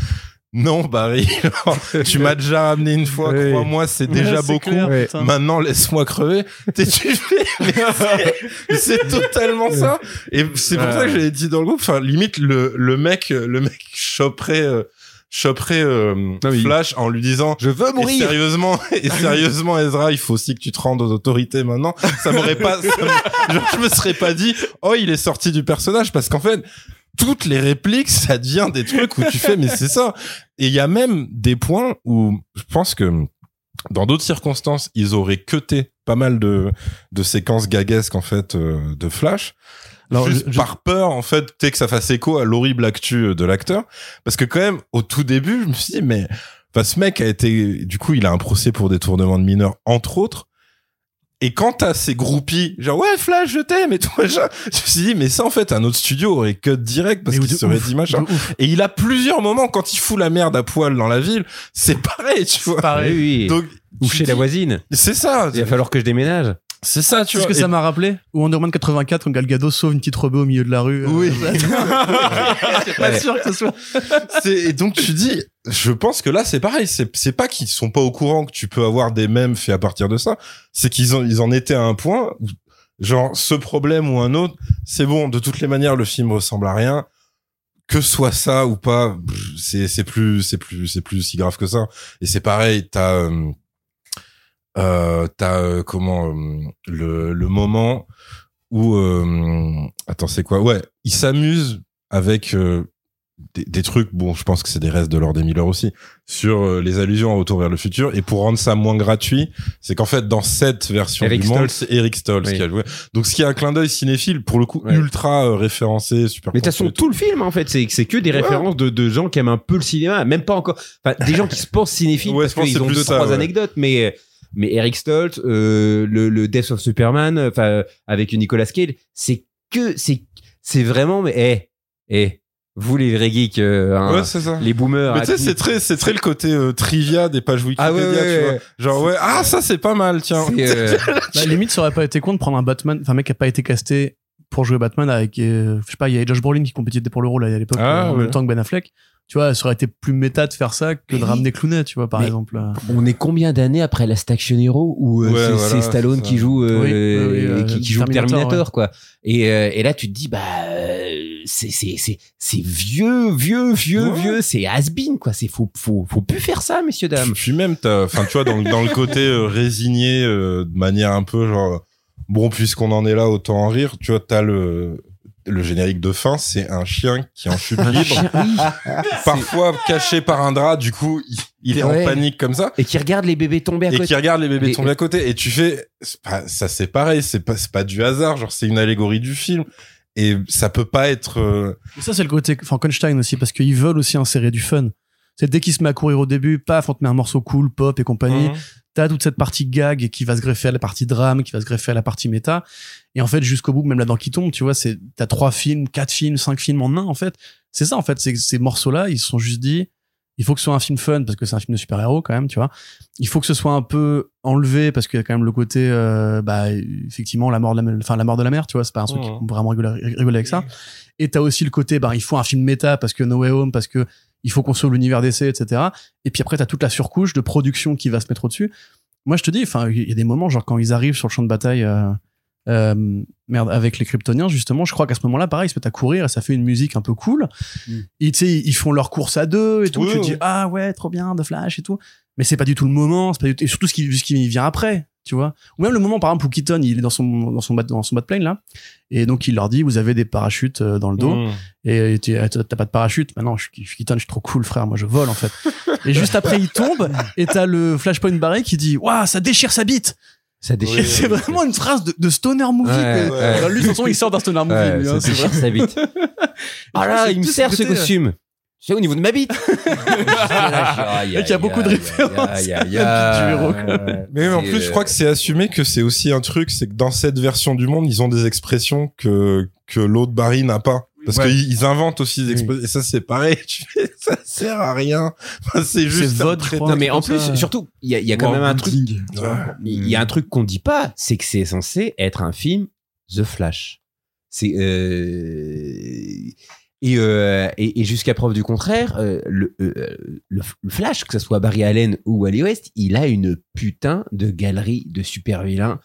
non Barry, tu m'as déjà ramené une fois, Oui. crois-moi, c'est déjà Ouais, beaucoup. clair. Maintenant, laisse-moi crever. T'es tu fais, mais c'est- totalement ça. Et c'est pour ça que j'avais dit dans le groupe. Enfin, limite le le mec, le mec choperait, euh, choperait euh, Ah oui. Flash en lui disant. Je veux Et mourir. sérieusement, et sérieusement, Ezra, il faut aussi que tu te rendes aux autorités maintenant. Ça m'aurait pas, ça me- genre, je me serais pas dit, oh, il est sorti du personnage, parce qu'en fait, toutes les répliques, ça devient des trucs où tu fais, mais c'est ça. Et il y a même des points où je pense que dans d'autres circonstances, ils auraient cuté pas mal de, de séquences gaguesques, en fait, euh, de Flash. Alors, juste je- je- par peur, en fait, tu que ça fasse écho à l'horrible actu de l'acteur. Parce que quand même, au tout début, je me suis dit, mais, enfin, ce mec a été, du coup, il a un procès pour détournement de mineurs, entre autres. Et quand t'as ces groupies, genre, ouais, Flash, je t'aime, et tout, machin, je me suis dit, mais ça, en fait, un autre studio aurait cut direct parce qu'il serait dit machin. Et il a plusieurs moments quand il fout la merde à poil dans la ville, c'est pareil, tu vois. Oui. Donc, Ou chez la voisine. C'est ça. Il va falloir que je déménage. C'est ça, tu Tu sais ce vois. que ça m'a rappelé Ou Wonder Man 84 quand Gal Gadot sauve une petite rebeu au milieu de la rue. euh, Oui. C'est pas Ouais. sûr que ce soit. C'est- et donc tu dis, je pense que là c'est pareil, c'est c'est pas qu'ils sont pas au courant que tu peux avoir des mèmes faits à partir de ça, c'est qu'ils en ils en étaient à un point où, genre ce problème ou un autre, c'est bon, de toutes les manières le film ressemble à rien, que soit ça ou pas, c'est c'est plus c'est plus c'est plus si grave que ça. Et c'est pareil, t'as euh, euh, t'as euh, comment euh, le le moment où attends c'est quoi? Ouais il s'amuse avec des, des trucs bon je pense que c'est des restes de Lord et Miller aussi sur les allusions à Retour vers le futur et pour rendre ça moins gratuit c'est qu'en fait dans cette version Eric du monde Stoltz. c'est Eric Stoltz Oui. qui a joué donc ce qui est un clin d'œil cinéphile pour le coup Ouais. ultra référencé super Mais de toute façon, tout le film, en fait, c'est c'est que des Ouais. références de, de gens qui aiment un peu le cinéma, même pas encore. Enfin, des gens qui se pensent cinéphiles Ouais, parce qu'ils ont deux ça, trois anecdotes, mais mais Eric Stoltz, euh, le, le Death of Superman, enfin euh, avec Nicolas Cage, c'est que c'est c'est vraiment mais eh eh vous les vrais geeks, euh, hein, ouais c'est ça les boomers. mais tu sais, c'est très, c'est très le côté euh, trivia des pages Wikipédia, Ah ouais, ouais, tu vois. ouais. Genre, ouais, ah, ça, c'est pas mal, tiens. euh, Bah, limite, ça aurait pas été con de prendre un Batman, enfin, un mec qui a pas été casté pour jouer Batman avec, euh, je sais pas, il y avait Josh Brolin qui compétitait pour le rôle à l'époque, Ah, euh, en même temps que Ben Affleck. Tu vois, ça aurait été plus méta de faire ça que Mais de oui. ramener Clooney, tu vois, par Mais- exemple. on est combien d'années après Last Action Hero où euh, Ouais, c'est, voilà, Stallone qui joue euh, Oui, oui, oui, euh, qui, qui joue Terminator, Terminator, quoi. Et, euh, et là tu te dis bah c'est c'est c'est c'est vieux vieux vieux Ouais. vieux c'est has-been quoi. C'est faut faut faut plus faire ça messieurs dames. Puis même, t'as, enfin, tu vois, dans, le- dans le côté euh, résigné, euh, de manière un peu genre, bon, puisqu'on en est là, autant en rire. Tu vois, t'as le, le générique de fin, c'est un chien qui est en chute libre, parfois caché par un drap. Du coup, il, il est Ouais. en panique comme ça. Et qui regarde les bébés tomber à Et côté. qui regarde les bébés Et- tomber à côté. Et tu fais, pas- ça c'est pareil, c'est pas, c'est pas du hasard. Genre, c'est une allégorie du film. Et ça peut pas être, euh, Et ça, c'est le côté Frankenstein aussi, parce qu'ils veulent aussi insérer du fun. C'est dès qu'il se met à courir au début, paf, on te met un morceau cool, pop et compagnie. Mhm. T'as toute cette partie gag qui va se greffer à la partie drame, qui va se greffer à la partie méta. Et en fait, jusqu'au bout, même là-dedans qui tombe, tu vois, c'est, t'as trois films, quatre films, cinq films en un, en fait. C'est ça, en fait, c'est ces morceaux-là, ils se sont juste dit, il faut que ce soit un film fun parce que c'est un film de super-héros quand même, tu vois. Il faut que ce soit un peu enlevé parce qu'il y a quand même le côté, euh, bah, effectivement, la mort de la, enfin, la mort de la mère, tu vois, c'est pas un truc Mhm. qu'on peut vraiment rigoler, rigoler avec ça. Et t'as aussi le côté, bah, il faut un film méta parce que No Way Home, parce que il faut qu'on sauve l'univers d'essai, etc. Et puis après, t'as toute la surcouche de production qui va se mettre au-dessus. Moi, je te dis, enfin, il y a des moments, genre quand ils arrivent sur le champ de bataille, euh, euh, merde, avec les Kryptoniens, justement, je crois qu'à ce moment-là, pareil, ils se mettent à courir et ça fait une musique un peu cool. Mm. Et tu sais, ils font leur course à deux et tout. Oui, tu te dis, ah ouais, trop bien, de Flash et tout. Mais c'est pas du tout le moment, c'est pas du tout- et surtout ce qui, ce qui vient après, tu vois. Ou même le moment, par exemple, où Keaton, il est dans son, dans son bat, dans son bat plane, là. Et donc, il leur dit, vous avez des parachutes euh, dans le dos. Mmh. Et tu- t'as pas de parachute. Maintenant, je, suis- je suis Keaton, je suis trop cool, frère. Moi, je vole, en fait. et juste après, il tombe. Et t'as le Flashpoint barré qui dit, waouh, ça déchire sa bite. Ça c'est vraiment une phrase de, de stoner movie. Ouais, ouais. Alors, lui, de toute façon, il sort d'un stoner movie. Ouais, lui, hein, ça déchire sa bite. Ah là, il me sert ce ce côté, costume. C'est au niveau de ma bite. Il y a beaucoup de références. Mais en plus, je crois que c'est assumé que c'est aussi un truc, c'est que dans cette version du monde, ils ont des expressions que que l'autre Barry n'a pas. Parce Ouais. qu'ils ils inventent aussi des expressions. Et ça, c'est pareil. Tu fais, ça sert à rien. Enfin, c'est juste. C'est crois. Non, mais en plus, ça. surtout, il y a, il y a quand même un truc. Ouais. Il y a un truc qu'on dit pas, c'est que c'est censé être un film The Flash. C'est euh, et, euh, et, et jusqu'à preuve du contraire, euh, le, euh, le, le Flash, que ce soit Barry Allen ou Wally West, il a une putain de galerie de super vilains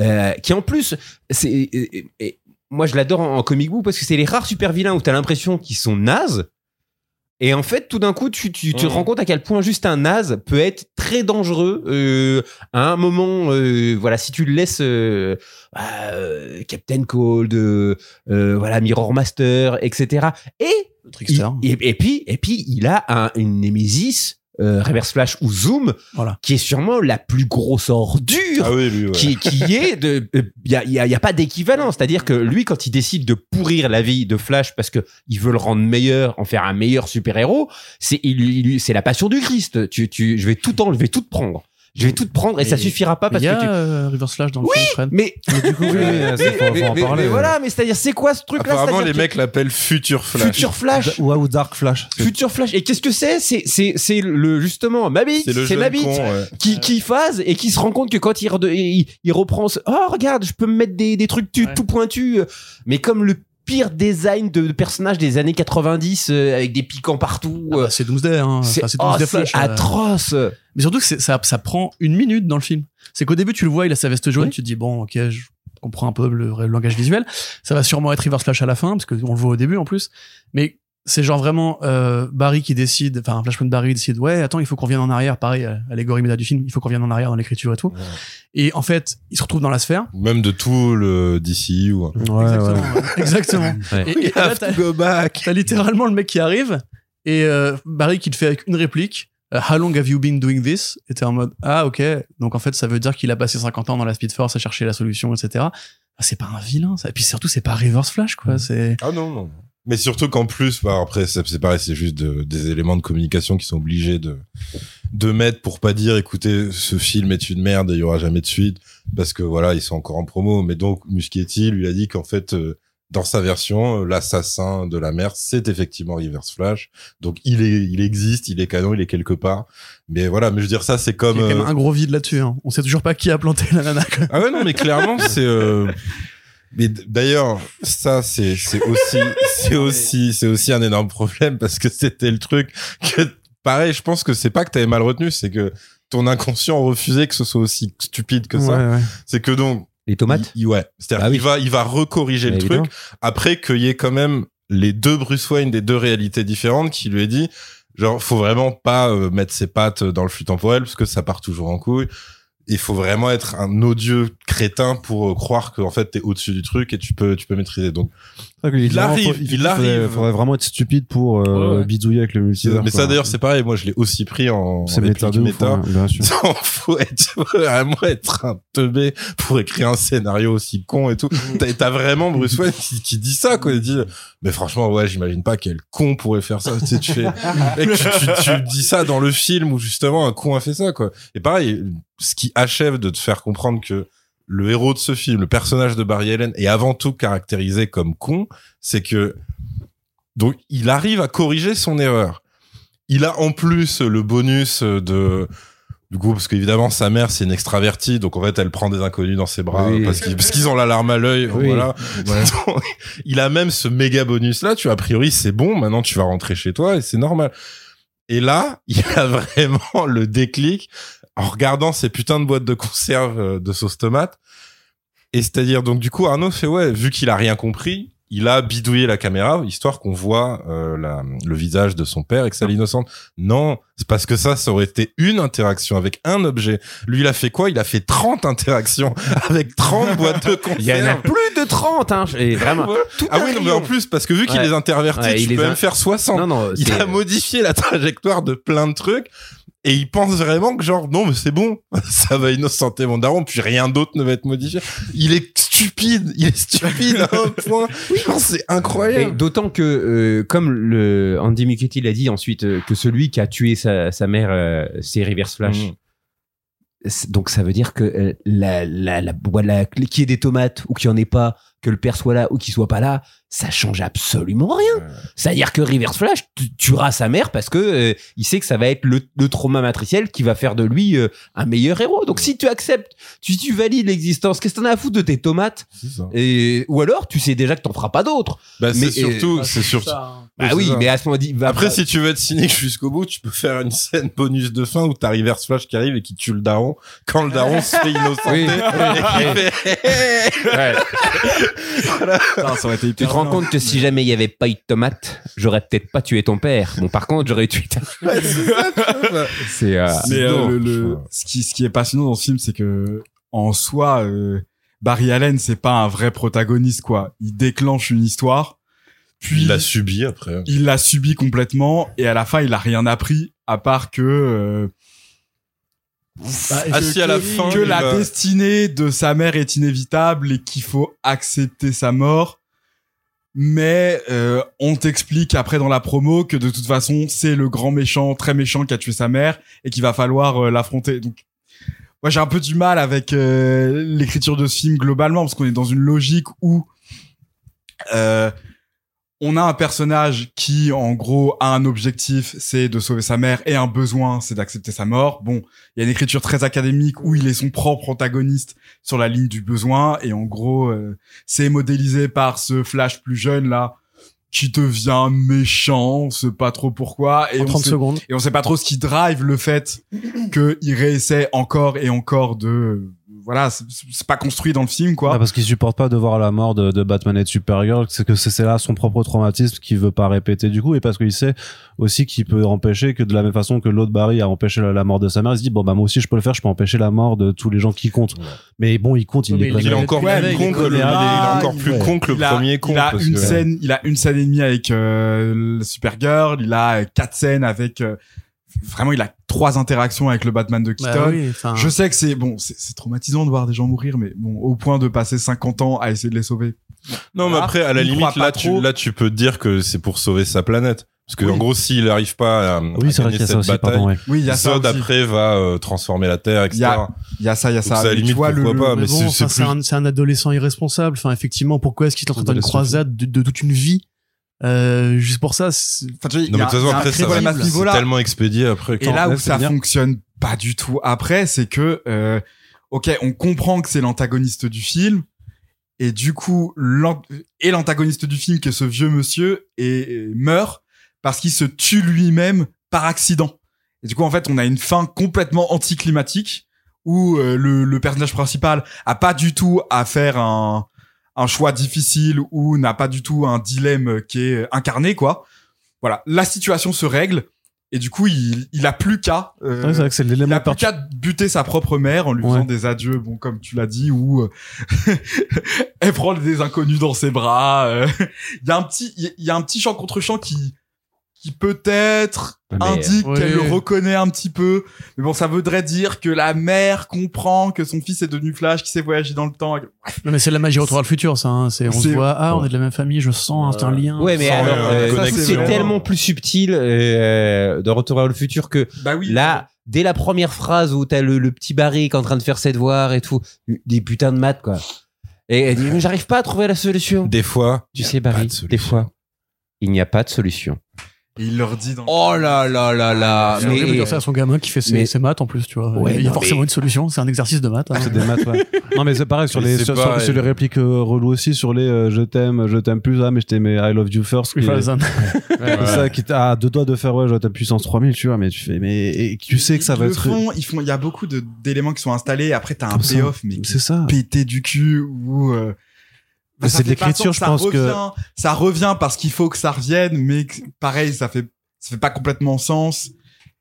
euh, qui en plus, c'est moi je l'adore en, en comic book parce que c'est les rares super vilains où t'as l'impression qu'ils sont nazes. Et en fait, tout d'un coup, tu, tu, tu te rends compte à quel point juste un naze peut être très dangereux euh, à un moment. euh, voilà, si tu le laisses, euh, bah, euh, Captain Cold, euh, euh, voilà, Mirror Master, etc. Et Le Trickster. il- et, et puis, et puis, il a un, une Nemesis, euh, Reverse Flash ou Zoom, Voilà. qui est sûrement la plus grosse ordure Ah oui, lui, ouais. qui, qui est de il y a, y a- y a pas d'équivalent c'est à dire que lui quand il décide de pourrir la vie de Flash parce que il veut le rendre meilleur en faire un meilleur super héros c'est il, il- c'est la passion du Christ tu tu je vais tout enlever tout te prendre je vais tout te prendre et, ça suffira pas parce Il y a que tu euh, Reverse Flash dans le Oui, film, mais Mais du coup, oui, mais, parler. mais voilà mais c'est à dire c'est quoi ce truc là Apparemment, les mecs l'appellent Future Flash. Future Flash Ou, ou Dark Flash. Future Flash et qu'est-ce que c'est? C'est c'est c'est le justement ma bite C'est le c'est jeune ma bite con, ouais. qui, qui phase et qui se rend compte que quand il, il, il reprend ce- oh regarde je peux me mettre des, des trucs tu- Ouais. tout pointus mais comme le pire design de, de personnage des années 90 euh, avec des piquants partout Ah euh, bah, c'est Doomsday, hein. c'est Enfin, oh, euh. atroce Mais surtout que ça, ça prend une minute dans le film. C'est qu'au début, tu le vois, il a sa veste jaune, Oui. tu te dis, bon, ok, je comprends un peu le, le langage visuel. Ça va sûrement être Reverse Flash à la fin, parce qu'on le voit au début en plus. Mais c'est genre vraiment euh, Barry qui décide, enfin, Flashpoint Barry décide, ouais, attends, il faut qu'on revienne en arrière, pareil, euh, allégorie méta du film, il faut qu'on revienne en arrière dans l'écriture et tout. Et en fait, il se retrouve dans la sphère. Même de tout le DC ou. Ouais, Exactement. ouais. Exactement. Ouais. Et, et là, t'as- go back. T'as littéralement le mec qui arrive et euh, Barry qui te fait avec une réplique How long have you been doing this? Et t'es en mode Ah, ok. Donc en fait, ça veut dire qu'il a passé 50 ans dans la Speed Force à chercher la solution, etc. Ah, c'est pas un vilain, ça. Et puis surtout, c'est pas Reverse Flash, quoi. C'est. Ah non, non. Mais surtout qu'en plus, bah, après, c'est c'est pareil, c'est juste de- des éléments de communication qui sont obligés de, de mettre pour pas dire, écoutez, ce film est une merde et il y aura jamais de suite, parce que voilà, ils sont encore en promo. Mais donc, Muschietti lui a dit qu'en fait, euh, dans sa version, euh, l'assassin de la mère, c'est effectivement Reverse Flash. Donc, il est, il existe, il est canon, il est quelque part. Mais voilà, mais je veux dire, ça, c'est Il comme. y a quand même euh, un gros vide là-dessus. Hein. On sait toujours pas qui a planté la nana. quoi. Ah ouais, non, mais clairement, c'est. euh, Mais d'ailleurs, ça, c'est c'est aussi, c'est aussi, c'est aussi un énorme problème parce que c'était le truc que, pareil, je pense que c'est pas que t'avais mal retenu, c'est que ton inconscient refusait que ce soit aussi stupide que ça. Ouais, ouais. C'est que donc, les tomates il- ouais, c'est-à-dire Ah oui. qu'il va, il va recorriger le Évidemment. truc après qu'il y ait quand même les deux Bruce Wayne des deux réalités différentes qui lui ait dit, genre, faut vraiment pas euh, mettre ses pattes dans le flux temporel parce que ça part toujours en couille. Il faut vraiment être un odieux crétin pour euh, croire que en fait t'es au-dessus du truc et tu peux tu peux maîtriser. Donc Il arrive, faut- il faudrait- arrive. Faudrait vraiment être stupide pour euh, Ouais, ouais. bidouiller avec le multivers. mais quoi. ça d'ailleurs c'est pareil. Moi je l'ai aussi pris en, c'est méta de ouf, méta. ouais, bien sûr. Non, faut être vraiment être un teubé pour écrire un scénario aussi con et tout. T'as t'as vraiment Bruce Wayne qui, qui dit ça quoi. Il dit mais franchement ouais j'imagine pas quel con pourrait faire ça. Tu sais, tu fais mec, tu, tu, tu dis ça dans le film où justement un con a fait ça quoi. Et pareil ce qui achève de te faire comprendre que le héros de ce film, le personnage de Barry Allen est avant tout caractérisé comme con, c'est que donc il arrive à corriger son erreur. il a en plus le bonus de du coup parce qu'évidemment sa mère c'est une extravertie donc en fait elle prend des inconnus dans ses bras Oui. parce qu'ils ont la larme à l'œil Oui. voilà Donc, il a même ce méga bonus là tu vois, a priori c'est bon maintenant tu vas rentrer chez toi et c'est normal et là il a vraiment le déclic en regardant ces putains de boîtes de conserve euh, de sauce tomate et c'est-à-dire donc du coup Arnaud fait ouais vu qu'il a rien compris il a bidouillé la caméra histoire qu'on voit euh, la, le visage de son père et que ça l'innocente. Non, c'est parce que ça, ça aurait été une interaction avec un objet. Lui, il a fait quoi? Il a fait 30 interactions avec 30 boîtes de conserve. Il y en a plus de 30, hein. Et vraiment. Ouais. tout Ah oui, non, mais en plus, parce que vu qu'il Ouais. les intervertit, Ouais, tu il peux même faire 60. Non, non, il a modifié la trajectoire de plein de trucs. Et il pense vraiment que genre, non, mais c'est bon. Ça va innocenter mon daron, puis rien d'autre ne va être modifié. Il est stupide. Il est stupide à un point. C'est incroyable. d'autant que, euh, comme le Andy Muschietti l'a dit ensuite, euh, que celui qui a tué sa, sa mère, euh, c'est Reverse Flash. Mhm. Donc ça veut dire que euh, la, la, la, voilà, qu'il y ait des tomates ou qu'il n'y en ait pas, que le père soit là ou qu'il soit pas là, ça change absolument rien. C'est-à-dire que Reverse Flash tu- tuera sa mère parce que euh, il sait que ça va être le, le trauma matriciel qui va faire de lui euh, un meilleur héros. Donc si tu acceptes, si tu valides l'existence, qu'est-ce que t'en as à foutre de tes tomates C'est ça. et ou alors tu sais déjà que t'en feras pas d'autres. Bah, Mais, c'est surtout, c'est surtout. Bah oui, ça. mais à ce moment dit. Après, si tu veux être cynique jusqu'au bout, tu peux faire une scène bonus de fin où t'as Reverse Flash qui arrive et qui tue le daron quand le daron se fait innocenter. Oui. Et qui fait, Putain, ça aurait été Tu te rends compte que si jamais il y avait pas eu de tomates, j'aurais peut-être pas tué ton père. Bon, par contre, j'aurais tué ta. C'est euh, euh, le, ce qui ce qui est passionnant dans ce film, c'est que en soi, euh, Barry Allen, c'est pas un vrai protagoniste quoi. Il déclenche une histoire, puis Il l'a subi après. il l'a subi complètement et à la fin, il a rien appris à part que euh, Bah, Ah, que- à la que- fin, que la va- destinée de sa mère est inévitable et qu'il faut accepter sa mort. Mais euh, on t'explique après dans la promo que de toute façon c'est le grand méchant, très méchant qui a tué sa mère et qu'il va falloir euh, l'affronter. Donc moi j'ai un peu du mal avec euh, l'écriture de ce film globalement parce qu'on est dans une logique où euh, on a un personnage qui en gros a un objectif, c'est de sauver sa mère et un besoin, c'est d'accepter sa mort. Bon, il y a une écriture très académique où il est son propre antagoniste sur la ligne du besoin et en gros euh, c'est modélisé par ce Flash plus jeune là qui devient méchant, on sait pas trop pourquoi et en on 30 sait, secondes. et on sait pas trop ce qui drive le fait qu'il réessaie encore et encore de voilà, c'est- pas construit dans le film quoi. Ah, parce qu'il supporte pas de voir la mort de, de Batman et de Supergirl, c'est que c'est là son propre traumatisme qu'il veut pas répéter du coup, et parce qu'il sait aussi qu'il peut empêcher que de la même façon que l'autre Barry a empêché la, la mort de sa mère, il se dit bon bah moi aussi je peux le faire, je peux empêcher la mort de tous les gens qui comptent. Ouais. Mais bon, il compte, il Oui, Il est encore plus con il que le, encore il- plus con que le il a, premier con. il a une que- scène, il a une scène et demie avec euh, Supergirl, il a quatre scènes avec euh, vraiment il a trois interactions avec le Batman de Keaton. Bah oui, enfin, Je sais que c'est bon, c'est c'est traumatisant de voir des gens mourir, mais bon, au point de passer 50 ans à essayer de les sauver. Non, mais après, à la Il limite, là, tu, là, tu peux te dire que c'est pour sauver sa planète. Parce que, Oui. en gros, s'il n'arrive pas à, Oui, à gagner qu'il y a ça cette aussi, bataille, pardon, ouais. Oui, il y a ça Zod aussi. après va euh, transformer la Terre, etc. Il y a- Il y a ça, il y a Donc ça. ça, à la limite, vois, le- pourquoi pas, mais mais c'est- bon, c'est plus- un, c'est un adolescent irresponsable. Enfin, effectivement, pourquoi est-ce qu'il est en train de faire une Adolescent. croisade de, de toute une vie euh, juste pour ça c'est- tellement expédié après. Et là où ça venir. fonctionne pas du tout après, c'est que, euh, ok, on comprend que c'est l'antagoniste du film, et du coup, et l'antagoniste du film, que ce vieux monsieur, et, et meurt parce qu'il se tue lui-même par accident. Et du coup, en fait, on a une fin complètement anticlimatique où euh, le, le personnage principal a pas du tout à faire un, un choix difficile ou n'a pas du tout un dilemme qui est incarné, quoi. Voilà, la situation se règle et du coup, il, il a plus qu'à euh, Ouais, c'est vrai que c'est il a plus qu'à buter sa propre mère en lui Ouais. faisant des adieux, bon comme tu l'as dit, ou euh, elle prend des inconnus dans ses bras. euh. Il y a un petit, il y a un petit chant contre chant qui qui peut-être indique euh, qu'elle oui. le reconnaît un petit peu, mais bon, ça voudrait dire que la mère comprend que son fils est devenu Flash, qui sait voyager dans le temps. non mais c'est la magie retour à le futur ça hein. c'est on se voit ah on est de la même famille je sens c'est un lien Ouais, mais alors, euh, euh, c'est tellement plus subtil euh, de Retour vers le futur que Bah oui. là, dès la première phrase où t'as le, le petit Barry qui est en train de faire ses devoirs et tout, des putains de maths, quoi. Et elle dit, mais j'arrive pas à trouver la solution. Des fois, Tu sais, Barry, des fois, il n'y a pas de solution. Et il leur dit dans Oh là là là là. C'est horrible de Mais dire ça à son gamin qui fait ses, mais- ses maths en plus, tu vois. Ouais, il y a non, forcément mais- une solution, c'est un exercice de maths. hein. C'est des maths, ouais. Non, mais c'est pareil sur Mais les, sur, sur- pareil. sur les répliques euh, reloues aussi, sur les euh, je t'aime, je t'aime plus, ah, mais je t'aimais, I love you first. qui est- Enfin, ça- c'est ça qui t'a à deux doigts de faire, ouais, je t'aime puissance 3000, tu vois, mais tu fais, mais, et tu sais que ça Ils va le être. font, ils font, il y a beaucoup d'éléments qui sont installés. Après, t'as un payoff, mais C'est ça. pété du cul ou euh, Mais c'est de l'écriture, je pense que- ça revient parce qu'il faut que ça revienne, mais pareil, ça fait ça fait pas complètement sens.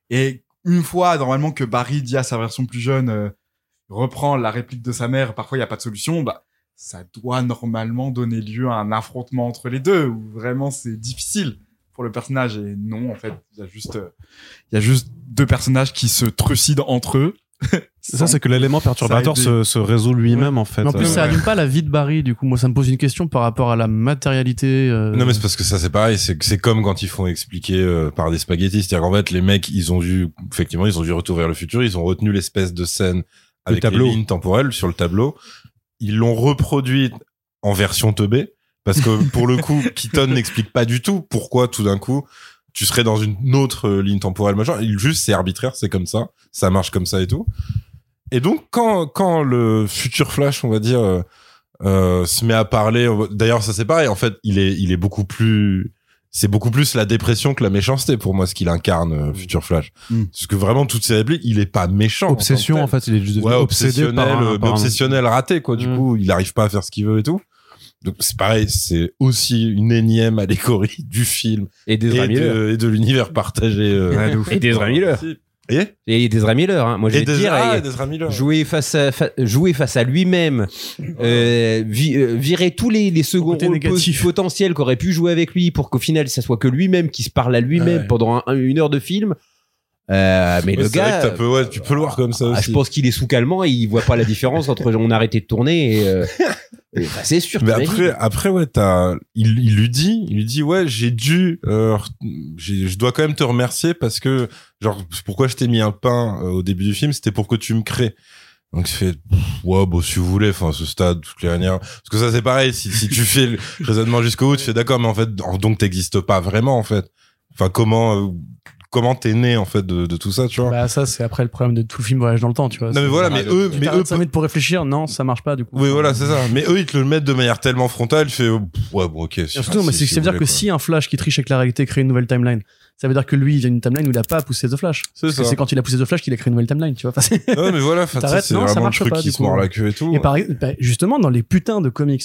Et une fois, normalement, que Barry dit à sa version plus jeune, euh, reprend la réplique de sa mère, parfois il y a pas de solution, bah ça doit normalement donner lieu à un affrontement entre les deux, où vraiment c'est difficile pour le personnage. Et non, en fait, il y a juste, euh, il y a juste deux personnages qui se trucident entre eux. Ça, c'est que l'élément perturbateur se, se résout lui-même, en fait. Mais en plus, Euh, ça allume pas la vie de Barry, du coup. Moi, ça me pose une question par rapport à la matérialité. euh, Non mais c'est parce que ça c'est pareil, c'est c'est comme quand ils font expliquer euh, par des spaghettis, c'est-à-dire qu'en fait les mecs ils ont vu effectivement ils ont vu Retour vers le futur, ils ont retenu l'espèce de scène avec tableau. les lignes temporelles sur le tableau, ils l'ont reproduit en version teubée parce que pour le coup Keaton n'explique pas du tout pourquoi tout d'un coup tu serais dans une autre euh, ligne temporelle machin, il juste c'est arbitraire, c'est comme ça, ça marche comme ça et tout. Et donc quand quand le futur Flash, on va dire euh, euh, se met à parler. D'ailleurs, ça c'est pareil. En fait, il est, il est beaucoup plus. C'est beaucoup plus la dépression que la méchanceté pour moi ce qu'il incarne, euh, Future Flash. Mm. Parce que vraiment toutes ces répliques, il est pas méchant. Obsession, en fait, il est juste devenu Ouais, obsédé obsessionnel, par un- euh, mais par un- obsessionnel raté quoi. Du Mm. coup, il arrive pas à faire ce qu'il veut et tout. Donc c'est pareil, c'est aussi une énième allégorie du film et des et Miller. de, et de l'univers partagé. euh. Et d'Ezra Miller. Et, Et des Miller. Hein. Moi, je vais te dire, ah, et d'Ezra Miller. jouer face à fa- jouer face à lui-même, euh, vi- euh, virer tous les, les seconds rôles potentiels qu'aurait pu jouer avec lui pour qu'au final ça soit que lui-même qui se parle à lui-même Ouais. pendant un- un- une heure de film. Euh, mais Ouais, le c'est vrai gars, que peu- ouais, tu peux le voir comme ça ah, aussi. je pense qu'il est sous calmant et il voit pas la différence entre on a arrêté de tourner et, euh, bah, c'est sûr. Mais après, après ouais, t'as, il, il lui dit, il lui dit, ouais, j'ai dû, euh, je dois quand même te remercier parce que, genre, pourquoi je t'ai mis un pain euh, au début du film, c'était pour que tu me crées. Donc il fait, ouais, bon, si vous voulez, enfin, ce stade, toutes les parce que ça c'est pareil, si, si tu fais le raisonnement jusqu'au bout, tu fais d'accord, mais en fait, donc t'existes pas vraiment, en fait. Enfin, comment, euh, comment t'es né, en fait, de, de tout ça, tu vois. Bah, ça, c'est après le problème de tout film Voyage dans le temps, tu vois. non, mais voilà, mais eux, mais eux, 5 minutes pour réfléchir, non, ça marche pas, du coup. oui, voilà, c'est ça. Mais eux, ils te le mettent de manière tellement frontale, tu fais, oh, ouais, bon, ok. surtout, mais c'est ça veut dire que si un Flash qui triche avec la réalité crée une nouvelle timeline, ça veut dire que lui, il vient d'une timeline où il a pas poussé The Flash. C'est ça. c'est quand il a poussé The Flash qu'il a créé une nouvelle timeline, tu vois. Ouais, mais voilà, c'est non, ça vraiment le marche truc pas, qui se mord la queue et tout. Et par, bah, justement, dans les putains de comics,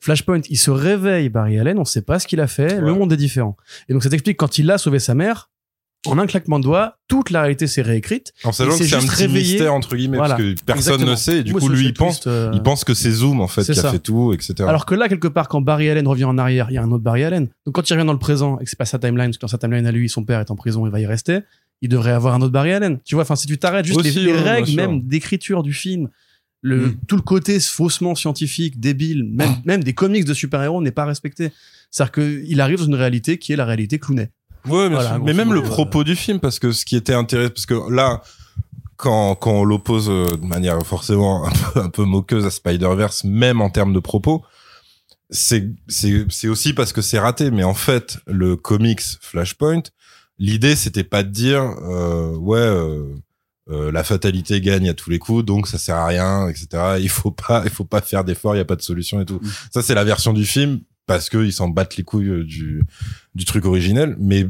Flashpoint, il se réveille, Barry Allen, on sait pas ce qu'il a fait, le monde est différent. Et donc ça t'explique quand il a sauvé sa mère, en un claquement de doigts, toute la réalité s'est réécrite. En sachant que c'est un petit réveillé. mystère, entre guillemets, Voilà. parce que personne Exactement. ne sait, et du Moi, coup, lui, il pense, euh, il pense que c'est Zoom, en fait, qui ça. a fait tout, etc. Alors que là, quelque part, quand Barry Allen revient en arrière, il y a un autre Barry Allen. Donc quand il revient dans le présent et que c'est pas sa timeline, parce que dans sa timeline à lui, son père est en prison, il va y rester, il devrait avoir un autre Barry Allen. Tu vois, enfin, si tu t'arrêtes juste Aussi, les, les ouais, bien règles même d'écriture du film, le, Mm. tout le côté faussement scientifique, débile, même, même des comics de super-héros n'est pas respecté. C'est-à-dire qu'il arrive dans une réalité qui est la réalité clownée. Ouais, bien Voilà, sûr. grosso Mais même le propos du film, parce que ce qui était intéressant, parce que là, quand, quand on l'oppose euh, de manière forcément un peu, un peu moqueuse à Spider-Verse, même en termes de propos, c'est, aussi parce que c'est raté. Mais en fait, le comics Flashpoint, l'idée, c'était pas de dire, euh, ouais, euh, euh, la fatalité gagne à tous les coups, donc ça sert à rien, etc. Il faut pas, il faut pas faire d'efforts, il y a pas de solution et tout. Mm. Ça, c'est la version du film parce que ils s'en battent les couilles euh, du, du truc originel. Mais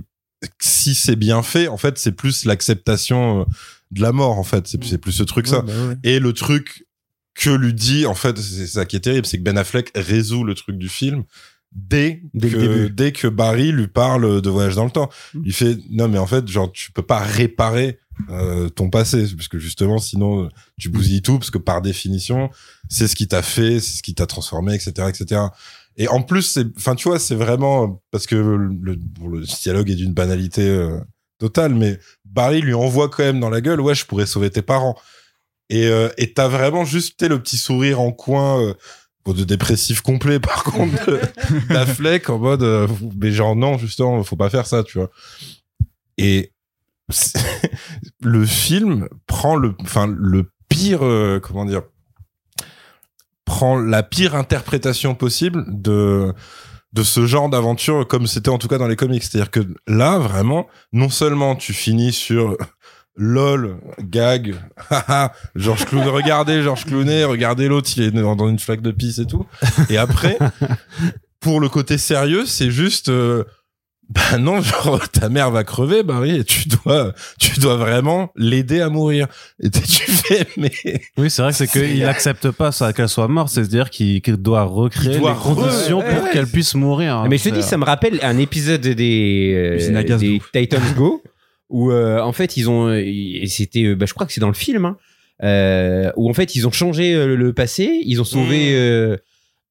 si c'est bien fait, en fait, c'est plus l'acceptation euh, de la mort, en fait. C'est plus ce truc, ça. Ouais, bah ouais. Et le truc que lui dit, en fait, c'est ça qui est terrible, c'est que Ben Affleck résout le truc du film dès, Dès que, dès que Barry lui parle de voyage dans le temps. Mm. Il fait, non, mais en fait, genre, tu peux pas réparer euh, ton passé, parce que justement, sinon, tu bousilles tout, parce que par définition, c'est ce qui t'a fait, c'est ce qui t'a transformé, etc., etc. Et en plus, c'est, enfin, tu vois, c'est vraiment parce que le, bon, le dialogue est d'une banalité euh, totale, mais Barry lui envoie quand même dans la gueule, ouais, je pourrais sauver tes parents. Et euh, et t'as vraiment juste le petit sourire en coin. Euh, de dépressif complet par contre d'Affleck en mode euh, mais genre non justement faut pas faire ça tu vois et le film prend le enfin le pire euh, comment dire prend la pire interprétation possible de de ce genre d'aventure comme c'était en tout cas dans les comics. C'est-à-dire que là, vraiment, non seulement tu finis sur lol, gag, haha, Georges Clooney, regardez Georges Clooney, regardez l'autre, il est dans dans une flaque de pisse et tout. Et après, pour le côté sérieux, c'est juste, euh, bah non, genre ta mère va crever, bah oui, et tu dois, tu dois vraiment l'aider à mourir. Et t'es- tu fais, mais Oui, c'est vrai que c'est qu'il accepte pas ça qu'elle soit morte, c'est-à-dire qu'il qu'il doit recréer doit les conditions re- pour ouais. qu'elle puisse mourir. Mais je te dis, ça me rappelle un épisode des, euh, à. Titans Go où euh, en fait ils ont et c'était euh, bah, je crois que c'est dans le film hein, euh, où en fait ils ont changé euh, le passé, ils ont sauvé euh,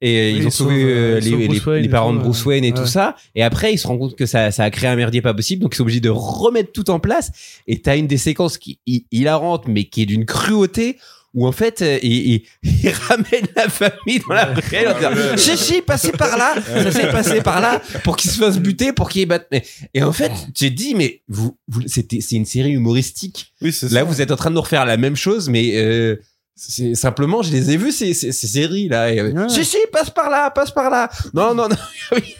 et Oui, ils ont sauvé euh, les, parents tout, de Bruce. Wayne et tout ça. Et après ils se rendent compte que ça, ça a créé un merdier pas possible donc ils sont obligés de remettre tout en place. Et t'as une des séquences qui hi- hilarante mais qui est d'une cruauté où en fait euh, il, il, il ramène la famille dans la vraie en Chichi passez par là. Ça s'est passé par là pour qu'il se fasse buter pour qu'il batte mais et en fait j'ai dit mais vous, vous c'était c'est une série humoristique. Oui, là ça. vous êtes en train de nous refaire la même chose mais euh, c'est simplement je les ai vus ces, ces, ces séries là et, euh, Ouais. Chichi passe par là passe par là non non non oui.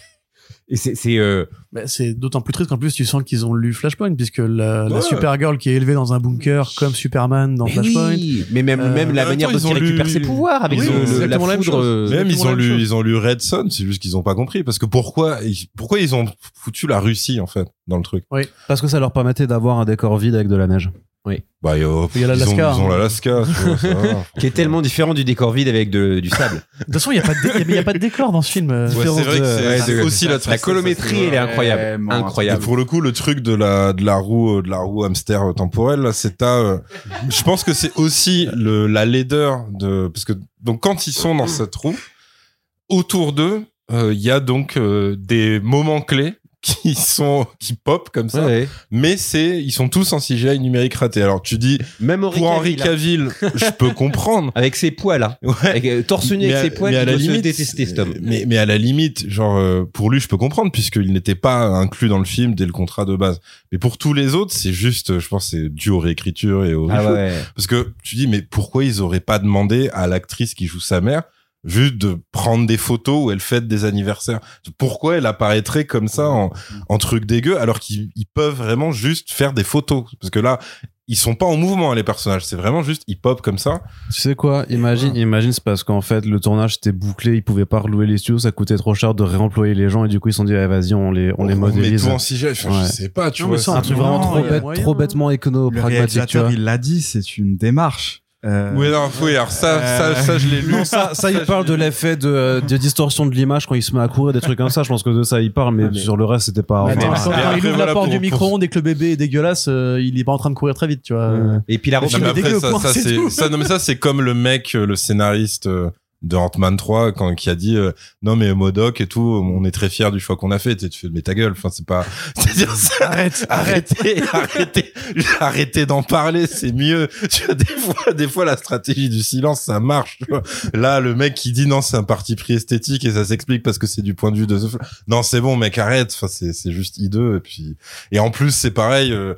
et c'est c'est euh, Bah, c'est d'autant plus triste qu'en plus tu sens qu'ils ont lu Flashpoint puisque la. Supergirl qui est élevée dans un bunker comme Superman dans mais Flashpoint. oui, mais même Euh, même la manière dont ils il ont récupère lu- ses pouvoirs avec Oui, le- la exactement la même foudre chose. euh, Même ils ont lu, chose. ils ont lu Red Son, c'est juste qu'ils ont pas compris. Parce que pourquoi, ils- pourquoi ils ont foutu la Russie en fait dans le truc? Parce que ça leur permettait d'avoir un décor vide avec de la neige. Bah, yo, Il y a ils ont, l'Alaska, ils ont hein. l'Alaska. qui est tellement différent du décor vide avec de- du sable De toute façon, il n'y a, pas de a- pas décor dans ce film. euh. Ouais, c'est vrai que c'est ouais, c'est de- aussi la la colométrie elle est incroyable Vraiment, Et incroyable pour le coup, le truc de la de la roue de la roue hamster temporelle, là, c'est à. euh, je pense que c'est aussi le la laideur de parce que donc quand ils sont dans cette roue, autour d'eux, euh, il y a donc euh, des moments clés qui sont qui pop comme ça, Ouais. mais c'est ils sont tous en CGI numérique raté. Alors tu dis même Henri pour Henri Cavill, je peux comprendre. avec ses poils hein. Ouais. avec, euh, torse nu avec à- ses poils mais à la limite, détester cet homme Mais, mais à la limite, genre, euh, pour lui, je peux comprendre, puisqu'il n'était pas inclus dans le film dès le contrat de base. Mais pour tous les autres, c'est juste, je pense, c'est dû aux réécritures et au ah Parce que tu dis, mais pourquoi ils auraient pas demandé à l'actrice qui joue sa mère juste de prendre des photos où elle fête des anniversaires Pourquoi elle apparaîtrait comme ça en, en truc dégueu alors qu'ils ils peuvent vraiment juste faire des photos? Parce que là, ils sont pas en mouvement les personnages, c'est vraiment juste ils pop comme ça. Tu sais quoi? Imagine, imagine, c'est parce qu'en fait le tournage était bouclé, ils pouvaient pas relouer les studios, ça coûtait trop cher de réemployer les gens et du coup ils se sont dit eh, vas-y on les on les met modélise. tout en CGI, enfin, Ouais. je sais pas, tu Non, vois. ça, un truc vraiment trop bête, moyen. trop bêtement écono Le pragmatique. Tu réalisateur, vois. il l'a dit, c'est une démarche. Euh, Oui, non, oui, alors ça, ça, ça, je l'ai lu. Non, ça, ça, il je parle de l'effet de, de distorsion de l'image quand il se met à courir, des trucs comme ça. Je pense que de ça, il parle, mais, Ah, mais- sur le reste, c'était pas. Mais attends, enfin, quand, mais quand après, il ouvre voilà, la porte pour- du pour- micro-ondes et que le bébé est dégueulasse, euh, il est pas en train de courir très vite, tu vois. euh, et puis la dégueu, ça, point, ça, c'est c'est, tout. ça, non, mais ça, c'est comme le mec, euh, le scénariste euh, de Ant-Man 3, quand, qui a dit, euh, non, mais Modoc et tout, on est très fiers du choix qu'on a fait. Tu fais, mais ta gueule. Enfin, c'est pas, c'est-à-dire, ça- Arrête, arrêtez, arrêtez, arrêtez d'en parler, c'est mieux. Tu vois, des fois, des fois, la stratégie du silence, ça marche. tu vois. Là, le mec qui dit non, c'est un parti pris esthétique et ça s'explique parce que c'est du point de vue de Flash. Non, c'est bon, mec, arrête. Enfin, c'est, c'est juste hideux. Et puis, et en plus, c'est pareil, euh,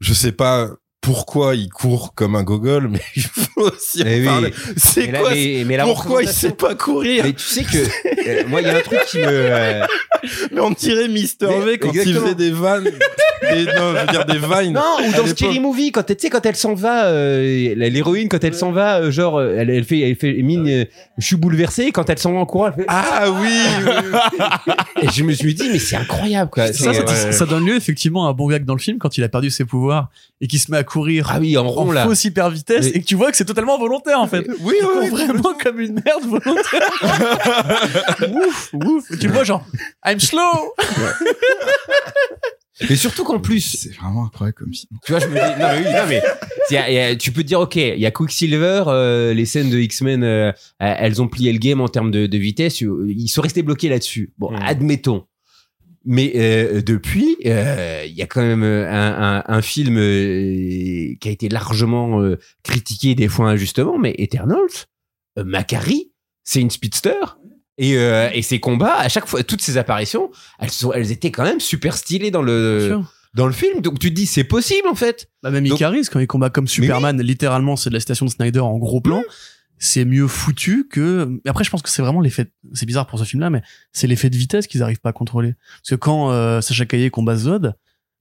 je sais pas pourquoi il court comme un gogol, mais il faut aussi en Eh oui. parler. C'est Mais quoi? mais- mais la pourquoi il sait pas courir? mais tu sais que euh, moi il y a un truc qui me euh, Mais on dirait Mister Mais- V quand il faisait des vannes, des, non, je veux dire des vines. Non, ou dans. Scary Movie, quand tu sais, quand elle s'en va, euh, l'héroïne, quand elle s'en va, euh, genre, euh, elle, elle fait, elle fait mine, euh, je suis bouleversée, quand elle s'en va en courant, elle fait, Ah oui, oui. et je me suis dit, mais c'est incroyable, quoi. Ça, C'est, ça, ça donne lieu effectivement à un bon gag dans le film quand il a perdu ses pouvoirs et qu'il se met à courir ah oui, en en rond, là. fausse hyper vitesse Mais- et que tu vois que c'est totalement volontaire en fait. Oui, oui, vraiment comme une merde volontaire. ouf, ouf. Et tu vois genre I'm slow. Mais surtout qu'en plus, C'est vraiment incroyable comme film. tu vois, je me dis, non, mais oui, non, mais, il y a- il y a- tu peux te dire, ok, il y a Quicksilver, euh, les scènes de X-Men, euh, elles ont plié le game en termes de, de vitesse, euh, ils sont restés bloqués là-dessus. Bon, Mm. admettons. Mais euh, depuis, euh, il y a quand même euh, un, un, un film euh, qui a été largement euh, critiqué des fois injustement, mais Eternals, euh, Macari, c'est une speedster. Et, euh, et ses combats, à chaque fois, toutes ces apparitions, elles, sont, elles étaient quand même super stylées dans le, dans le film. Donc tu te dis, c'est possible en fait. La même Icaris quand il combat comme Superman, littéralement c'est de la station de Snyder en gros plan. C'est mieux foutu que. Après, je pense que c'est vraiment l'effet. C'est bizarre pour ce film-là, mais c'est l'effet de vitesse qu'ils arrivent pas à contrôler. Parce que quand euh, Sacha Caillé combat Zod,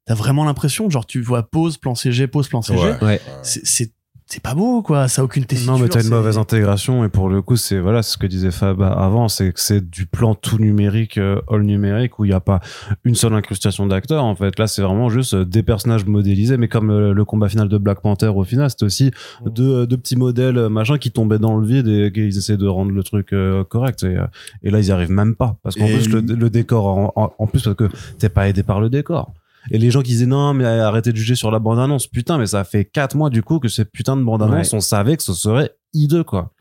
t'as vraiment l'impression, genre, tu vois pause, plan CG, pause, plan CG. Ouais. Ouais. C'est- C'est pas beau, quoi. Ça a aucune tessiture. Non, mais t'as une mauvaise intégration et pour le coup, c'est voilà, ce que disait Fab avant, c'est que c'est du plan tout numérique, euh, all numérique où il n'y a pas une seule incrustation d'acteurs. En fait, là, c'est vraiment juste euh, des personnages modélisés, mais comme euh, le combat final de Black Panther au final, c'était aussi deux, deux petits modèles machin qui tombaient dans le vide et qu'ils essaient de rendre le truc correct. Et, et là, ils y arrivent même pas parce qu'en plus le, le décor, en, en- en plus parce que t'es pas aidé par le décor. Et les gens qui disaient non, mais arrêtez de juger sur la bande-annonce. Putain, mais ça fait quatre mois du coup que cette putain de bande-annonce, Ouais. on savait que ce serait hideux, quoi.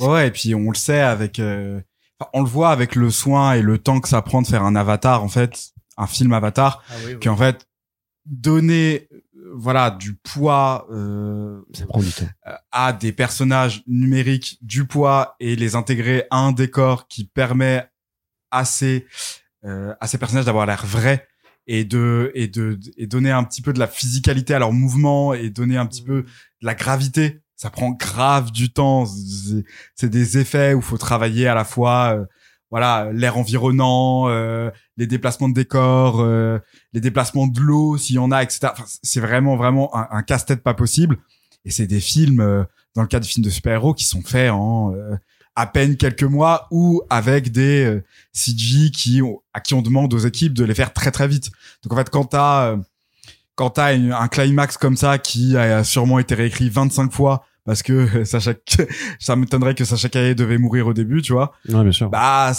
Ouais, et puis on le sait avec, euh, on le voit avec le soin et le temps que ça prend de faire un avatar, en fait, un film avatar, Ah oui, oui. qu'en fait, donner, euh, voilà, du poids, euh, Ça prend du temps. à des personnages numériques, du poids et les intégrer à un décor qui permet à ces, euh, à ces personnages d'avoir l'air vrais et de, et de, et donner un petit peu de la physicalité à leurs mouvements et donner un petit peu de la gravité. Ça prend grave du temps. C'est- des effets où faut travailler à la fois, euh, voilà, l'air environnant, euh, les déplacements de décor, euh, les déplacements de l'eau, s'il y en a, etc. Enfin, c'est vraiment, vraiment un, un casse-tête pas possible. Et c'est des films, euh, dans le cas des films de super-héros, qui sont faits en euh, à peine quelques mois ou avec des euh, CG qui ont, à qui on demande aux équipes de les faire très très vite. Donc en fait, quand t'as euh, quand t'as un climax comme ça qui a sûrement été réécrit 25 fois parce que euh, Sacha, ça m'étonnerait que Sacha Caillé devait mourir au début, tu vois. Ouais, bien sûr. Bah,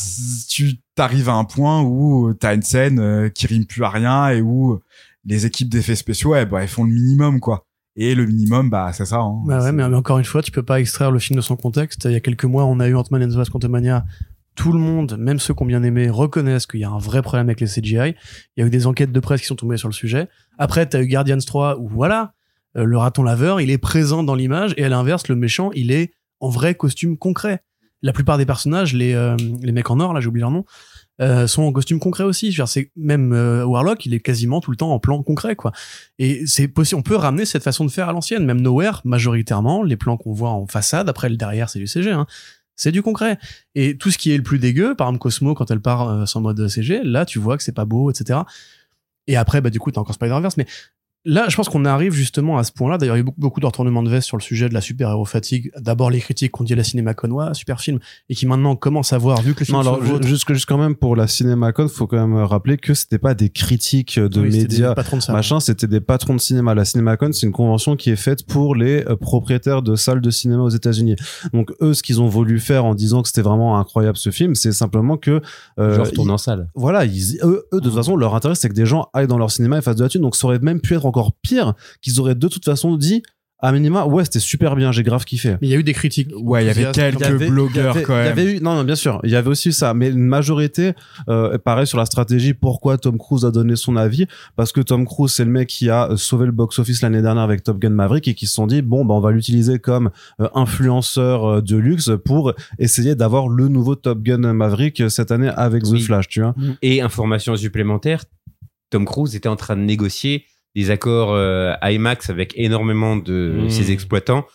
tu t'arrives à un point où t'as une scène euh, qui rime plus à rien et où les équipes d'effets spéciaux, eh, bah, elles font le minimum, quoi. Et le minimum, bah, c'est ça. Hein. Bah ouais, mais, mais encore une fois, tu peux pas extraire le film de son contexte. Il y a quelques mois, on a eu Ant-Man and the Wasp Quantumania. Tout le monde, même ceux qui ont bien aimé, reconnaissent qu'il y a un vrai problème avec les CGI. Il y a eu des enquêtes de presse qui sont tombées sur le sujet. Après, t'as eu Guardians 3 où voilà, euh, le raton laveur, il est présent dans l'image et à l'inverse, le méchant, il est en vrai costume concret. La plupart des personnages, les, euh, les mecs en or, là, j'ai oublié leur nom, euh, sont en costume concret aussi. C'est même euh, Warlock, il est quasiment tout le temps en plan concret, quoi. Et c'est possible, on peut ramener cette façon de faire à l'ancienne. Même Nowhere, majoritairement, les plans qu'on voit en façade, après le derrière, c'est du CG, hein. C'est du concret. Et tout ce qui est le plus dégueu, par exemple Cosmo, quand elle part euh, sans mode CG, là, tu vois que c'est pas beau, etc. Et après, bah, du coup, t'as encore Spider-Verse, mais Là, je pense qu'on arrive justement à ce point-là. D'ailleurs, il y a eu beaucoup, beaucoup de retournements de veste sur le sujet de la super-héros fatigue. D'abord, les critiques qu'on dit à la CinemaCon, ouais, super film, et qui maintenant commencent à voir, vu que le film Non, alors, ju- juste, juste quand même pour la CinemaCon, faut quand même rappeler que c'était pas des critiques de Oui, c'était des médias, patrons de ça. machin, c'était des patrons de cinéma. La CinemaCon, c'est une convention qui est faite pour les euh, propriétaires de salles de cinéma aux États-Unis. Donc eux, ce qu'ils ont voulu faire en disant que c'était vraiment incroyable ce film, c'est simplement que euh, Genre ils- en salle. voilà, ils, eux, eux, de toute façon, leur intérêt, c'est que des gens aillent dans leur cinéma et fassent de la thune. Donc, ça aurait même pu être encore pire qu'ils auraient de toute façon dit, à minima, ouais, c'était super bien, j'ai grave kiffé. Mais il y a eu des critiques. Ouais, il y avait quelques Il y avait- blogueurs il y avait- quand Il y même. avait eu, non, non, bien sûr, il y avait aussi ça, mais une majorité, euh, pareil sur la stratégie, pourquoi Tom Cruise a donné son avis, parce que Tom Cruise, c'est le mec qui a euh, sauvé le box-office l'année dernière avec Top Gun Maverick et qui se sont dit, bon, bah, on va l'utiliser comme euh, influenceur euh, de luxe pour essayer d'avoir le nouveau Top Gun Maverick euh, cette année avec Oui. The Flash, tu vois. Et information supplémentaire, Tom Cruise était en train de négocier des accords euh, IMAX avec énormément de Mmh. ses exploitants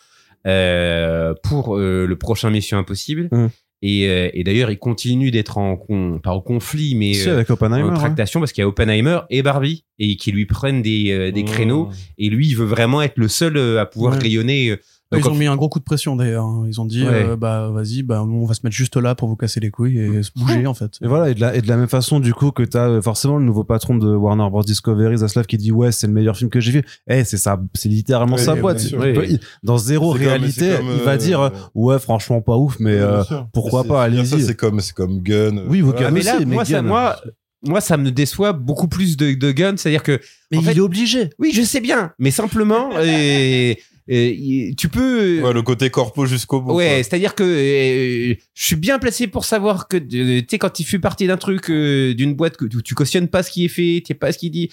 euh, pour euh, le prochain Mission Impossible. Mmh. Et, euh, et d'ailleurs, il continue d'être en con, pas en conflit, mais Si, avec en tractation parce qu'il y a Oppenheimer et Barbie et qui lui prennent des, euh, des créneaux. Et lui, il veut vraiment être le seul euh, à pouvoir Ouais. rayonner. Ils ont mis un gros coup de pression d'ailleurs. hein. Ils ont dit, Ouais. euh, bah vas-y, bah on va se mettre juste là pour vous casser les couilles et se bouger en fait. Et voilà, et de, la, et de la même façon, du coup, que t'as euh, forcément le nouveau patron de Warner Bros. Discovery, Zaslav, qui dit ouais, c'est le meilleur film que j'ai vu. Eh, c'est ça, c'est littéralement sa boîte. Il dans zéro comme- réalité, comme, il va euh, dire euh, ouais, franchement pas ouf, mais euh, pourquoi pas, allez-y. C'est comme, c'est comme Gun. Oui, vous Voilà. Ah, mais là, aussi, mais moi, ça, moi, moi, ça me déçoit beaucoup plus de, de Gun. C'est-à-dire que, mais en il fait- est obligé. oui, je sais bien, mais simplement, euh, euh, tu peux. Ouais, le côté corpo jusqu'au bout. Ouais, c'est-à-dire que euh, je suis bien placé pour savoir que euh, tu sais quand tu fais partie d'un truc euh, d'une boîte que tu, cautionnes pas ce qui est fait, tu sais pas ce qu'il dit.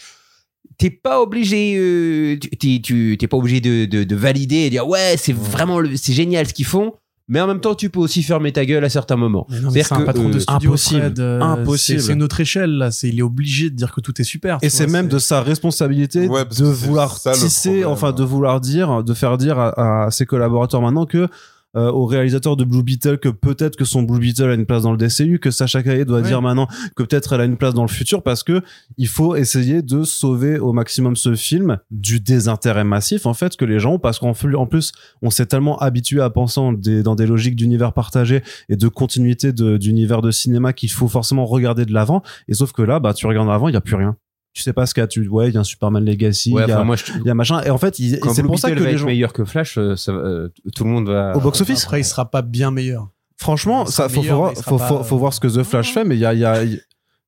T'es pas obligé, euh, tu- t'es tu- t'es pas obligé de, de, de valider et dire ouais c'est vraiment le- c'est génial ce qu'ils font, mais en même temps tu peux aussi fermer ta gueule à certains moments. C'est un que, patron de euh, studio. impossible. Euh, Impossible. C'est autre échelle là. C'est il est obligé de dire que tout est super. Et c'est même de sa responsabilité Ouais, de vouloir ça, tisser, problème. enfin de vouloir dire, de faire dire à, à ses collaborateurs maintenant que euh, au réalisateur de Blue Beetle que peut-être que son Blue Beetle a une place dans le DCU, que Sacha Caillé doit Ouais. dire maintenant que peut-être elle a une place dans le futur parce que il faut essayer de sauver au maximum ce film du désintérêt massif en fait que les gens ont parce qu'en plus, on s'est tellement habitué à penser des- dans des logiques d'univers partagé et de continuité de- d'univers de cinéma qu'il faut forcément regarder de l'avant et sauf que là bah tu regardes en avant il y a plus rien tu sais pas ce qu'il y a tu ouais il y a un Superman Legacy il Ouais, y a enfin, moi, je, il y a machin et en fait c'est pour ça que va les être gens meilleur que Flash, euh, ça euh, tout le monde va. au box office Après, il sera pas bien meilleur. franchement ça faut, faut meilleur, faut, pas, faut, faut euh, voir ce que The Flash fait mais il y a, y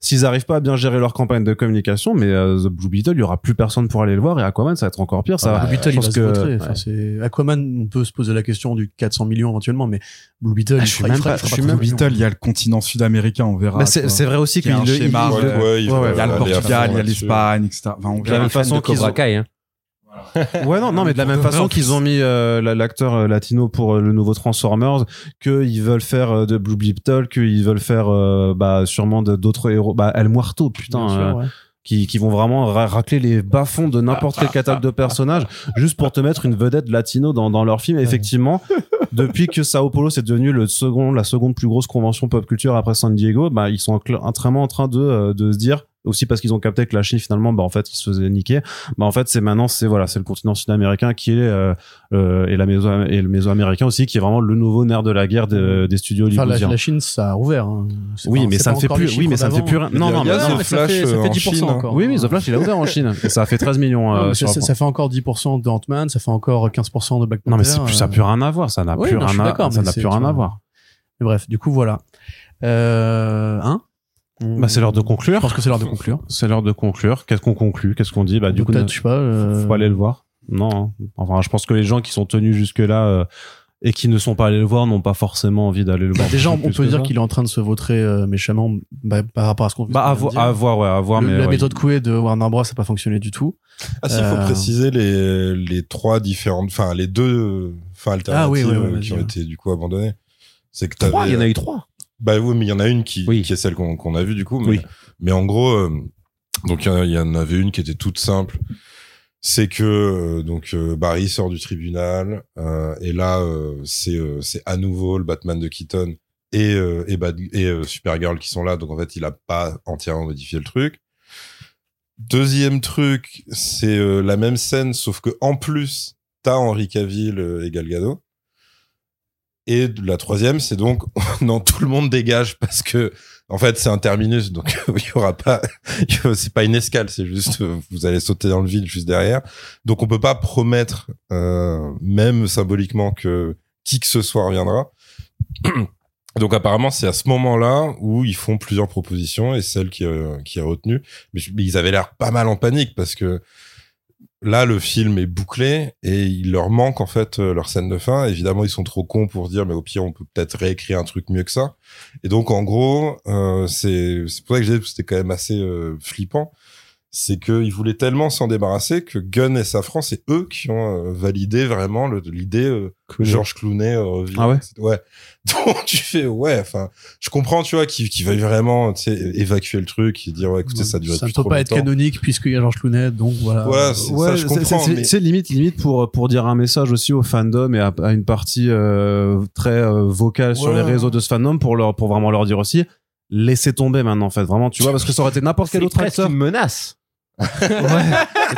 s'ils arrivent pas à bien gérer leur campagne de communication mais euh, The Blue Beetle il y aura plus personne pour aller le voir et Aquaman ça va être encore pire ça Blue Beetle, je il va pense se que- ouais. Aquaman, on peut se poser la question du 400 millions éventuellement, mais Blue Beetle, Ah, il je suis fera- il même fera- pas- il fera je suis pas même- 300 millions. Beetle, il y a le continent sud-américain, on verra. mais c'est vrai aussi Il y a qu'il un schéma, il- y a le Portugal, il y a l'Espagne, etc. De la même façon Cobra qu'ils ont- Kai. Ouais, non, non, mais de la même façon qu'ils ont mis euh, la- l'acteur euh, latino pour euh, le nouveau Transformers, qu'ils veulent faire de Blue Beetle, qu'ils veulent faire euh, bah, sûrement d'autres héros, bah El Muerto, putain, Bien sûr, euh, ouais. qui, qui vont vraiment ra- racler les bas-fonds de n'importe quel catalogue de personnages, juste pour te mettre une vedette latino dans, dans leur film. Effectivement, depuis que Sao Paulo c'est devenu le second, la seconde plus grosse convention pop culture après San Diego, bah, ils sont vraiment en train de, de se dire, aussi parce qu'ils ont capté que la Chine finalement bah en fait ils se faisaient niquer bah en fait c'est maintenant c'est voilà c'est le continent sud-américain qui est euh, euh, et la méso et le méso-américain aussi qui est vraiment le nouveau nerf de la guerre de- des studios Enfin, la, hollywoodiens la Chine, ça a rouvert. hein. Oui pas- mais ça ne fait encore plus oui mais chiffres ça ne fait d'avant. plus rien non non a non, mais ça Flash, fait, ça euh, fait en 10% Chine, hein. encore. oui oui The Flash il a ouvert en Chine et ça a fait 13 millions euh, mais ça, ça fait encore 10% de Ant-Man, ça fait encore 15% de Black Panther. non mais plus, ça euh, n'a plus rien à voir ça n'a oui, plus non, je suis rien à ça mais n'a plus rien à voir Mais bref, du coup, voilà. Euh, hein? Bah c'est l'heure de Je conclure pense que c'est l'heure de conclure. c'est l'heure de conclure qu'est-ce qu'on conclut? Qu'est-ce qu'on dit? Bah du coup Peut-être, je sais pas. euh, faut aller le voir non hein. enfin je pense que les gens qui sont tenus jusque là et qui ne sont pas allés le voir n'ont pas forcément envie d'aller le bah, voir déjà, on peut dire ça. qu'il est en train de se vautrer euh, méchamment bah, par rapport à ce qu'on bah à, vo- dire. à voir ouais à voir Le- mais la ouais, méthode Coué de Warner Bros. n'a pas fonctionné du tout. Ah, s'il faut Euh, préciser les, les trois différentes, enfin, les deux euh, fins alternatives Ah oui, euh, vas-y, qui ont ouais. été, du coup, abandonnées. C'est que Trois, il y en a eu trois. Bah oui, mais il y en a une qui, Oui. qui est celle qu'on qu'on a vue du coup. Mais, Oui. mais en gros, euh, donc il y en y, avait une qui était toute simple. C'est que euh, donc euh, Barry sort du tribunal euh, et là euh, c'est euh, c'est à nouveau le Batman de Keaton et euh, et, Bad- et Supergirl qui sont là. Donc en fait, il a pas entièrement modifié le truc. Deuxième truc, c'est euh, la même scène sauf que en plus t'as Henry Cavill et Gal Gadot. Et la troisième, c'est donc non, tout le monde dégage parce que en fait c'est un terminus, donc il y aura pas, c'est pas une escale, c'est juste vous allez sauter dans le vide juste derrière. Donc on peut pas promettre, euh, même symboliquement, que qui que ce soit reviendra. Donc apparemment c'est à ce moment-là où ils font plusieurs propositions et celle qui, euh, qui est retenue, mais ils avaient l'air pas mal en panique parce que là le film est bouclé et il leur manque en fait euh, leur scène de fin. Évidemment ils sont trop cons pour dire mais au pire on peut peut-être réécrire un truc mieux que ça. Et donc en gros euh, c'est c'est pour ça que j'ai dit que c'était quand même assez euh, flippant. C'est qu'ils voulaient tellement s'en débarrasser que Gunn et Safran, c'est eux qui ont euh, validé vraiment l'idée euh, que Georges Clooney euh. Ah ouais Ouais. Donc tu fais ouais, enfin, je comprends, tu vois, qu'ils qu'ils veuillent vraiment, tu sais, évacuer le truc et dire ouais, écoutez, ça dure ça ne peut trop pas être longtemps. canonique puisqu'il y a Georges Clooney, donc voilà. Voilà, c'est ouais, ça, je comprends. c'est- mais- C'est limite, limite pour pour dire un message aussi au fandom et à, à une partie euh, très euh, vocale sur Ouais. les réseaux de ce fandom pour leur pour vraiment leur dire aussi laissez tomber maintenant en fait vraiment tu vois parce que ça aurait été n'importe quel autre acteur une menace.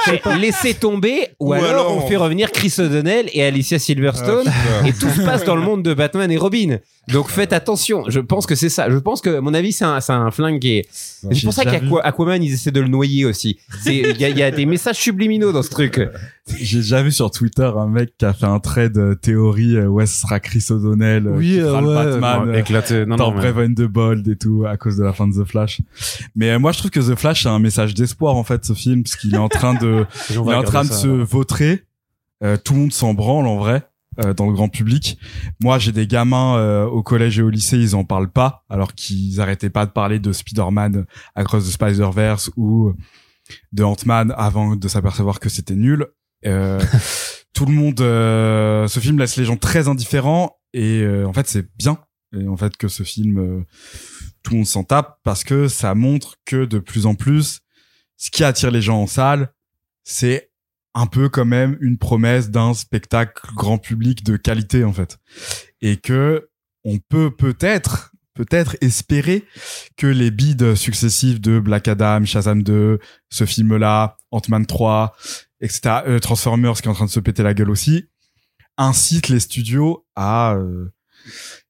C'est laisser tomber ou, Ou alors, alors, on fait revenir Chris O'Donnell et Alicia Ah, Silverstone putain. et tout se passe dans le monde de Batman et Robin. Donc faites attention. Je pense que c'est ça. Je pense que, à mon avis, c'est un, c'est un flingue qui est. C'est pour ça qu'Aquaman, ils essaient de le noyer aussi. Y il y a des messages subliminaux dans ce truc. J'ai déjà vu sur Twitter un mec qui a fait un trade euh, théorie euh, ouais ce sera Chris O'Donnell euh, qui fera le Batman euh, éclaté non dans non mais- Brave the Bold et tout à cause de la fin de The Flash. Mais euh, moi je trouve que The Flash c'est un message d'espoir en fait ce film parce qu'il est en train de il est en train de se vautrer. Euh, tout le monde s'en branle en vrai euh, dans le grand public. Moi j'ai des gamins euh, au collège et au lycée ils en parlent pas alors qu'ils arrêtaient pas de parler de Spider-Man Across the Spider-Verse ou de Ant-Man avant de s'apercevoir que c'était nul. Euh, tout le monde, euh, ce film laisse les gens très indifférents et euh, en fait c'est bien. Et en fait que ce film, euh, tout le monde s'en tape parce que ça montre que de plus en plus, ce qui attire les gens en salle, c'est un peu quand même une promesse d'un spectacle grand public de qualité en fait. et que on peut peut-être peut-être espérer que les bids successifs de Black Adam, Shazam 2, ce film-là, Ant-Man 3, etc., euh, Transformers qui est en train de se péter la gueule aussi, incitent les studios à euh,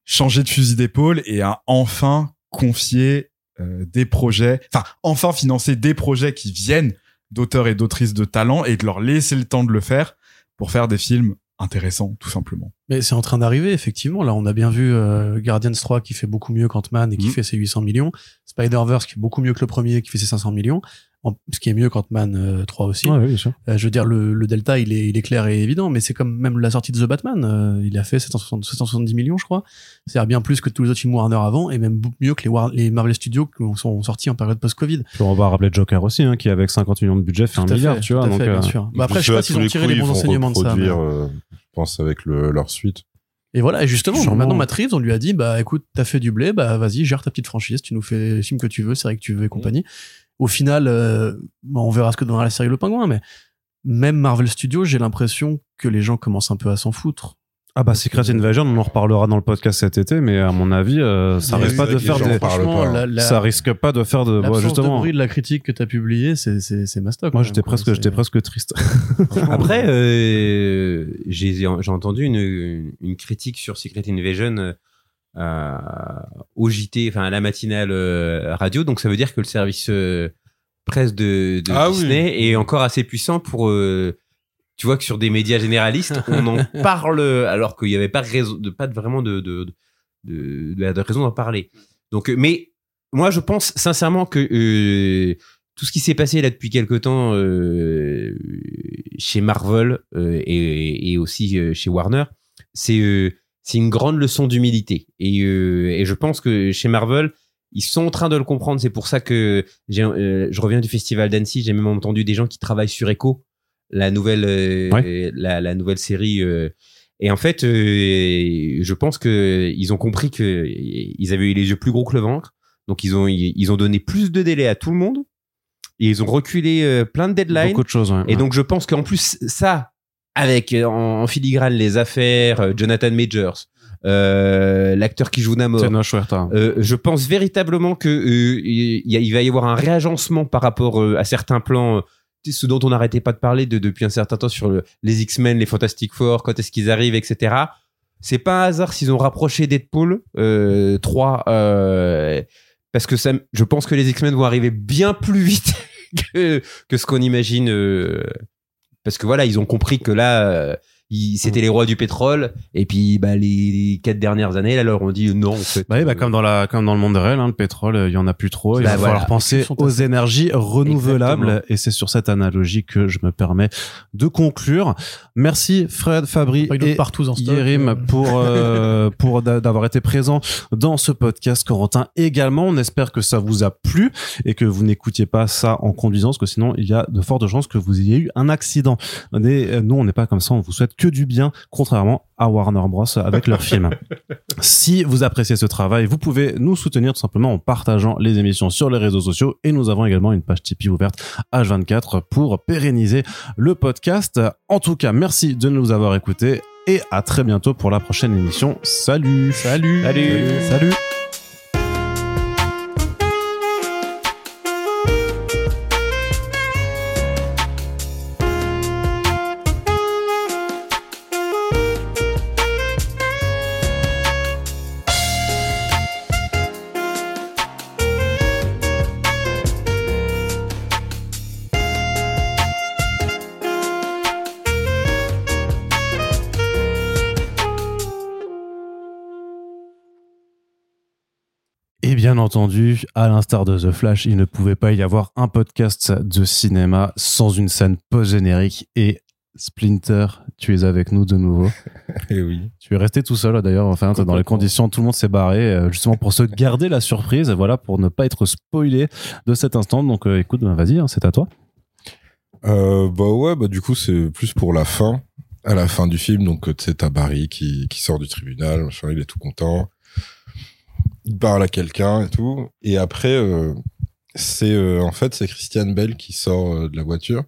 changer de fusil d'épaule et à enfin confier euh, des projets, enfin enfin financer des projets qui viennent d'auteurs et d'autrices de talent et de leur laisser le temps de le faire pour faire des films intéressants tout simplement. Mais c'est en train d'arriver, effectivement. Là, on a bien vu euh, Guardians 3 qui fait beaucoup mieux qu'Ant-Man et qui Mhm. fait ses 800 millions. Spider-Verse qui est beaucoup mieux que le premier qui fait ses 500 millions. En- ce qui est mieux qu'Ant-Man euh, 3 aussi. Ouais, oui, bien sûr. Euh, je veux dire, le, le delta, il est, il est clair et évident, mais c'est comme même la sortie de The Batman. euh, il a fait 760 770 millions, je crois. C'est-à-dire bien plus que tous les autres films Warner avant et même mieux que les, War- les Marvel Studios qui sont sortis en période post-Covid. On va rappeler Joker aussi, hein, qui avec 50 millions de budget fait Tout un à milliard, fait, tu vois. à Donc, fait, bien euh, sûr. Bah après, je sais pas à s'ils tous ont les tiré coups, les bons vont enseignements de ça. mais- euh, je pense avec le, leur suite. Et voilà, et justement, Sûrement. maintenant Matt Reeves, on lui a dit, bah écoute, t'as fait du blé, bah vas-y, gère ta petite franchise, tu nous fais le film que tu veux, c'est vrai que tu veux et compagnie. Au final, euh, bon, on verra ce que donnera la série Le Pingouin, mais même Marvel Studios, j'ai l'impression que les gens commencent un peu à s'en foutre. Ah bah Secret Invasion, on en reparlera dans le podcast cet été, mais à mon avis, euh, ça Mais risque des... pas, la- la- Ça risque pas de faire de... Bon, l'absence de justement, bruit de la critique que t'as publiée, c'est c'est c'est mastoc. moi j'étais presque, j'étais presque triste. Après, euh, j'ai j'ai entendu une, une critique sur Secret Invasion euh, au JT, enfin à la matinale euh, radio. Donc ça veut dire que le service euh, presse de, de Ah oui. Disney est encore assez puissant pour. euh, tu vois que sur des médias généralistes, on en parle alors qu'il n'y avait pas, raison, de, pas vraiment de, de, de, raison d'en parler. Donc, euh, mais moi, je pense sincèrement que euh, tout ce qui s'est passé là depuis quelque temps euh, chez Marvel euh, et, et aussi euh, chez Warner, c'est euh, c'est une grande leçon d'humilité. Et, euh, et je pense que chez Marvel, ils sont en train de le comprendre. C'est pour ça que euh, je reviens du festival d'Annecy. J'ai même entendu des gens qui travaillent sur Echo, la nouvelle, euh, la, la nouvelle série. et en fait, je pense que ils ont compris que ils avaient eu les yeux plus gros que le ventre. Donc ils ont ils ont donné plus de délais à tout le monde. Et ils ont reculé plein de deadlines. Beaucoup de choses, ouais. Et donc je pense qu'en plus ça, avec euh, en, en filigrane les affaires, euh, Jonathan Majors, euh, l'acteur qui joue Namor, euh, je pense véritablement que euh, il, va y avoir un réagencement par rapport à certains plans, ce dont on n'arrêtait pas de parler de- depuis un certain temps sur le- les X-Men, les Fantastic Four, quand est-ce qu'ils arrivent, etc. C'est pas un hasard s'ils ont rapproché Deadpool euh, 3 euh, parce que ça, je pense que les X-Men vont arriver bien plus vite que, que ce qu'on imagine. Parce que voilà, ils ont compris que là, euh, c'était les rois du pétrole. Et puis, bah, les quatre dernières années, là, leur on dit non. En fait, Bah oui, bah, comme dans la, comme dans le monde réel, hein, le pétrole, euh, il y en a plus trop. Il Bah va voilà. falloir penser aux énergies renouvelables. Exactement. Et c'est sur cette analogie que je me permets de conclure. Merci Fred, Fabri et partout en stock. Yérim euh. pour euh, pour d'a- d'avoir été présent dans ce podcast. Corentin également. On espère que ça vous a plu et que vous n'écoutiez pas ça en conduisant, parce que sinon il y a de fortes chances que vous ayez eu un accident. Mais euh, nous, on n'est pas comme ça. On vous souhaite que du bien, contrairement à Warner Bros avec leurs films. Si vous appréciez ce travail, vous pouvez nous soutenir tout simplement en partageant les émissions sur les réseaux sociaux et nous avons également une page Tipeee ouverte H24 pour pérenniser le podcast. En tout cas, merci de nous avoir écoutés et à très bientôt pour la prochaine émission. Salut Salut. Salut. Salut Et entendu, à l'instar de The Flash, il ne pouvait pas y avoir un podcast de cinéma sans une scène post-générique. Et Splinter, tu es avec nous de nouveau. Et oui. Tu es resté tout seul d'ailleurs, enfin, dans les conditions, tout le monde s'est barré, euh, justement pour se garder la surprise, voilà, pour ne pas être spoilé de cet instant. Donc euh, écoute, ben, vas-y, hein, c'est à toi. Euh, bah ouais, bah du coup c'est plus pour la fin, à la fin du film. Donc tu sais t'as Barry qui qui sort du tribunal, machin, il est tout content. Il parle à quelqu'un et tout. Et après euh, c'est euh, en fait c'est Christian Bell qui sort euh, de la voiture.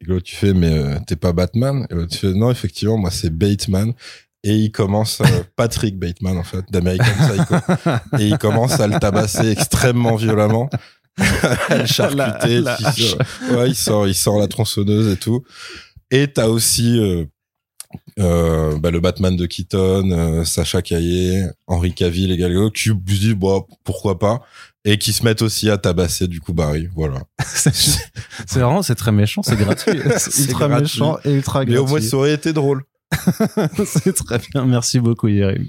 Et l'autre tu fais mais euh, t'es pas Batman? Et l'autre tu fais non effectivement moi c'est Bateman. et il commence, Patrick Bateman en fait, d'American Psycho, et il commence à le tabasser extrêmement violemment, le charcuter, La- la il sort- ouais, il sort, il sort la tronçonneuse et tout. Et t'as aussi euh, bah, le Batman de Keaton, euh, Sacha Caillé, Henri Cavill et Gal Gadot qui se disent pourquoi pas et qui se mettent aussi à tabasser du coup Barry. Voilà. c'est vraiment, c'est très méchant, c'est gratuit. C'est ultra gratuit. méchant et ultra Mais au moins gratuit. ça aurait été drôle. c'est très bien. Merci beaucoup, Yerim.